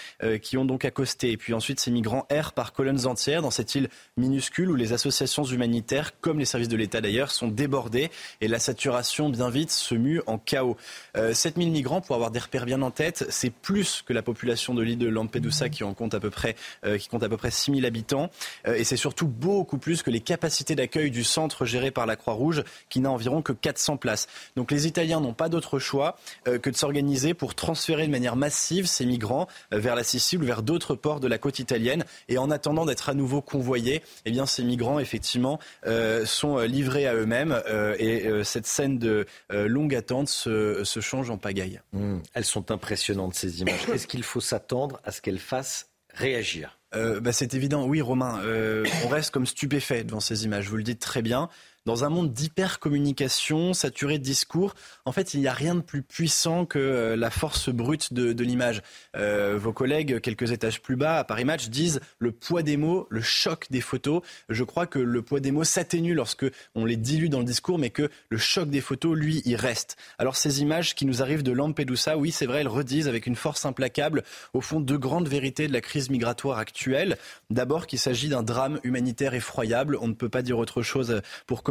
qui ont donc accosté. Et puis ensuite, ces migrants errent par colonnes entières dans cette île minuscule où les associations humanitaires, comme les services de l'État d'ailleurs, sont débordés et la saturation bien vite se mue en chaos. 7000 migrants, pour avoir des repères bien en tête, c'est plus que la population de l'île de Lampedusa qui en compte à peu près, qui compte à peu près 6000 habitants. et c'est surtout beaucoup plus que les capacités capacité d'accueil du centre géré par la Croix-Rouge qui n'a environ que 400 places. Donc les Italiens n'ont pas d'autre choix euh, que de s'organiser pour transférer de manière massive ces migrants euh, vers la Sicile ou vers d'autres ports de la côte italienne. Et en attendant d'être à nouveau convoyés, eh bien ces migrants effectivement euh, sont livrés à eux-mêmes et cette scène de longue attente se, se, change en pagaille. Mmh. elles sont impressionnantes ces images. Est-ce qu'il faut s'attendre à ce qu'elles fassent réagir? Euh, bah, c'est évident, oui Romain, euh, on reste comme stupéfait devant ces images, vous le dites très bien dans un monde d'hypercommunication, saturé de discours, en fait, il n'y a rien de plus puissant que euh, la force brute de, l'image. Euh, vos collègues, quelques étages plus bas, à Paris Match, disent le poids des mots, le choc des photos. Je crois que le poids des mots s'atténue lorsque on les dilue dans le discours, mais que le choc des photos, lui, il reste. Alors ces images qui nous arrivent de Lampedusa, oui, c'est vrai, elles redisent avec une force implacable, au fond, deux grandes vérités de la crise migratoire actuelle. D'abord qu'il s'agit d'un drame humanitaire effroyable. On ne peut pas dire autre chose pour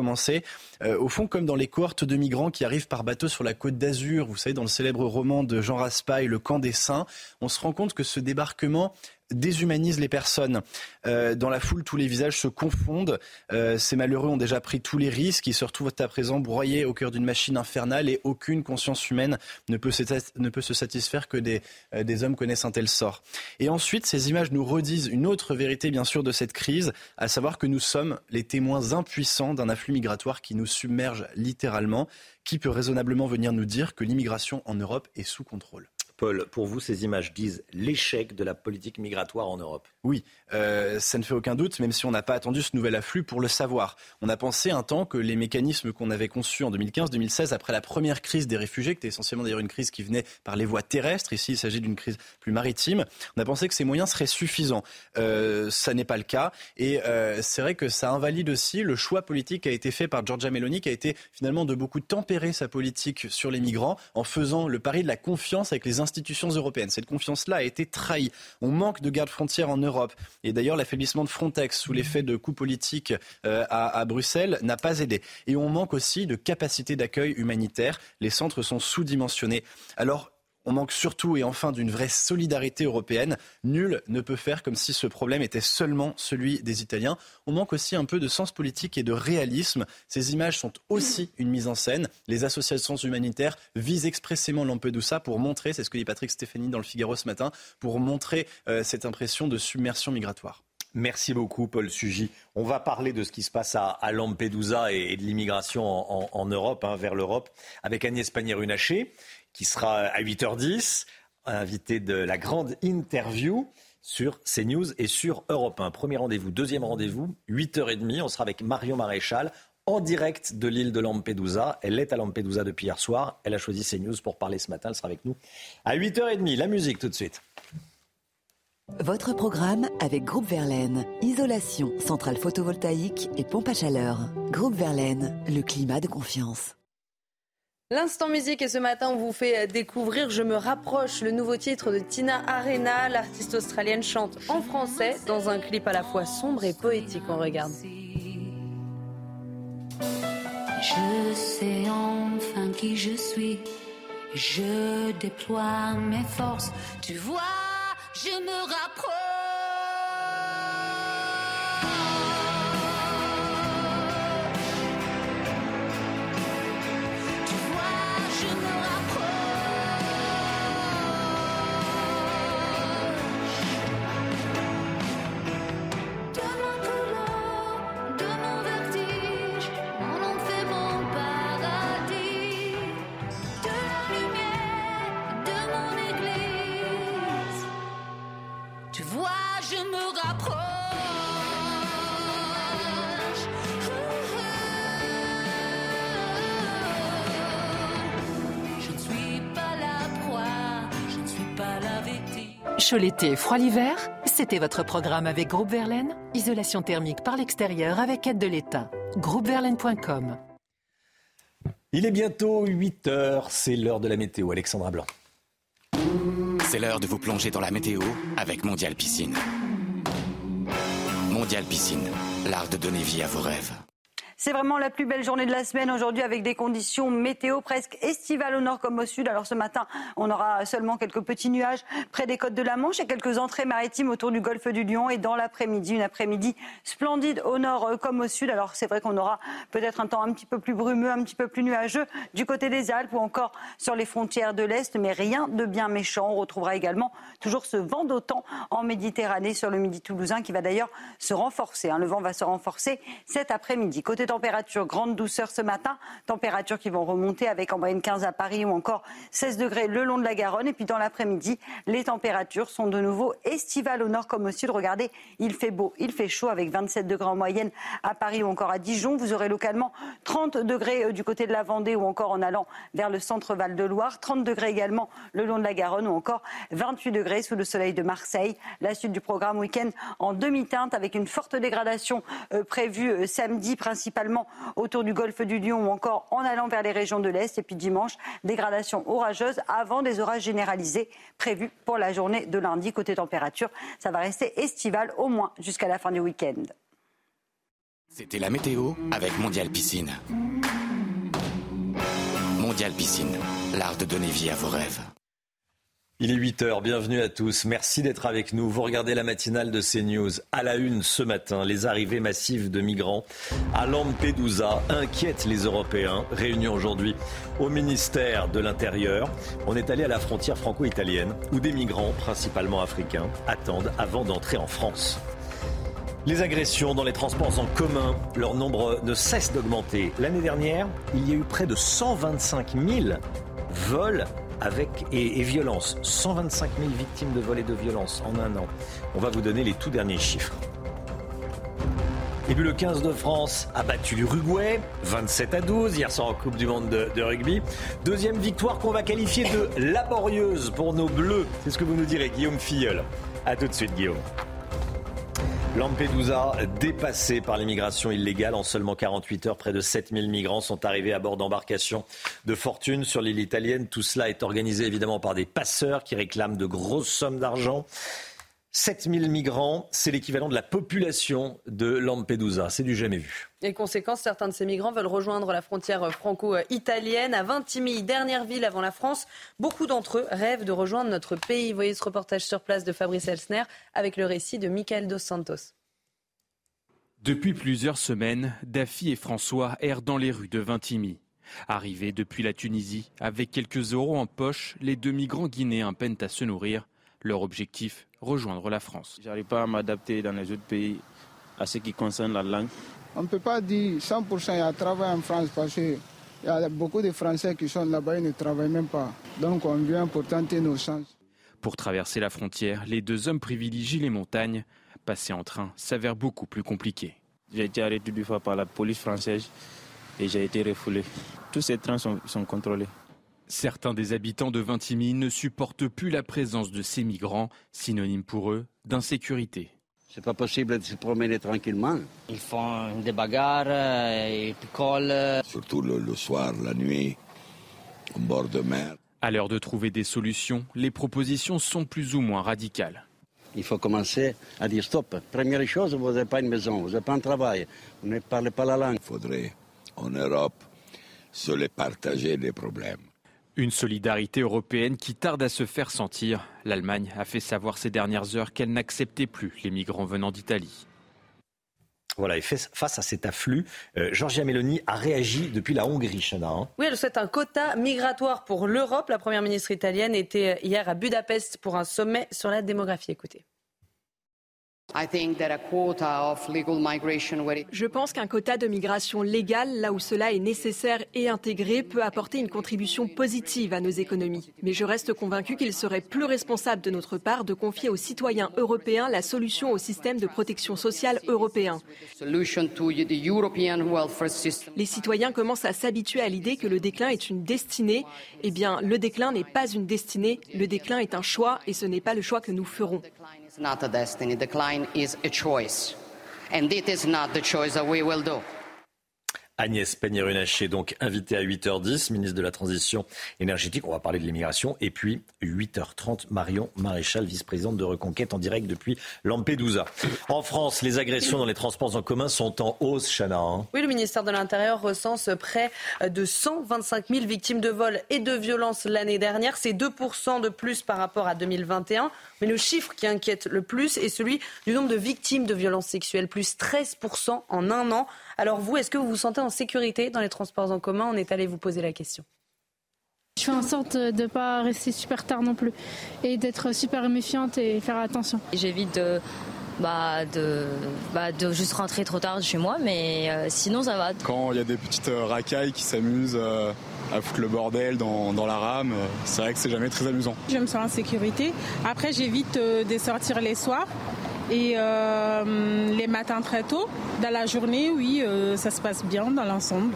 Euh, au fond, comme dans les cohortes de migrants qui arrivent par bateau sur la côte d'Azur, vous savez, dans le célèbre roman de Jean Raspail, Le camp des saints, on se rend compte que ce débarquement déshumanise les personnes. Euh, dans la foule, tous les visages se confondent. Euh, ces malheureux ont déjà pris tous les risques. Ils se retrouvent à présent broyés au cœur d'une machine infernale et aucune conscience humaine ne peut se, satisfaire que des, euh, des hommes connaissent un tel sort. Et ensuite, ces images nous redisent une autre vérité, bien sûr, de cette crise, à savoir que nous sommes les témoins impuissants d'un afflux migratoire qui nous submerge littéralement. Qui peut raisonnablement venir nous dire que l'immigration en Europe est sous contrôle? Paul, pour vous, ces images disent l'échec de la politique migratoire en Europe Oui, euh, ça ne fait aucun doute, même si on n'a pas attendu ce nouvel afflux pour le savoir. On a pensé un temps que les mécanismes qu'on avait conçus en 2015-2016, après la première crise des réfugiés, qui était essentiellement d'ailleurs une crise qui venait par les voies terrestres, ici il s'agit d'une crise plus maritime, on a pensé que ces moyens seraient suffisants. Euh, ça n'est pas le cas, et euh, c'est vrai que ça invalide aussi le choix politique qui a été fait par Giorgia Meloni, qui a été finalement de beaucoup tempérer sa politique sur les migrants en faisant le pari de la confiance avec les institutions institutions européennes. Cette confiance-là a été trahie. On manque de gardes-frontières en Europe. Et d'ailleurs, l'affaiblissement de Frontex sous l'effet de coups politiques euh, à, Bruxelles n'a pas aidé. Et on manque aussi de capacité d'accueil humanitaire. Les centres sont sous-dimensionnés. Alors, on manque surtout et enfin d'une vraie solidarité européenne. Nul ne peut faire comme si ce problème était seulement celui des Italiens. On manque aussi un peu de sens politique et de réalisme. Ces images sont aussi une mise en scène. Les associations humanitaires visent expressément Lampedusa pour montrer, c'est ce que dit Patrick Stéphanie dans le Figaro ce matin, pour montrer euh, cette impression de submersion migratoire. Merci beaucoup, Paul Sugy. On va parler de ce qui se passe à, Lampedusa et, de l'immigration en, Europe, hein, vers l'Europe, avec Agnès Pannier-Runacher qui sera à 8h10, invité de la grande interview sur CNews et sur Europe 1. Premier rendez-vous, deuxième rendez-vous, 8h30, on sera avec Marion Maréchal en direct de l'île de Lampedusa. Elle est à Lampedusa depuis hier soir. Elle a choisi CNews pour parler ce matin. Elle sera avec nous à 8h30. La musique tout de suite. Votre programme avec Groupe Verlaine. Isolation, centrale photovoltaïque et pompe à chaleur. Groupe Verlaine, le climat de confiance. L'instant musique et ce matin on vous fait découvrir Je me rapproche, le nouveau titre de Tina Arena. L'artiste australienne chante en français dans un clip à la fois sombre et poétique. On regarde. Je sais enfin qui je suis. Je déploie mes forces. Tu vois, je me rapproche. Chaud l'été, froid l'hiver, c'était votre programme avec Groupe Verlaine. Isolation thermique par l'extérieur avec aide de l'État. Groupeverlaine.com Il est bientôt 8 heures, c'est l'heure de la météo. Alexandra Blanc. C'est l'heure de vous plonger dans la météo avec Mondial Piscine. Mondial Piscine, l'art de donner vie à vos rêves. C'est vraiment la plus belle journée de la semaine aujourd'hui avec des conditions météo presque estivales au nord comme au sud. Alors ce matin, on aura seulement quelques petits nuages près des côtes de la Manche et quelques entrées maritimes autour du golfe du Lion. Et dans l'après-midi, une après-midi splendide au nord euh, comme au sud. Alors c'est vrai qu'on aura peut-être un temps un petit peu plus brumeux, un petit peu plus nuageux du côté des Alpes ou encore sur les frontières de l'Est. Mais rien de bien méchant. On retrouvera également toujours ce vent d'autant en Méditerranée sur le midi toulousain qui va d'ailleurs se renforcer. hein. Le vent va se renforcer cet après-midi. Côté température, grande douceur ce matin. Températures qui vont remonter avec en moyenne 15 à Paris ou encore 16 degrés le long de la Garonne. Et puis dans l'après-midi, les températures sont de nouveau estivales au nord comme au sud. Regardez, il fait beau, il fait chaud avec 27 degrés en moyenne à Paris ou encore à Dijon. Vous aurez localement 30 degrés euh, du côté de la Vendée ou encore en allant vers le centre Val-de-Loire. 30 degrés également le long de la Garonne ou encore 28 degrés sous le soleil de Marseille. La suite du programme week-end en demi-teinte avec une forte dégradation euh, prévue euh, samedi principalement autour du golfe du Lion ou encore en allant vers les régions de l'Est. Et puis dimanche, dégradation orageuse avant des orages généralisés prévus pour la journée de lundi. Côté température, ça va rester estival au moins jusqu'à la fin du week-end. C'était la météo avec Mondial Piscine. Mondial Piscine, l'art de donner vie à vos rêves. Il est 8 heures, bienvenue à tous. Merci d'être avec nous. Vous regardez la matinale de CNews. À la une ce matin, les arrivées massives de migrants à Lampedusa inquiètent les Européens. Réunion aujourd'hui au ministère de l'Intérieur. On est allé à la frontière franco-italienne où des migrants, principalement africains, attendent avant d'entrer en France. Les agressions dans les transports en commun, leur nombre ne cesse d'augmenter. L'année dernière, il y a eu près de 125 000 vols avec et, violences. 125 000 victimes de vols et de violences en un an. On va vous donner les tout derniers chiffres. Et puis le 15 de France a battu l'Uruguay, 27 à 12, hier soir en Coupe du Monde de, de rugby. Deuxième victoire qu'on va qualifier de laborieuse pour nos Bleus. C'est ce que vous nous direz, Guillaume Filleul. A tout de suite, Guillaume. Lampedusa, dépassé par l'immigration illégale en seulement 48 heures, près de 7000 migrants sont arrivés à bord d'embarcations de fortune sur l'île italienne. Tout cela est organisé évidemment par des passeurs qui réclament de grosses sommes d'argent. 7000 migrants, c'est l'équivalent de la population de Lampedusa. C'est du jamais vu. Et conséquence, certains de ces migrants veulent rejoindre la frontière franco-italienne à Vintimille, dernière ville avant la France. Beaucoup d'entre eux rêvent de rejoindre notre pays. Voyez ce reportage sur place de Fabrice Elsner avec le récit de Michael Dos Santos. Depuis plusieurs semaines, Daffy et François errent dans les rues de Vintimille. Arrivés depuis la Tunisie, avec quelques euros en poche, les deux migrants guinéens peinent à se nourrir. Leur objectif, rejoindre la France. J'arrive pas à m'adapter dans les autres pays à ce qui concerne la langue. On ne peut pas dire 100% il y a travail en France parce qu'il y a beaucoup de Français qui sont là-bas et ne travaillent même pas. Donc on vient pour tenter nos chances. Pour traverser la frontière, les deux hommes privilégient les montagnes. Passer en train s'avère beaucoup plus compliqué. J'ai été arrêté deux fois par la police française et j'ai été refoulé. Tous ces trains sont, sont contrôlés. Certains des habitants de Vintimille ne supportent plus la présence de ces migrants, synonyme pour eux d'insécurité. C'est pas possible de se promener tranquillement. Ils font des bagarres, ils picolent. Surtout le, le soir, la nuit, au bord de mer. À l'heure de trouver des solutions, les propositions sont plus ou moins radicales. Il faut commencer à dire stop. Première chose, vous n'avez pas une maison, vous n'avez pas un travail, vous ne parlez pas la langue. Il faudrait, en Europe, se les partager les problèmes. Une solidarité européenne qui tarde à se faire sentir. L'Allemagne a fait savoir ces dernières heures qu'elle n'acceptait plus les migrants venant d'Italie. Voilà, et face à cet afflux, euh, Giorgia Meloni a réagi depuis la Hongrie, Chana. Hein. Oui, elle souhaite un quota migratoire pour l'Europe. La première ministre italienne était hier à Budapest pour un sommet sur la démographie. Écoutez. Je pense qu'un quota de migration légale, là où cela est nécessaire et intégré, peut apporter une contribution positive à nos économies. Mais je reste convaincu qu'il serait plus responsable de notre part de confier aux citoyens européens la solution au système de protection sociale européen. Les citoyens commencent à s'habituer à l'idée que le déclin est une destinée. Eh bien, le déclin n'est pas une destinée, le déclin est un choix et ce n'est pas le choix que nous ferons. Not a destiny. Decline is a choice. And it is not the choice that we will do. Agnès Pannier-Runacher, donc invitée à 8h10, ministre de la Transition énergétique. On va parler de l'immigration. Et puis, 8h30, Marion Maréchal, vice-présidente de Reconquête en direct depuis Lampedusa. En France, les agressions dans les transports en commun sont en hausse, Chana. Hein. Oui, le ministère de l'Intérieur recense près de 125 000 victimes de vol et de violences l'année dernière. C'est 2% de plus par rapport à 2021. Mais le chiffre qui inquiète le plus est celui du nombre de victimes de violences sexuelles, plus 13% en un an. Alors vous, est-ce que vous vous sentez en sécurité dans les transports en commun? On est allé vous poser la question. Je fais en sorte de ne pas rester super tard non plus et d'être super méfiante et faire attention. J'évite de, bah, de, bah, de juste rentrer trop tard chez moi, mais euh, sinon ça va. Quand il y a des petites euh, racailles qui s'amusent euh, à foutre le bordel dans, dans la rame, c'est vrai que c'est jamais très amusant. Je me sens en sécurité. Après, j'évite de sortir les soirs et les matins très tôt. Dans la journée, oui, ça se passe bien dans l'ensemble.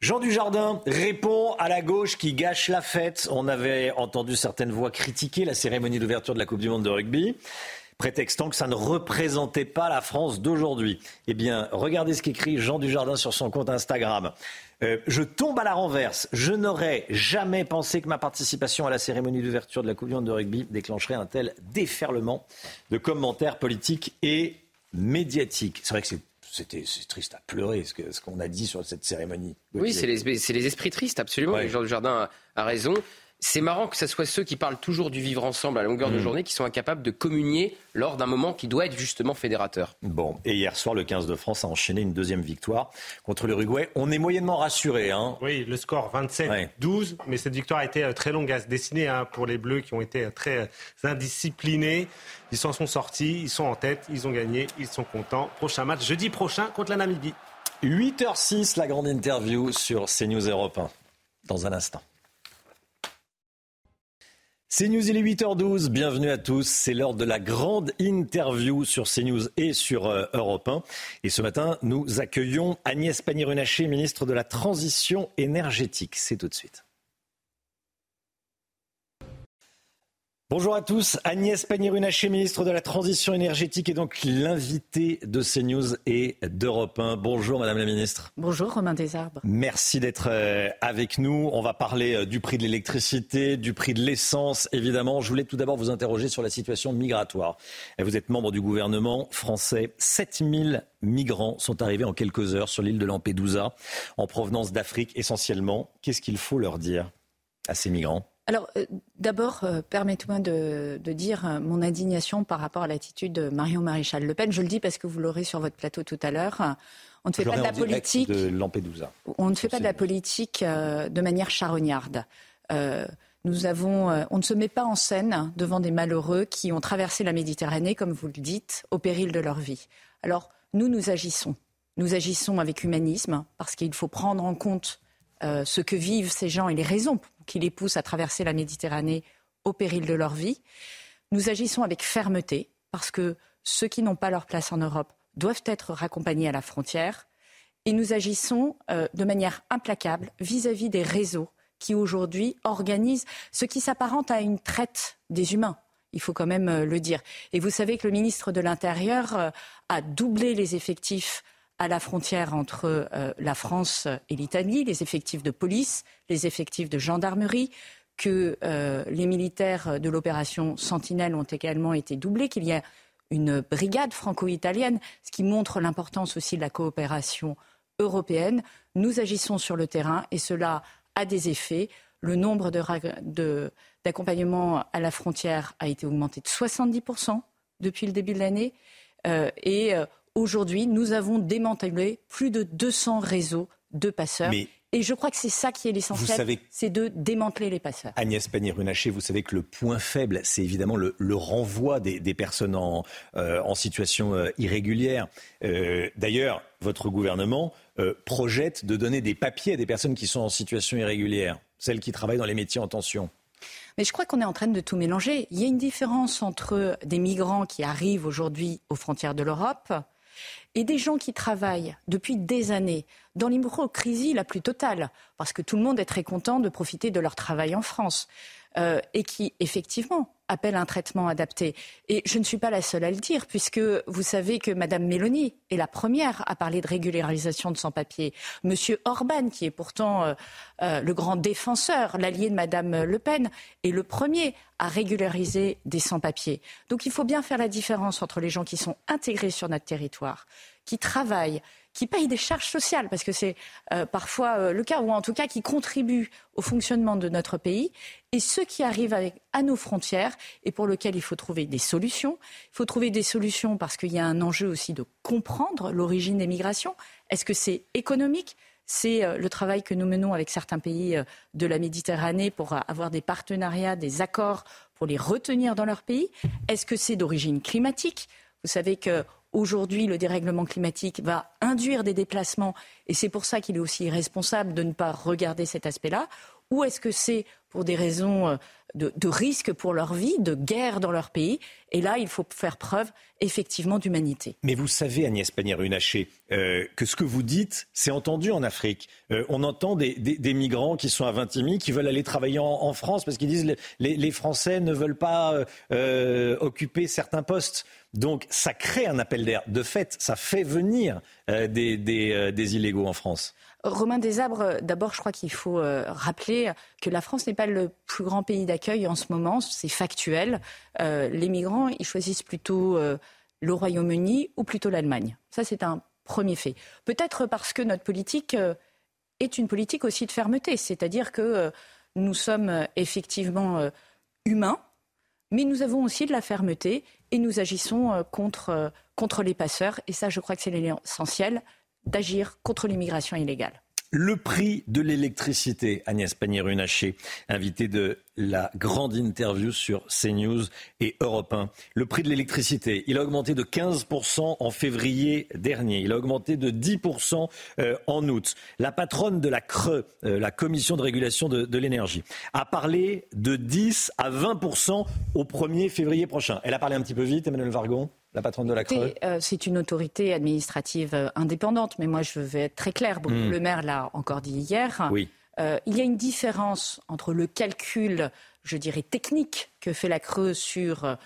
Jean Dujardin répond à la gauche qui gâche la fête. On avait entendu certaines voix critiquer la cérémonie d'ouverture de la Coupe du Monde de rugby prétextant que ça ne représentait pas la France d'aujourd'hui. Eh bien, regardez ce qu'écrit Jean Dujardin sur son compte Instagram. Euh, je tombe à la renverse. Je n'aurais jamais pensé que ma participation à la cérémonie d'ouverture de la Coupe du Monde de rugby déclencherait un tel déferlement de commentaires politiques et médiatiques. C'est vrai que c'était triste à pleurer ce qu'on a dit sur cette cérémonie. Oui, c'est les, les, esprits tristes, absolument. Jean Dujardin a, a raison. C'est marrant que ce soit ceux qui parlent toujours du vivre ensemble à longueur de mm. journée qui sont incapables de communier lors d'un moment qui doit être justement fédérateur. Bon, et hier soir, le 15 de France a enchaîné une deuxième victoire contre l'Uruguay. On est moyennement rassuré. Hein oui, le score 27-12, mais cette victoire a été euh, très longue à se dessiner hein, pour les Bleus qui ont été euh, très euh, indisciplinés. Ils s'en sont sortis, ils sont en tête, ils ont gagné, ils sont contents. Prochain match jeudi prochain contre la Namibie. 8h06, la grande interview sur CNews Europe 1. Dans un instant. CNews, il est 8h12. Bienvenue à tous. C'est l'heure de la grande interview sur CNews et sur euh, Europe 1. Et ce matin, nous accueillons Agnès Pannier-Runacher, ministre de la Transition énergétique. C'est tout de suite. Bonjour à tous. Agnès Pannier-Runacher, ministre de la Transition énergétique, est donc l'invitée de CNews et d'Europe 1. Bonjour, madame la ministre. Bonjour, Romain Desarbres. Merci d'être euh, avec nous. On va parler euh, du prix de l'électricité, du prix de l'essence, évidemment. Je voulais tout d'abord vous interroger sur la situation migratoire. Vous êtes membre du gouvernement français. 7000 migrants sont arrivés en quelques heures sur l'île de Lampedusa, en provenance d'Afrique essentiellement. Qu'est-ce qu'il faut leur dire à ces migrants? Alors, euh, d'abord, euh, permettez-moi de, dire euh, mon indignation par rapport à l'attitude de Marion Maréchal Le Pen. Je le dis parce que vous l'aurez sur votre plateau tout à l'heure. On ne fait pas de la politique. De Lampedusa. On ne fait pas de la politique de manière charognarde. nous avons, on ne se met pas en scène devant des malheureux qui ont traversé la Méditerranée, comme vous le dites, au péril de leur vie. Alors, nous, nous agissons. Nous agissons avec humanisme parce qu'il faut prendre en compte ce que vivent ces gens et les raisons qui les poussent à traverser la Méditerranée au péril de leur vie. Nous agissons avec fermeté parce que ceux qui n'ont pas leur place en Europe doivent être raccompagnés à la frontière. Et nous agissons euh, de manière implacable vis-à-vis des réseaux qui aujourd'hui organisent ce qui s'apparente à une traite des humains. Il faut quand même euh, le dire. Et vous savez que le ministre de l'Intérieur euh, a doublé les effectifs à la frontière entre euh, la France et l'Italie, les effectifs de police, les effectifs de gendarmerie, que euh, les militaires de l'opération Sentinelle ont également été doublés, qu'il y a une brigade franco-italienne, ce qui montre l'importance aussi de la coopération européenne. Nous agissons sur le terrain et cela a des effets. Le nombre d'accompagnements à la frontière a été augmenté de 70% depuis le début de l'année. Euh, et aujourd'hui, nous avons démantelé plus de 200 réseaux de passeurs. Et je crois que c'est ça qui est l'essentiel, c'est de démanteler les passeurs. Agnès Pannier-Runacher, vous savez que le point faible, c'est évidemment le, renvoi des, personnes en, euh, en situation euh, irrégulière. Euh, d'ailleurs, votre gouvernement projette de donner des papiers à des personnes qui sont en situation irrégulière, celles qui travaillent dans les métiers en tension. Mais je crois qu'on est en train de tout mélanger. Il y a une différence entre des migrants qui arrivent aujourd'hui aux frontières de l'Europe et des gens qui travaillent depuis des années dans l'hypocrisie la plus totale, parce que tout le monde est très content de profiter de leur travail en France, euh, et qui, effectivement, appellent un traitement adapté. Et je ne suis pas la seule à le dire, puisque vous savez que Mme Mélanie est la première à parler de régularisation de sans-papiers. Monsieur Orban, qui est pourtant euh, euh, le grand défenseur, l'allié de Mme Le Pen, est le premier à régulariser des sans-papiers. Donc il faut bien faire la différence entre les gens qui sont intégrés sur notre territoire, qui travaillent, qui payent des charges sociales, parce que c'est euh, parfois euh, le cas, ou en tout cas qui contribuent au fonctionnement de notre pays, et ceux qui arrivent avec, à nos frontières et pour lesquels il faut trouver des solutions. Il faut trouver des solutions parce qu'il y a un enjeu aussi de comprendre l'origine des migrations. Est-ce que c'est économique? C'est euh, le travail que nous menons avec certains pays de la Méditerranée pour avoir des partenariats, des accords pour les retenir dans leur pays? Est-ce que c'est d'origine climatique? Vous savez que Aujourd'hui, le dérèglement climatique va induire des déplacements et c'est pour ça qu'il est aussi responsable de ne pas regarder cet aspect-là. Ou est-ce que c'est pour des raisons euh, de, risque pour leur vie, de guerre dans leur pays Et là, il faut faire preuve effectivement d'humanité. Mais vous savez, Agnès Pannier-Runacher, euh, que ce que vous dites, c'est entendu en Afrique. Euh, on entend des, migrants qui sont à Vintimille, qui veulent aller travailler en, France parce qu'ils disent les, les, Français ne veulent pas occuper certains postes. Donc ça crée un appel d'air. De fait, ça fait venir des illégaux en France. Romain Desabres, d'abord, je crois qu'il faut euh, rappeler que la France n'est pas le plus grand pays d'accueil en ce moment, c'est factuel. Euh, les migrants, ils choisissent plutôt euh, le Royaume-Uni ou plutôt l'Allemagne. Ça, c'est un premier fait. Peut-être parce que notre politique est une politique aussi de fermeté, c'est-à-dire que nous sommes effectivement humains, mais nous avons aussi de la fermeté et nous agissons contre, contre les passeurs. Et ça, je crois que c'est l'essentiel d'agir contre l'immigration illégale. Le prix de l'électricité, Agnès Pannier-Runacher, invitée de la grande interview sur CNews et Europe 1. Le prix de l'électricité, il a augmenté de 15% en février dernier. Il a augmenté de 10% euh, en août. La patronne de la CRE, euh, la Commission de régulation de, de l'énergie, a parlé de 10 à 20% au 1er février prochain. Elle a parlé un petit peu vite, Emmanuel Vargon? La patronne de la Creux euh, C'est une autorité administrative euh, indépendante, mais moi je veux être très clair. Hmm. Le maire l'a encore dit hier. Oui. Euh, il y a une différence entre le calcul, je dirais, technique que fait la Creux sur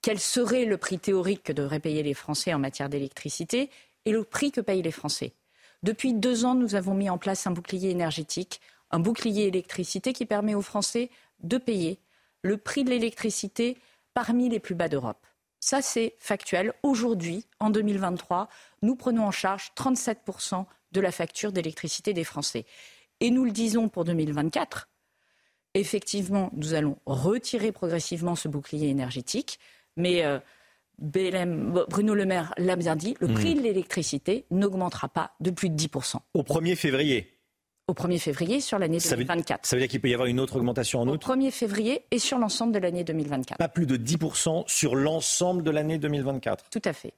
quel serait le prix théorique que devraient payer les Français en matière d'électricité et le prix que payent les Français. Depuis deux ans, nous avons mis en place un bouclier énergétique, un bouclier électricité qui permet aux Français de payer le prix de l'électricité parmi les plus bas d'Europe. Ça, c'est factuel. Aujourd'hui, en 2023, nous prenons en charge 37% de la facture d'électricité des Français. Et nous le disons pour 2024. Effectivement, nous allons retirer progressivement ce bouclier énergétique, mais euh, Bruno Le Maire l'a bien dit, le prix hmm. de l'électricité n'augmentera pas de plus de 10%. Au 1er février au 1er février sur l'année 2024. ça veut dire qu'il peut y avoir une autre augmentation en août Au 1er février et sur l'ensemble de l'année 2024. Pas plus de 10% sur l'ensemble de l'année 2024 Tout à fait.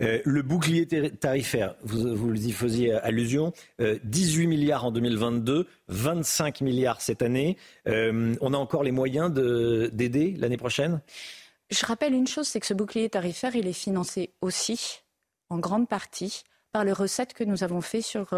Euh, le bouclier tarifaire, vous, vous y faisiez allusion, 18 euh, milliards en 2022, 25 milliards cette année. Euh, on a encore les moyens d'aider l'année prochaine? Je rappelle une chose, c'est que ce bouclier tarifaire, il est financé aussi, en grande partie, par les recettes que nous avons fait sur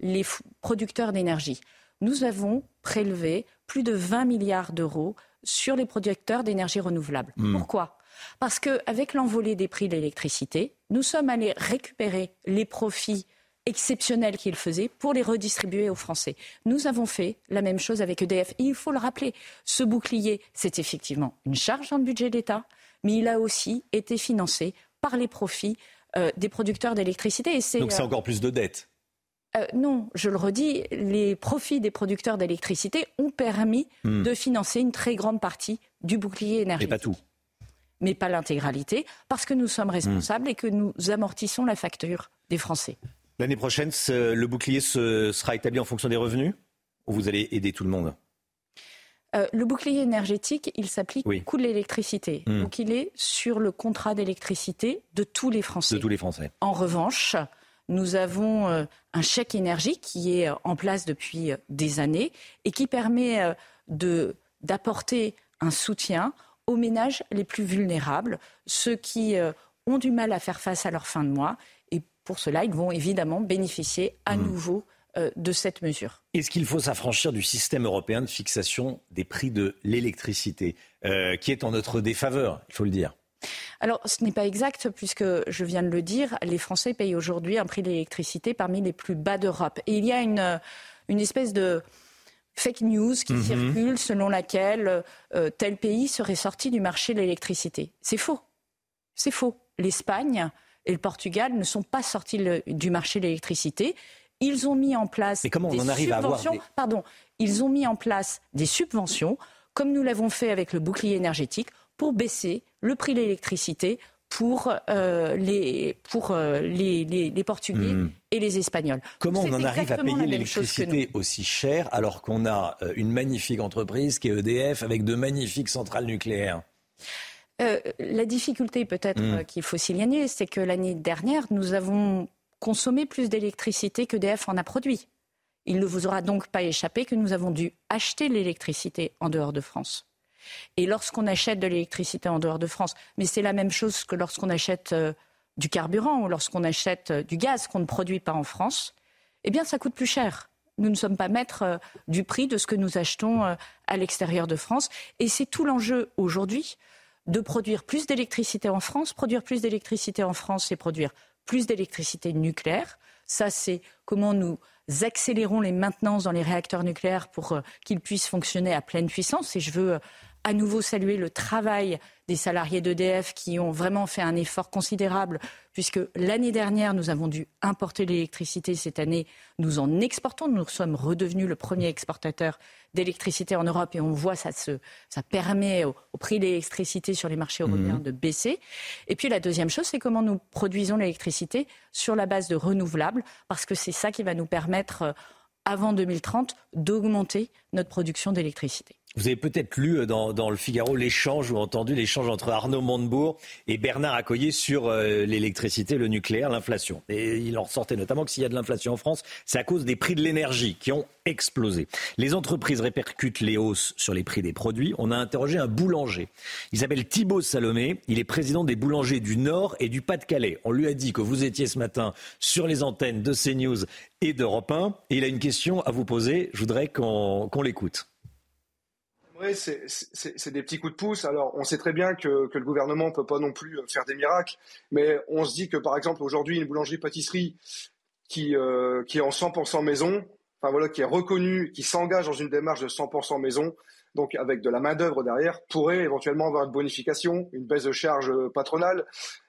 les producteurs d'énergie. Nous avons prélevé plus de 20 milliards d'euros sur les producteurs d'énergie renouvelable. Hmm. Pourquoi? Parce qu'avec l'envolée des prix de l'électricité, nous sommes allés récupérer les profits exceptionnels qu'ils faisaient pour les redistribuer aux Français. Nous avons fait la même chose avec EDF. il faut le rappeler, ce bouclier, c'est effectivement une charge dans le budget d'État, mais il a aussi été financé par les profits euh, des producteurs d'électricité. Donc c'est euh, encore plus de dettes Euh, non, je le redis, les profits des producteurs d'électricité ont permis Hmm. de financer une très grande partie du bouclier Mais énergétique. pas tout. Mais pas l'intégralité, parce que nous sommes Hmm. responsables et que nous amortissons la facture des Français. L'année prochaine, le bouclier se- sera établi en fonction des revenus Ou vous allez aider tout le monde? Euh, le bouclier énergétique, il s'applique Oui. au coût de l'électricité. Hmm. Donc il est sur le contrat d'électricité de tous les Français. de tous les Français En revanche, nous avons euh, un chèque énergie qui est euh, en place depuis euh, des années et qui permet d'apporter un soutien aux ménages les plus vulnérables, ceux qui ont du mal à faire face à leur fin de mois. Et pour cela, ils vont évidemment bénéficier à Hmm. nouveau de cette mesure. Est-ce qu'il faut s'affranchir du système européen de fixation des prix de l'électricité, euh, qui est en notre défaveur, il faut le dire? Alors, ce n'est pas exact, puisque je viens de le dire, les Français payent aujourd'hui un prix de l'électricité parmi les plus bas d'Europe. Et il y a une, une espèce de fake news qui Mhm. circule selon laquelle euh, tel pays serait sorti du marché de l'électricité. C'est faux. C'est faux. L'Espagne et le Portugal ne sont pas sortis le- du marché de l'électricité. Ils ont mis en place Mais comment on des en arrive à avoir subventions. des- Pardon, ils ont mis en place des subventions, comme nous l'avons fait avec le bouclier énergétique, pour baisser le prix de l'électricité pour, euh, les, pour euh, les, les- les Portugais Hmm. et les Espagnols. Comment on en arrive à payer l'électricité aussi cher alors qu'on a euh, une magnifique entreprise qui est EDF avec de magnifiques centrales nucléaires? Euh, la difficulté peut-être Mm. euh, qu'il faut signaler, c'est que l'année dernière, nous avons consommé plus d'électricité que DF en a produit. Il ne vous aura donc pas échappé que nous avons dû acheter l'électricité en dehors de France. Et lorsqu'on achète de l'électricité en dehors de France, mais c'est la même chose que lorsqu'on achète euh, du carburant ou lorsqu'on achète euh, du gaz qu'on ne produit pas en France, eh bien ça coûte plus cher. Nous ne sommes pas maîtres euh, du prix de ce que nous achetons à l'extérieur de France. Et c'est tout l'enjeu aujourd'hui de produire plus d'électricité en France. Produire plus d'électricité en France, c'est produire plus d'électricité nucléaire. Ça, c'est comment nous accélérons les maintenances dans les réacteurs nucléaires pour qu'ils puissent fonctionner à pleine puissance. Et je veux à nouveau saluer le travail des salariés d'EDF qui ont vraiment fait un effort considérable, puisque l'année dernière, nous avons dû importer l'électricité. Cette année, nous en exportons. Nous sommes redevenus le premier exportateur d'électricité en Europe et on voit ça, se, ça permet au, au prix de l'électricité sur les marchés européens Mhm. de baisser. Et puis la deuxième chose, c'est comment nous produisons l'électricité sur la base de renouvelables, parce que c'est ça qui va nous permettre, euh, avant 2030, d'augmenter notre production d'électricité. Vous avez peut-être lu euh, dans, le Figaro l'échange ou entendu l'échange entre Arnaud Montebourg et Bernard Accoyer sur euh, l'électricité, le nucléaire, l'inflation. Et il en ressortait notamment que s'il y a de l'inflation en France, c'est à cause des prix de l'énergie qui ont explosé. Les entreprises répercutent les hausses sur les prix des produits. On a interrogé un boulanger. Il s'appelle Thibaut Salomé. Il est président des boulangers du Nord et du Pas-de-Calais. On lui a dit que vous étiez ce matin sur les antennes de CNews et d'Europe 1. Et il a une question à vous poser. Je voudrais qu'on l'écoute. Ouais, c'est- des petits coups de pouce. Alors, on sait très bien que, que le gouvernement ne peut pas non plus euh, faire des miracles, mais on se dit que, par exemple, aujourd'hui, une boulangerie-pâtisserie qui, euh, qui est en 100% maison, enfin voilà, qui est reconnue, qui s'engage dans une démarche de 100% maison, donc avec de la main-d'œuvre derrière, pourrait éventuellement avoir une bonification, une baisse de charge euh, patronale.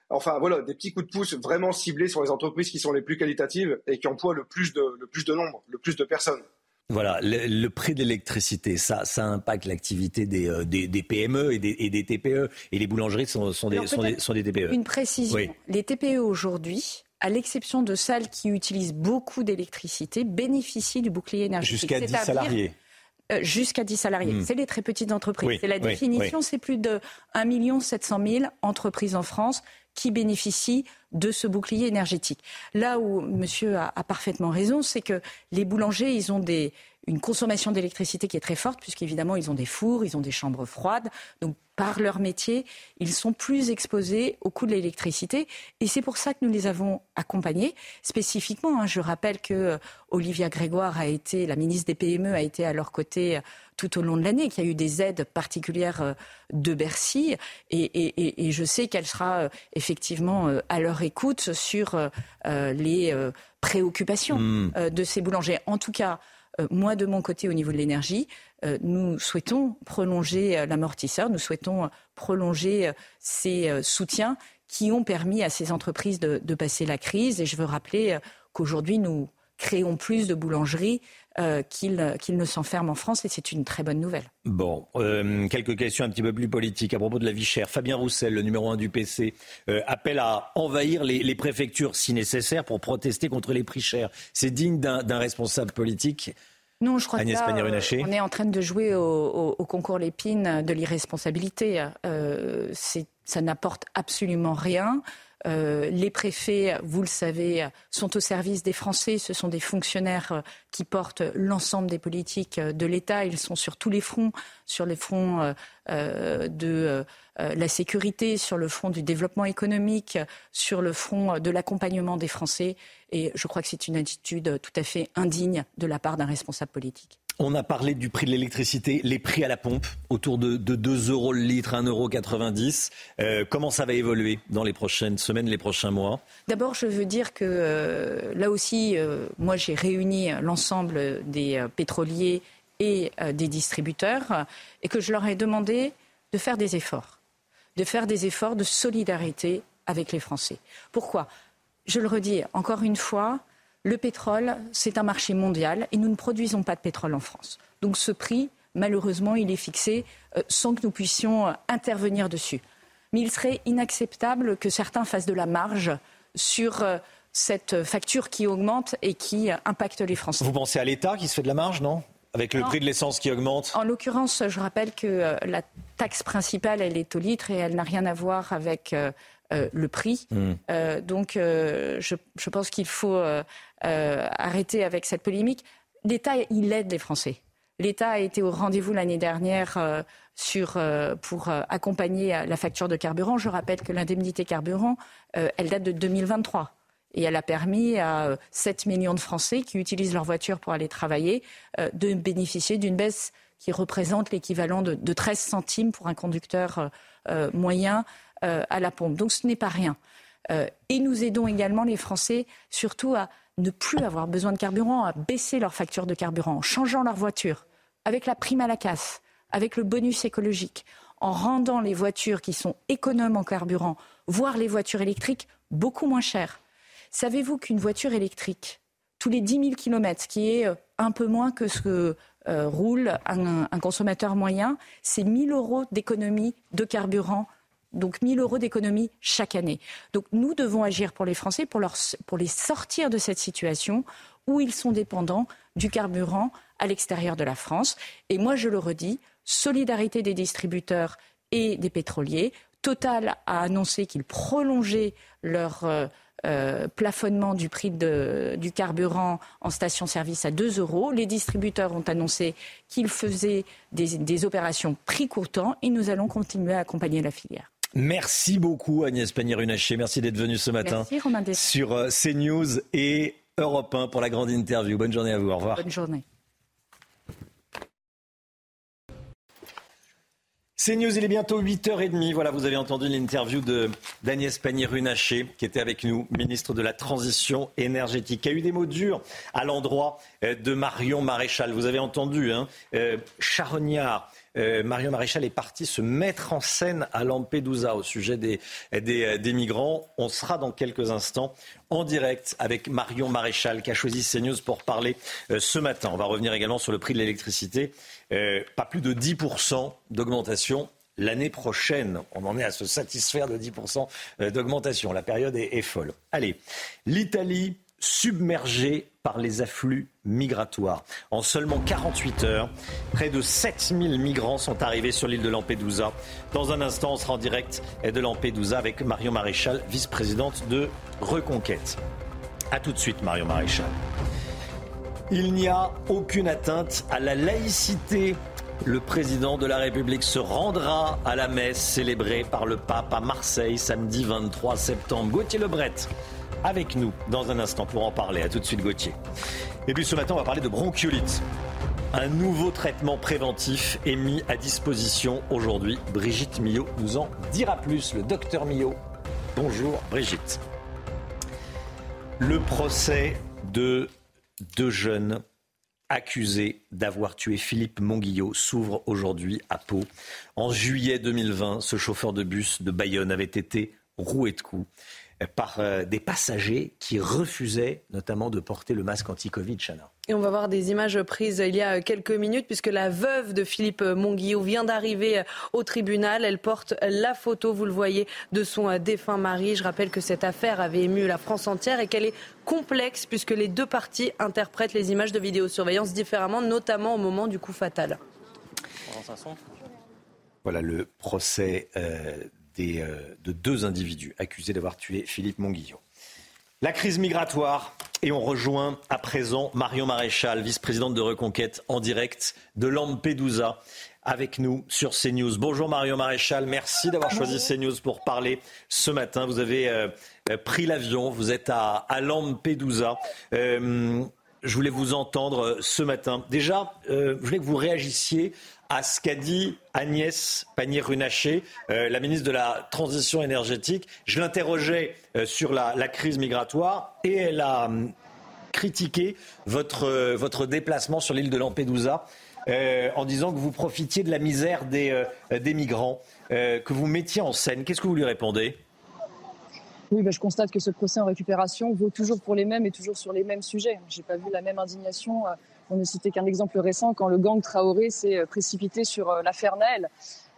Enfin voilà, des petits coups de pouce vraiment ciblés sur les entreprises qui sont les plus qualitatives et qui emploient le plus de, le plus de nombre, le plus de personnes. Voilà, le, le prix de l'électricité, ça, ça impacte l'activité des, euh, des, des PME et des, et des TPE. Et les boulangeries sont, sont, des, Alors, sont, des, peut-être sont des TPE. Une précision. Oui. Les TPE aujourd'hui, à l'exception de celles qui utilisent beaucoup d'électricité, bénéficient du bouclier énergétique. Jusqu'à 10 C'est-à-dire- salariés. Euh, Jusqu'à 10 salariés. Hmm. C'est les très petites entreprises. Oui, c'est la oui, définition, oui. c'est plus de 1 700 000 entreprises en France qui bénéficient de ce bouclier énergétique. Là où monsieur a, parfaitement raison, c'est que les boulangers, ils ont une consommation d'électricité qui est très forte, puisqu'évidemment, ils ont des fours, ils ont des chambres froides. Donc, par leur métier, ils sont plus exposés au coût de l'électricité. Et c'est pour ça que nous les avons accompagnés spécifiquement. hein. Je rappelle que euh, Olivia Grégoire a été, la ministre des PME, a été à leur côté euh, tout au long de l'année, qu'il y a eu des aides particulières euh, de Bercy. Et, et- et- et je sais qu'elle sera euh, effectivement euh, à leur écoute sur les préoccupations Mm. euh, de ces boulangers. En tout cas, moi, de mon côté, au niveau de l'énergie, nous souhaitons prolonger l'amortisseur, nous souhaitons prolonger ces soutiens qui ont permis à ces entreprises de, de passer la crise. Et je veux rappeler qu'aujourd'hui, nous créons plus de boulangeries euh, qu'il ne s'enferme en France et c'est une très bonne nouvelle. Bon, euh, quelques questions un petit peu plus politiques à propos de la vie chère. Fabien Roussel, le numéro un du PC, euh, appelle à envahir les, préfectures si nécessaire pour protester contre les prix chers. C'est digne d'un responsable politique non, je crois que là, on est en train de jouer au, concours Lépine de l'irresponsabilité. ça n'apporte absolument rien. Euh, les préfets, vous le savez, sont au service des Français. Ce sont des fonctionnaires euh, qui portent l'ensemble des politiques euh, de l'État. Ils sont sur tous les fronts, sur les fronts de la sécurité, sur le front du développement économique, sur le front de l'accompagnement des Français. Et je crois que c'est une attitude tout à fait indigne de la part d'un responsable politique. On a parlé du prix de l'électricité, les prix à la pompe, autour de, 2 euros le litre, 1,90 euros. Euh, comment ça va évoluer dans les prochaines semaines, les prochains mois? D'abord, je veux dire que euh, là aussi, euh, moi j'ai réuni l'ensemble des pétroliers et des distributeurs et que je leur ai demandé de faire des efforts, de faire des efforts de solidarité avec les Français. Pourquoi? Je le redis encore une fois, le pétrole, c'est un marché mondial et nous ne produisons pas de pétrole en France. Donc ce prix, malheureusement, il est fixé euh, sans que nous puissions euh, intervenir dessus. Mais il serait inacceptable que certains fassent de la marge sur euh, cette facture qui augmente et qui impacte les Français. Vous pensez à l'État qui se fait de la marge, non? Avec le prix de l'essence qui augmente En l'occurrence, je rappelle que la taxe principale, elle est au litre et elle n'a rien à voir avec euh, le prix. Mm. Euh, donc, euh, je, pense qu'il faut arrêter avec cette polémique. L'État, il aide les Français. L'État a été au rendez-vous l'année dernière sur, pour accompagner la facture de carburant. Je rappelle que l'indemnité carburant, elle date de 2023. Et elle a permis à 7 millions de Français qui utilisent leur voiture pour aller travailler de bénéficier d'une baisse qui représente l'équivalent de, de, 13 centimes pour un conducteur moyen euh, à la pompe. Donc ce n'est pas rien. Euh, et nous aidons également les Français surtout à ne plus avoir besoin de carburant, à baisser leur facture de carburant, en changeant leur voiture, avec la prime à la casse, avec le bonus écologique, en rendant les voitures qui sont économes en carburant, voire les voitures électriques, beaucoup moins chères. Savez-vous qu'une voiture électrique, tous les 10 000 km, qui est euh, un peu moins que ce que roule un, un, consommateur moyen, c'est 1 000 euros d'économie de carburant donc 1000 euros d'économie chaque année. Donc nous devons agir pour les Français, pour, les sortir de cette situation où ils sont dépendants du carburant à l'extérieur de la France. Et moi, je le redis, solidarité des distributeurs et des pétroliers. Total a annoncé qu'il prolongeait leur euh, euh, plafonnement du prix du carburant en station-service à 2 euros. Les distributeurs ont annoncé qu'ils faisaient des, des opérations prix courtant et nous allons continuer à accompagner la filière. Merci beaucoup Agnès Pannier-Runacher. Merci d'être venu ce matin sur euh, CNews et Europe 1 pour la grande interview. Bonne journée à vous. Au revoir. Bonne journée. CNews, il est bientôt 8h30. Voilà, vous avez entendu l'interview d'Agnès Pannier-Runacher, qui était avec nous, ministre de la Transition énergétique, qui a eu des mots durs à l'endroit euh, de Marion Maréchal. Vous avez entendu, hein, euh, charognard, euh, Mario Maréchal est parti se mettre en scène à Lampedusa au sujet des, des, migrants. On sera dans quelques instants en direct avec Marion Maréchal qui a choisi CNews pour parler euh, ce matin. On va revenir également sur le prix de l'électricité. Euh, pas plus de 10% d'augmentation l'année prochaine. On en est à se satisfaire de 10% d'augmentation. La période est, est folle. Allez, l'Italie submergée par les afflux migratoires. En seulement 48 heures, près de 7000 migrants sont arrivés sur l'île de Lampedusa. Dans un instant, on sera en direct de Lampedusa avec Marion Maréchal, vice-présidente de Reconquête. A tout de suite, Marion Maréchal. Il n'y a aucune atteinte à la laïcité. Le président de la République se rendra à la messe célébrée par le pape à Marseille samedi 23 septembre. Gauthier Lebret avec nous dans un instant pour en parler. A tout de suite Gauthier. Et puis ce matin, on va parler de bronchiolite. Un nouveau traitement préventif est mis à disposition aujourd'hui. Brigitte Millot nous en dira plus. Le docteur Millot. Bonjour Brigitte. Le procès de deux jeunes accusés d'avoir tué Philippe Monguillot s'ouvre aujourd'hui à Pau. En juillet 2020, ce chauffeur de bus de Bayonne avait été roué de coups. Par euh, des passagers qui refusaient notamment de porter le masque anti-Covid, Chana. Et on va voir des images prises il y a quelques minutes puisque la veuve de Philippe Monguillot vient d'arriver au tribunal. Elle porte la photo, vous le voyez, de son défunt mari. Je rappelle que cette affaire avait ému la France entière et qu'elle est complexe puisque les deux parties interprètent les images de vidéosurveillance différemment, notamment au moment du coup fatal. Voilà le procès euh, des, euh, de deux individus accusés d'avoir tué Philippe Monguillot. La crise migratoire. Et on rejoint à présent Marion Maréchal, vice-présidente de Reconquête, en direct de Lampedusa, avec nous sur CNews. Bonjour Marion Maréchal, merci d'avoir choisi CNews pour parler ce matin. Vous avez euh, pris l'avion, vous êtes à, Lampedusa. Euh, je voulais vous entendre ce matin. Déjà, euh, je voulais que vous réagissiez à ce qu'a dit Agnès Pannier-Runacher, euh, la ministre de la Transition énergétique. Je l'interrogeais euh, sur la, crise migratoire et elle a hum, critiqué votre, euh, votre déplacement sur l'île de Lampedusa en disant que vous profitiez de la misère des, migrants, que vous mettiez en scène. Qu'est-ce que vous lui répondez? Oui, ben, je constate que ce procès en récupération vaut toujours pour les mêmes et toujours sur les mêmes sujets. Je n'ai pas vu la même indignation on ne citait qu'un exemple récent quand le gang Traoré s'est euh, précipité sur euh, l'affaire Naël.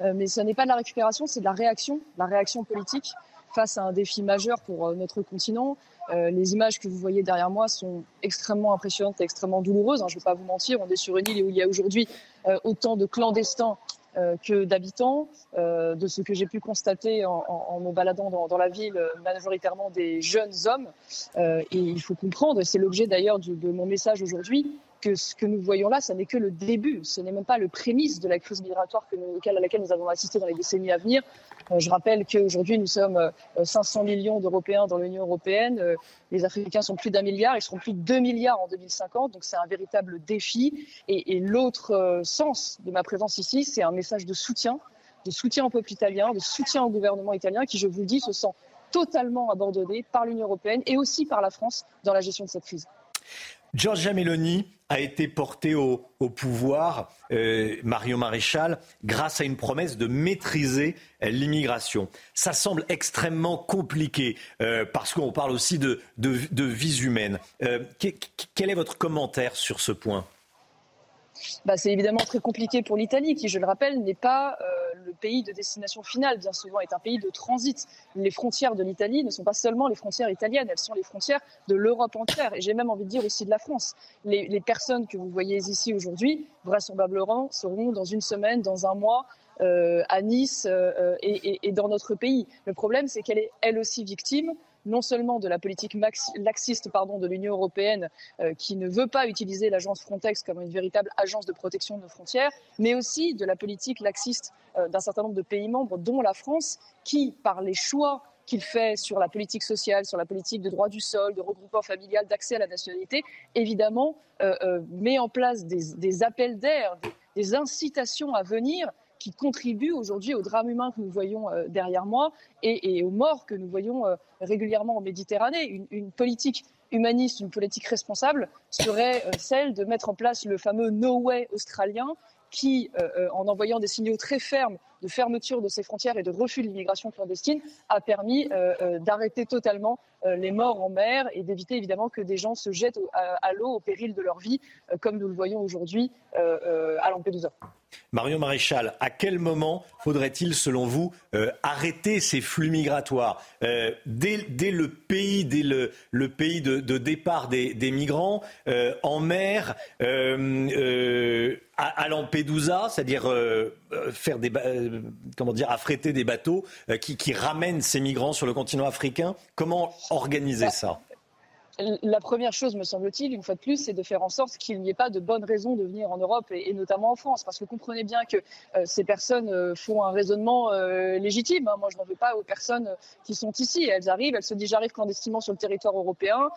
Euh, mais ce n'est pas de la récupération, c'est de la réaction, la réaction politique face à un défi majeur pour notre continent. les images que vous voyez derrière moi sont extrêmement impressionnantes et extrêmement douloureuses. Hein, je ne vais pas vous mentir, on est sur une île où il y a aujourd'hui autant de clandestins que d'habitants. de ce que j'ai pu constater en, me baladant dans, la ville, majoritairement des jeunes hommes. et il faut comprendre, et c'est l'objet d'ailleurs de mon message aujourd'hui, que ce que nous voyons là, ce n'est que le début. Ce n'est même pas le prémisse de la crise migratoire à laquelle nous avons assisté dans les décennies à venir. Euh, je rappelle qu'aujourd'hui, nous sommes 500 euh, millions d'Européens dans l'Union européenne. Euh, les Africains sont plus d'un milliard, ils seront plus de 2 milliards en 2050. Donc c'est un véritable défi. Et l'autre sens de ma présence ici, c'est un message de soutien, de soutien au peuple italien, de soutien au gouvernement italien qui, je vous le dis, se sent totalement abandonné par l'Union européenne et aussi par la France dans la gestion de cette crise. Giorgia Meloni a été porté au, pouvoir, euh, Mario Maréchal, grâce à une promesse de maîtriser l'immigration. Ça semble extrêmement compliqué euh, parce qu'on parle aussi de, vies humaines. Euh, quel est votre commentaire sur ce point? Bah, c'est évidemment très compliqué pour l'Italie, qui, je le rappelle, n'est pas euh, le pays de destination finale, bien souvent est un pays de transit. Les frontières de l'Italie ne sont pas seulement les frontières italiennes, elles sont les frontières de l'Europe entière, et j'ai même envie de dire aussi de la France. Les, personnes que vous voyez ici aujourd'hui, vraisemblablement, seront dans une semaine, dans un mois, euh, à Nice euh, et, et, dans notre pays. Le problème, c'est qu'elle est elle aussi victime non seulement de la politique laxiste pardon, de l'Union européenne euh, qui ne veut pas utiliser l'agence Frontex comme une véritable agence de protection de nos frontières, mais aussi de la politique laxiste euh, d'un certain nombre de pays membres, dont la France, qui, par les choix qu'il fait sur la politique sociale, sur la politique de droit du sol, de regroupement familial, d'accès à la nationalité, évidemment, euh, met en place des, appels d'air, des incitations à venir qui contribuent aujourd'hui au drame humain que nous voyons euh, derrière moi et, aux morts que nous voyons euh, régulièrement en Méditerranée. Une, politique humaniste, une politique responsable serait euh, celle de mettre en place le fameux No Way australien qui, en envoyant des signaux très fermes de fermeture de ses frontières et de refus de l'immigration clandestine, a permis d'arrêter totalement les morts en mer et d'éviter évidemment que des gens se jettent à, l'eau au péril de leur vie, comme nous le voyons aujourd'hui à Lampedusa. Marion Maréchal, à quel moment faudrait-il, selon vous, euh, arrêter ces flux migratoires euh, dès, le pays, de, départ des, migrants, euh, en mer, à, Lampedusa, c'est-à-dire faire des, comment dire, affréter des bateaux qui, qui ramènent ces migrants sur le continent africain? Comment organiser ça? La première chose, me semble-t-il, une fois de plus, c'est de faire en sorte qu'il n'y ait pas de bonnes raisons de venir en Europe et, notamment en France. Parce que comprenez bien que euh, ces personnes euh, font un raisonnement euh, légitime. Hein. Moi, je n'en veux pas aux personnes qui sont ici. Elles arrivent, elles se disent j'arrive clandestinement sur le territoire européen,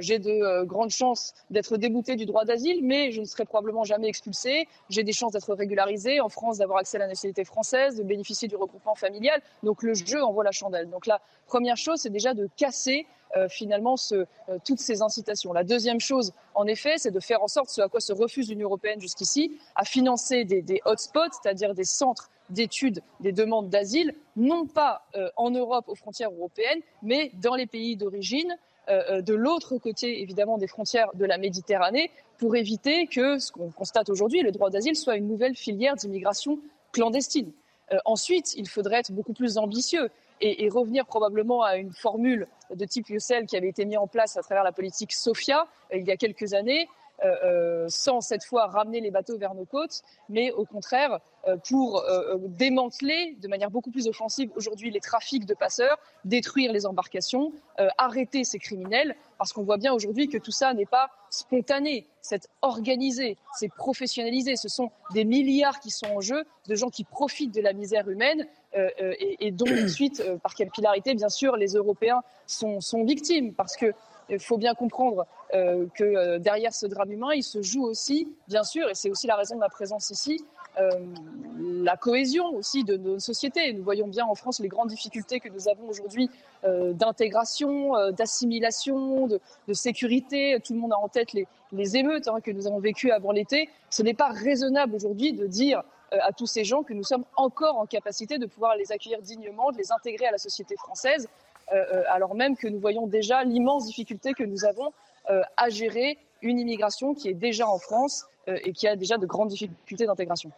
j'ai de grandes chances d'être déboutée du droit d'asile, mais je ne serai probablement jamais expulsée. J'ai des chances d'être régularisée en France, d'avoir accès à la nationalité française, de bénéficier du regroupement familial. Donc le jeu envoie la chandelle. Donc la première chose, c'est déjà de casser finalement toutes ces incitations. La deuxième chose, en effet, c'est de faire en sorte, ce à quoi se refuse l'Union européenne jusqu'ici, à financer des, hotspots, c'est-à-dire des centres d'études des demandes d'asile, non pas en Europe aux frontières européennes, mais dans les pays d'origine, de l'autre côté évidemment des frontières de la Méditerranée, pour éviter que ce qu'on constate aujourd'hui, le droit d'asile, soit une nouvelle filière d'immigration clandestine. Euh, ensuite, il faudrait être beaucoup plus ambitieux et, revenir probablement à une formule de type celle qui avait été mise en place à travers la politique SOFIA euh, il y a quelques années, euh, sans cette fois ramener les bateaux vers nos côtes, mais au contraire pour démanteler de manière beaucoup plus offensive aujourd'hui les trafics de passeurs, détruire les embarcations, arrêter ces criminels, parce qu'on voit bien aujourd'hui que tout ça n'est pas spontané, c'est organisé, c'est professionnalisé. Ce sont des milliards qui sont en jeu, de gens qui profitent de la misère humaine euh, euh, et, dont ensuite, euh, par capillarité, bien sûr, les Européens sont, sont victimes. Parce que il faut bien comprendre que derrière ce drame humain, il se joue aussi, bien sûr, et c'est aussi la raison de ma présence ici, euh, la cohésion aussi de nos sociétés. Nous voyons bien en France les grandes difficultés que nous avons aujourd'hui d'intégration, d'assimilation, de, sécurité. Tout le monde a en tête les, émeutes hein, que nous avons vécues avant l'été. Ce n'est pas raisonnable aujourd'hui de dire à tous ces gens que nous sommes encore en capacité de pouvoir les accueillir dignement, de les intégrer à la société française, alors même que nous voyons déjà l'immense difficulté que nous avons à gérer une immigration qui est déjà en France et qui a déjà de grandes difficultés d'intégration.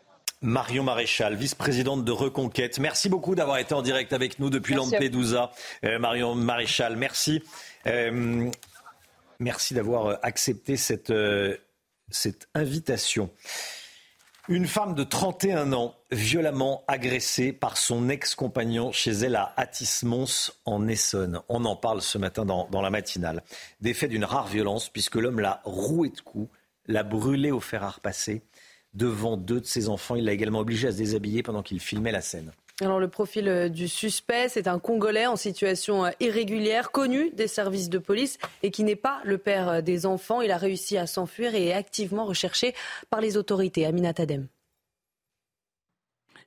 Marion Maréchal, vice-présidente de Reconquête. Merci beaucoup d'avoir été en direct avec nous depuis Lampedusa. Euh, Marion Maréchal, merci. Euh, merci d'avoir euh, accepté cette, cette invitation. Une femme de 31 ans violemment agressée par son ex-compagnon chez elle à Atis-Mons en Essonne. On en parle ce matin dans, la matinale. Des faits d'une rare violence puisque l'homme l'a roué de coups, l'a brûlé au fer à repasser devant deux de ses enfants. Il l'a également obligé à se déshabiller pendant qu'il filmait la scène. Alors le profil euh, du suspect, c'est un Congolais en situation euh, irrégulière, connu des services de police et qui n'est pas le père euh, des enfants. Il a réussi à s'enfuir et est activement recherché par les autorités. Amina Tadem.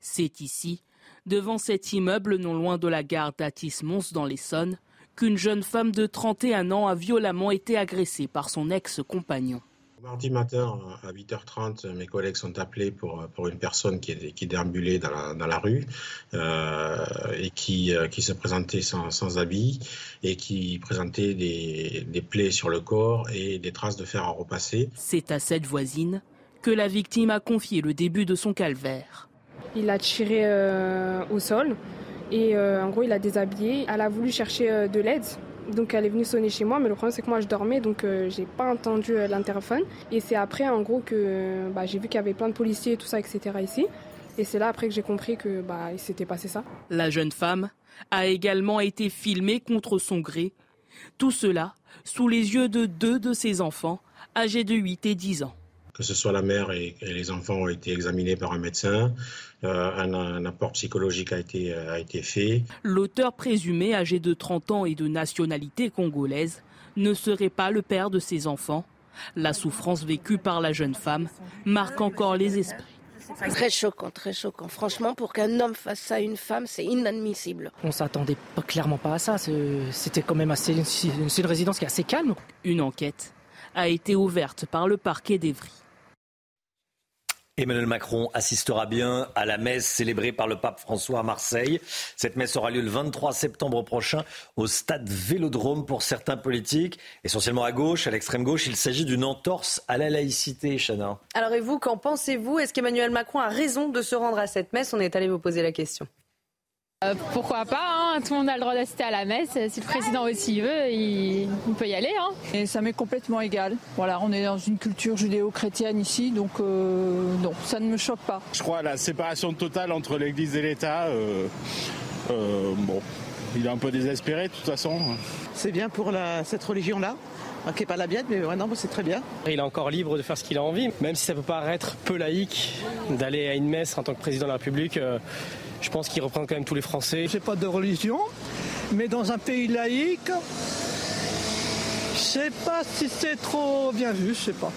C'est ici, devant cet immeuble non loin de la gare d'Atis-Mons dans l'Essonne, qu'une jeune femme de 31 ans a violemment été agressée par son ex-compagnon. Mardi matin à 8h30, mes collègues sont appelés pour, pour une personne qui, qui déambulait dans la, dans la rue euh, et qui, euh, qui se présentait sans, sans, habit et qui présentait des, des plaies sur le corps et des traces de fer à repasser. C'est à cette voisine que la victime a confié le début de son calvaire. Il a tiré euh, au sol et euh, en gros il a déshabillé. Elle a voulu chercher de l'aide donc elle est venue sonner chez moi, mais le problème c'est que moi je dormais, donc euh, j'ai pas entendu euh, l'interphone. Et c'est après en gros que bah, j'ai vu qu'il y avait plein de policiers et tout ça, etc. ici. Et c'est là après que j'ai compris que bah, il s'était passé ça. La jeune femme a également été filmée contre son gré. Tout cela sous les yeux de deux de ses enfants, âgés de 8 et 10 ans que ce soit la mère et, les enfants ont été examinés par un médecin. Euh, un, apport psychologique a été, euh, a été fait. L'auteur présumé, âgé de 30 ans et de nationalité congolaise, ne serait pas le père de ses enfants. La souffrance vécue par la jeune femme marque encore les esprits. Très choquant, très choquant. Franchement, pour qu'un homme fasse ça à une femme, c'est inadmissible. On s'attendait clairement pas à ça. C'était quand même assez, une résidence qui est assez calme. Une enquête a été ouverte par le parquet d'Evry. Emmanuel Macron assistera bien à la messe célébrée par le pape François à Marseille. Cette messe aura lieu le 23 septembre prochain au stade Vélodrome pour certains politiques, essentiellement à gauche, à l'extrême gauche. Il s'agit d'une entorse à la laïcité, Chana. Alors et vous, qu'en pensez-vous? Est-ce qu'Emmanuel Macron a raison de se rendre à cette messe? On est allé vous poser la question. Euh, pourquoi pas hein Tout le monde a le droit d'assister à la messe. Si le président aussi veut, il, peut y aller. Hein et ça m'est complètement égal. Voilà, on est dans une culture judéo-chrétienne ici, donc euh, non, ça ne me choque pas. Je crois à la séparation totale entre l'Église et l'État. Euh, bon, il est un peu désespéré de toute façon. C'est bien pour cette religion-là qui n'est pas la biette, mais ouais, non, c'est très bien. Il est encore libre de faire ce qu'il a envie, même si ça peut paraître peu laïque d'aller à une messe en tant que président de la République je pense qu'il reprend quand même tous les Français. C'est pas de religion, mais dans un pays laïque, je sais pas si c'est trop bien vu, je sais pas.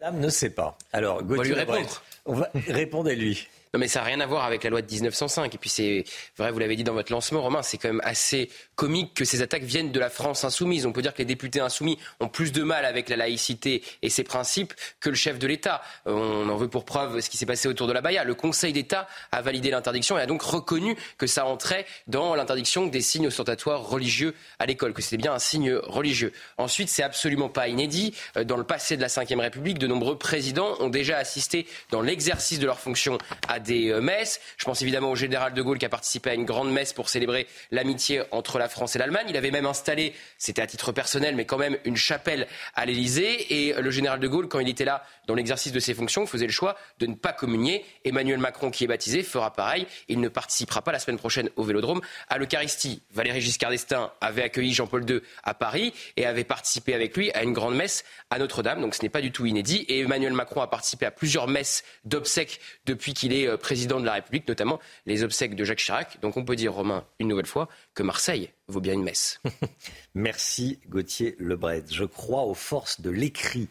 Madame ne sait pas. Alors, Gauthier, on va lui répondre. On va répondre à lui. Non, mais ça n'a rien à voir avec la loi de 1905. Et puis c'est vrai, vous l'avez dit dans votre lancement, Romain, c'est quand même assez comique que ces attaques viennent de la France insoumise. On peut dire que les députés insoumis ont plus de mal avec la laïcité et ses principes que le chef de l'État. On en veut pour preuve ce qui s'est passé autour de la Baïa. Le Conseil d'État a validé l'interdiction et a donc reconnu que ça entrait dans l'interdiction des signes ostentatoires religieux à l'école, que c'était bien un signe religieux. Ensuite, c'est absolument pas inédit. Euh, dans le passé de la Ve République, de nombreux présidents ont déjà assisté dans l'exercice de leurs fonctions à des euh, messes. Je pense évidemment au général de Gaulle qui a participé à une grande messe pour célébrer l'amitié entre la France et l'Allemagne. Il avait même installé, c'était à titre personnel, mais quand même une chapelle à l'Élysée. Et le général de Gaulle, quand il était là dans l'exercice de ses fonctions, faisait le choix de ne pas communier. Emmanuel Macron, qui est baptisé, fera pareil. Il ne participera pas la semaine prochaine au Vélodrome. À l'Eucharistie, Valéry Giscard d'Estaing avait accueilli Jean-Paul II à Paris et avait participé avec lui à une grande messe à Notre-Dame. Donc ce n'est pas du tout inédit. Et Emmanuel Macron a participé à plusieurs messes d'obsèques depuis qu'il est euh, président de la République, notamment les obsèques de Jacques Chirac. Donc on peut dire, Romain, une nouvelle fois, que Marseille vaut bien une messe. Merci Gauthier Lebret. Je crois aux forces de l'écrit.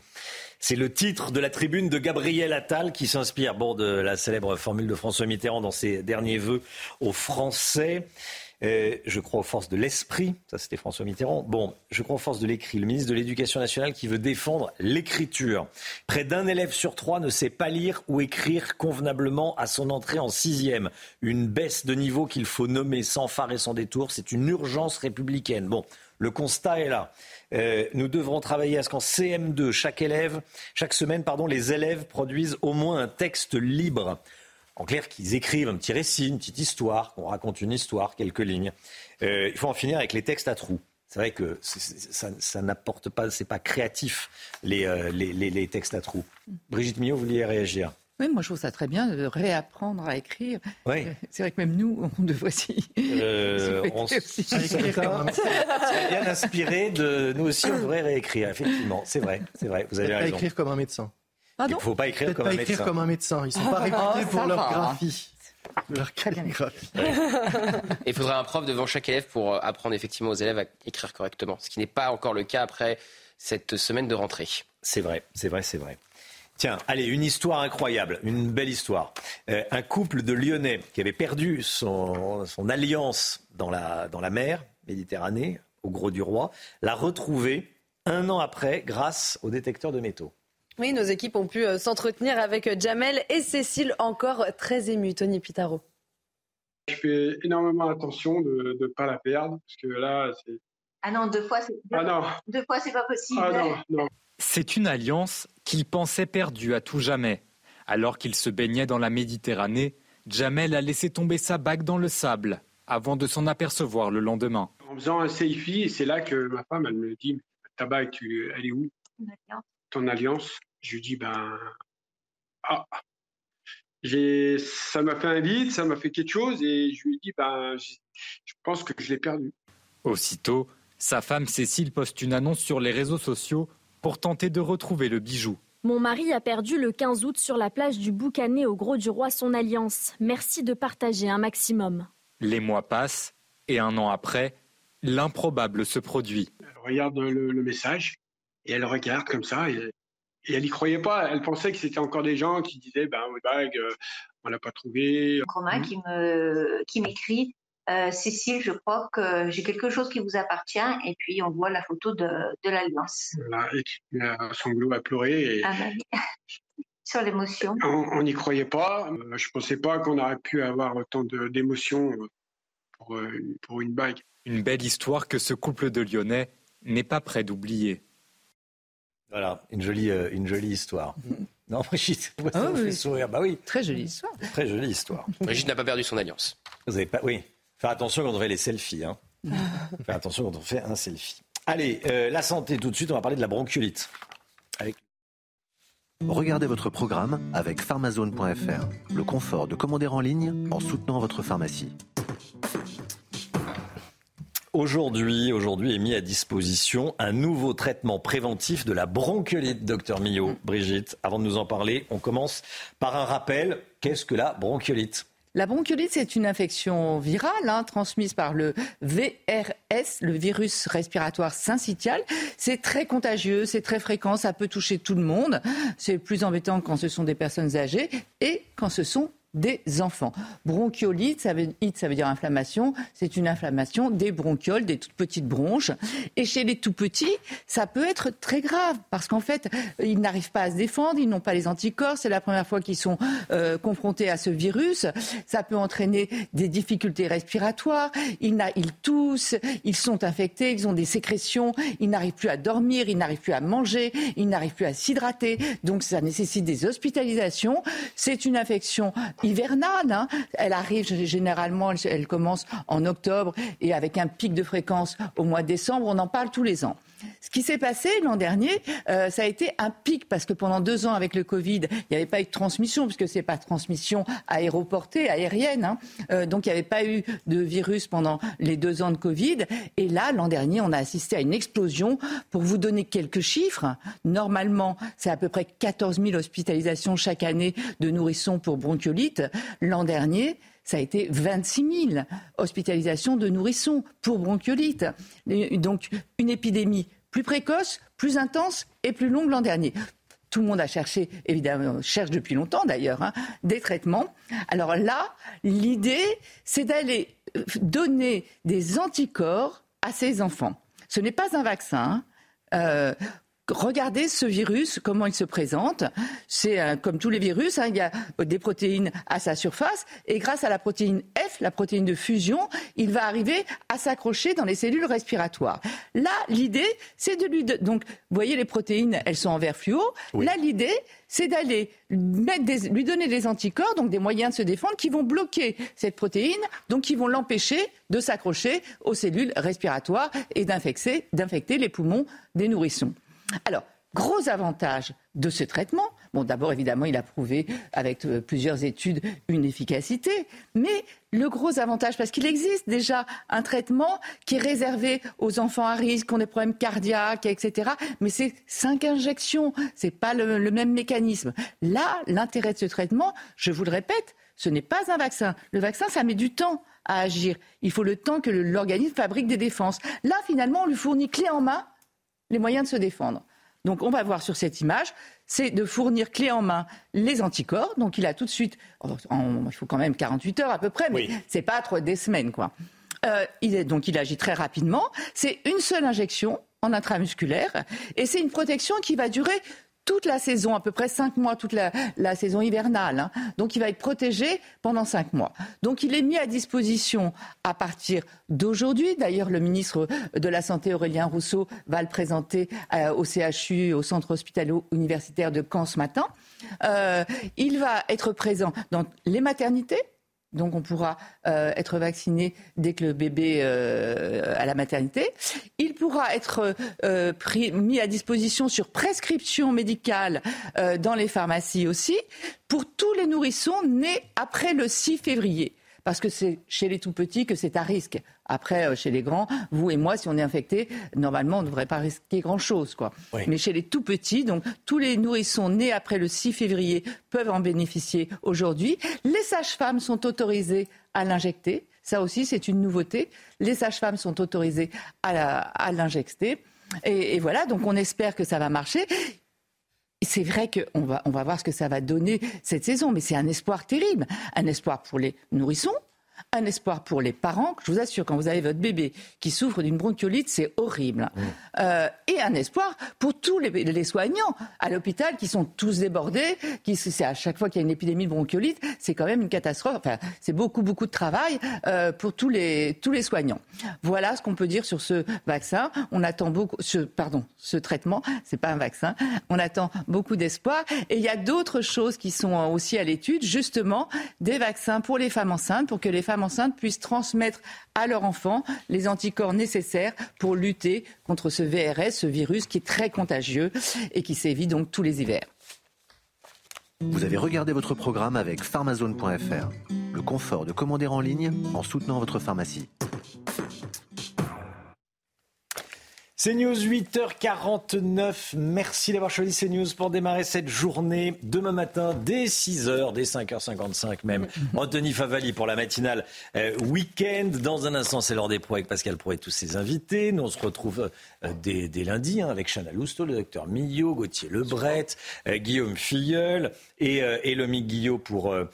C'est le titre de la tribune de Gabriel Attal qui s'inspire bon, de la célèbre formule de François Mitterrand dans ses derniers vœux aux Français. Je crois aux forces de l'esprit, ça c'était François Mitterrand. Bon, je crois aux forces de l'écrit, le ministre de l'Éducation nationale qui veut défendre l'écriture. Près d'un élève sur trois ne sait pas lire ou écrire convenablement à son entrée en sixième. Une baisse de niveau qu'il faut nommer sans phare et sans détour, c'est une urgence républicaine. Bon, le constat est là. Euh, nous devrons travailler à ce qu'en CM2, chaque élève, chaque semaine, pardon, les élèves produisent au moins un texte libre en clair, qu'ils écrivent un petit récit, une petite histoire, qu'on raconte une histoire, quelques lignes. Euh, il faut en finir avec les textes à trous. C'est vrai que ça, n'apporte pas, c'est pas créatif euh, les, les, textes à trous. Brigitte Millot, vous vouliez réagir? Oui, moi je trouve ça très bien de réapprendre à écrire. Oui. Euh, c'est vrai que même nous, on devrait s'y. Euh, on bien inspiré de nous aussi, on devrait réécrire. Effectivement, c'est vrai, c'est vrai. Vous avez raison. Écrire comme un médecin. Il ne faut pas écrire, comme, un écrire comme un médecin. Ils ne sont pas réputés pour leur graphie. Leur calligraphie. Il faudrait un prof devant chaque élève pour euh, apprendre effectivement aux élèves à écrire correctement, ce qui n'est pas encore le cas après cette semaine de rentrée. C'est vrai, c'est vrai, c'est vrai. Tiens, allez, une histoire incroyable, une belle histoire. Euh, un couple de Lyonnais qui avait perdu son, son alliance dans la, dans la mer Méditerranée, au Gros du Roi, l'a retrouvé un an après grâce au détecteur de métaux. Oui, nos équipes ont pu euh, s'entretenir avec euh, Jamel et Cécile, encore très émus. Tony Pitaro. Je fais énormément attention de ne pas la perdre, parce que là, c'est. Ah non, deux fois, c'est ah deux fois, c'est pas possible. Ah non, non. C'est une alliance qu'il pensait perdue à tout jamais. Alors qu'il se baignait dans la Méditerranée, Jamel a laissé tomber sa bague dans le sable avant de s'en apercevoir le lendemain. En faisant un selfie, c'est là que ma femme, elle me dit Ta bague, tu, elle est où? Ton alliance Je lui dis, ben, ah, ça m'a fait un vide, ça m'a fait quelque chose, et je lui dis, ben, je pense que je l'ai perdu. Aussitôt, sa femme Cécile poste une annonce sur les réseaux sociaux pour tenter de retrouver le bijou. Mon mari a perdu le 15 août sur la plage du Boucanet au Gros du Roi son alliance. Merci de partager un maximum. Les mois passent et un an après, l'improbable se produit. regarde le message et elle regarde comme ça et, elle n'y croyait pas. Elle pensait que c'était encore des gens qui disaient ben, bague, euh, on l'a pas trouvé. Romain qui me qui m'écrit euh, Cécile, je crois que j'ai quelque chose qui vous appartient. Et puis on voit la photo de, de l'alliance. Voilà, et un sanglot a pleuré. Et... Ah bah Sur l'émotion. On n'y croyait pas. Euh, je ne pensais pas qu'on aurait pu avoir autant d'émotions pour, pour une bague. Une belle histoire que ce couple de Lyonnais n'est pas prêt d'oublier. Voilà, une jolie, euh, une jolie histoire. Non, Brigitte, vous ah, oui. sourire. Bah oui. Très jolie histoire. Très jolie histoire. Brigitte n'a pas perdu son alliance. Vous avez pas, oui. Faire attention quand on fait les selfies. Hein. Faire attention quand on fait un selfie. Allez, euh, la santé tout de suite. On va parler de la bronchiolite. Avec... Regardez votre programme avec pharmazone.fr. Le confort de commander en ligne en soutenant votre pharmacie. Aujourd'hui, aujourd'hui est mis à disposition un nouveau traitement préventif de la bronchiolite, docteur Millot. Brigitte, avant de nous en parler, on commence par un rappel. Qu'est-ce que la bronchiolite? La bronchiolite, c'est une infection virale hein, transmise par le VRS, le virus respiratoire syncytial. C'est très contagieux, c'est très fréquent, ça peut toucher tout le monde. C'est plus embêtant quand ce sont des personnes âgées et quand ce sont des enfants. Bronchiolite, ça veut, dire inflammation, c'est une inflammation des bronchioles, des toutes petites bronches. Et chez les tout petits, ça peut être très grave parce qu'en fait, ils n'arrivent pas à se défendre, ils n'ont pas les anticorps, c'est la première fois qu'ils sont euh, confrontés à ce virus. Ça peut entraîner des difficultés respiratoires, ils, ils toussent, ils sont infectés, ils ont des sécrétions, ils n'arrivent plus à dormir, ils n'arrivent plus à manger, ils n'arrivent plus à s'hydrater. Donc ça nécessite des hospitalisations. C'est une infection hivernale. Hein. Elle arrive généralement, elle commence en octobre et avec un pic de fréquence au mois de décembre. On en parle tous les ans. Ce qui s'est passé l'an dernier, euh, ça a été un pic parce que pendant deux ans avec le Covid, il n'y avait pas eu de transmission puisque c'est pas transmission aéroportée, aérienne. Hein. Euh, donc il n'y avait pas eu de virus pendant les deux ans de Covid. Et là, l'an dernier, on a assisté à une explosion. Pour vous donner quelques chiffres, normalement, c'est à peu près 14 000 hospitalisations chaque année de nourrissons pour bronchiolite. L'an dernier, ça a été 26 000 hospitalisations de nourrissons pour bronchiolite. Donc une épidémie plus précoce, plus intense et plus longue l'an dernier tout le monde a cherché, évidemment, cherche depuis longtemps d'ailleurs, hein, des traitements. Alors là, l'idée, c'est d'aller euh, donner des anticorps à ces enfants. Ce n'est pas un vaccin. Hein. Euh, regardez ce virus, comment il se présente. C'est euh, comme tous les virus, hein, il y a des protéines à sa surface et grâce à la protéine F, la protéine de fusion, il va arriver à s'accrocher dans les cellules respiratoires. Là, l'idée, c'est de lui... Donc, vous voyez, les protéines, elles sont en vert fluo. Là, l'idée, c'est d'aller lui donner des anticorps, donc des moyens de se défendre, qui vont bloquer cette protéine, donc qui vont l'empêcher de s'accrocher aux cellules respiratoires et d'infecter les poumons des nourrissons. Alors, gros avantage de ce traitement. Bon, d'abord, évidemment, il a prouvé avec euh, plusieurs études une efficacité, mais le gros avantage, parce qu'il existe déjà un traitement qui est réservé aux enfants à risque, qui ont des problèmes cardiaques, etc. Mais c'est cinq injections, c'est pas le, le même mécanisme. Là, l'intérêt de ce traitement, je vous le répète, ce n'est pas un vaccin. Le vaccin, ça met du temps à agir. Il faut le temps que l'organisme fabrique des défenses. Là, finalement, on lui fournit clé en main les moyens de se défendre. Donc on va voir sur cette image, c'est de fournir clé en main les anticorps. Donc il a tout de suite, il faut quand même 48 heures à peu près, mais c'est pas trop des semaines quoi. Euh, il est, donc il agit très rapidement. C'est une seule injection en intramusculaire et c'est une protection qui va durer toute la saison, à peu près cinq mois, toute la, saison hivernale. Hein. Donc il va être protégé pendant cinq mois. Donc il est mis à disposition à partir d'aujourd'hui. D'ailleurs, le ministre de la Santé, Aurélien Rousseau, va le présenter euh, au CHU, au Centre hospitalo-universitaire de Caen ce matin. Euh, il va être présent dans les maternités, donc on pourra euh, être vacciné dès que le bébé euh, à la maternité. Il pourra être euh, mis à disposition sur prescription médicale dans les pharmacies aussi pour tous les nourrissons nés après le 6 février parce que c'est chez les tout petits que c'est à risque. Après, euh, chez les grands, vous et moi, si on est infecté, normalement, on ne devrait pas risquer grand-chose. quoi. Mais chez les tout petits, donc tous les nourrissons nés après le 6 février peuvent en bénéficier aujourd'hui. Les sages-femmes sont autorisées à l'injecter. Ça aussi, c'est une nouveauté. Les sages-femmes sont autorisées à l'injecter. Et, et, voilà, donc on espère que ça va marcher c'est vrai qu'on va, on va voir ce que ça va donner cette saison, mais c'est un espoir terrible. Un espoir pour les nourrissons, un espoir pour les parents. Je vous assure, quand vous avez votre bébé qui souffre d'une bronchiolite, c'est horrible. Mmh. Euh, et un espoir pour tous les, soignants à l'hôpital qui sont tous débordés. Qui, c'est à chaque fois qu'il y a une épidémie de bronchiolite, c'est quand même une catastrophe. Enfin, c'est beaucoup, beaucoup de travail euh, pour tous les, tous les soignants. Voilà ce qu'on peut dire sur ce vaccin. On attend beaucoup, ce, pardon, ce traitement. C'est pas un vaccin. On attend beaucoup d'espoir. Et il y a d'autres choses qui sont aussi à l'étude, justement, des vaccins pour les femmes enceintes, pour que les femmes enceintes puissent transmettre à leur enfant les anticorps nécessaires pour lutter contre ce VRS, ce virus qui est très contagieux et qui sévit donc tous les hivers. Vous avez regardé votre programme avec pharmazone.fr, le confort de commander en ligne en soutenant votre pharmacie. C'est News 8h49. Merci d'avoir choisi CNews pour démarrer cette journée. Demain matin, dès 6h, dès 5h55 même. Anthony Favali pour la matinale euh, week-end. Dans un instant, c'est l'heure des pros avec Pascal Pro et tous ses invités. Nous, on se retrouve euh, dès, dès, lundi hein, avec Chana Lousteau, le docteur Millot, Gauthier Lebret, euh, Guillaume Filleul et, euh, et Lomi Guillot pour, euh,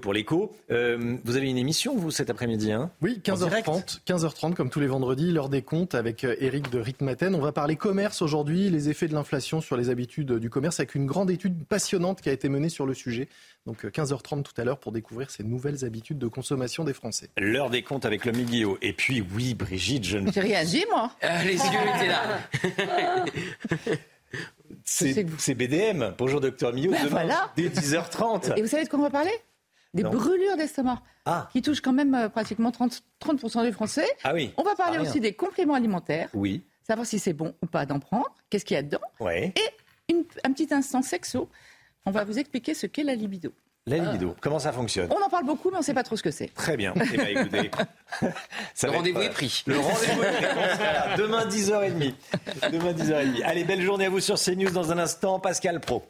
pour l'écho. Euh, vous avez une émission, vous, cet après-midi hein? Oui, 15h30, 15h30 comme tous les vendredis, l'heure des comptes avec Eric de Ritmaten. On va parler commerce aujourd'hui, les effets de l'inflation sur les habitudes du commerce avec une grande étude passionnante qui a été menée sur le sujet. Donc 15h30 tout à l'heure pour découvrir ces nouvelles habitudes de consommation des Français. L'heure des comptes avec le Guillot. Et puis oui, Brigitte, je ne... J'ai rien dit moi. Ah, les yeux étaient là. C'est BDM. Bonjour docteur Millot. Ben voilà. Dès 10h30. Et vous savez de quoi on va parler? Des Non. brûlures d'estomac. Ah. Qui touchent quand même euh, pratiquement 30, 30% des Français. Ah oui. On va parler rien. aussi des compléments alimentaires. Oui. Savoir si c'est bon ou pas d'en prendre. Qu'est-ce qu'il y a dedans? Ouais. Et une- un petit instant sexo. On va vous expliquer ce qu'est la libido. La libido, ah. comment ça fonctionne On en parle beaucoup, mais on ne sait pas trop ce que c'est. Très bien. Eh ben, le rendez-vous euh, est pris. Le rendez-vous est pris. Demain 10h30. Demain 10h30. Allez, belle journée à vous sur CNews dans un instant. Pascal Pro.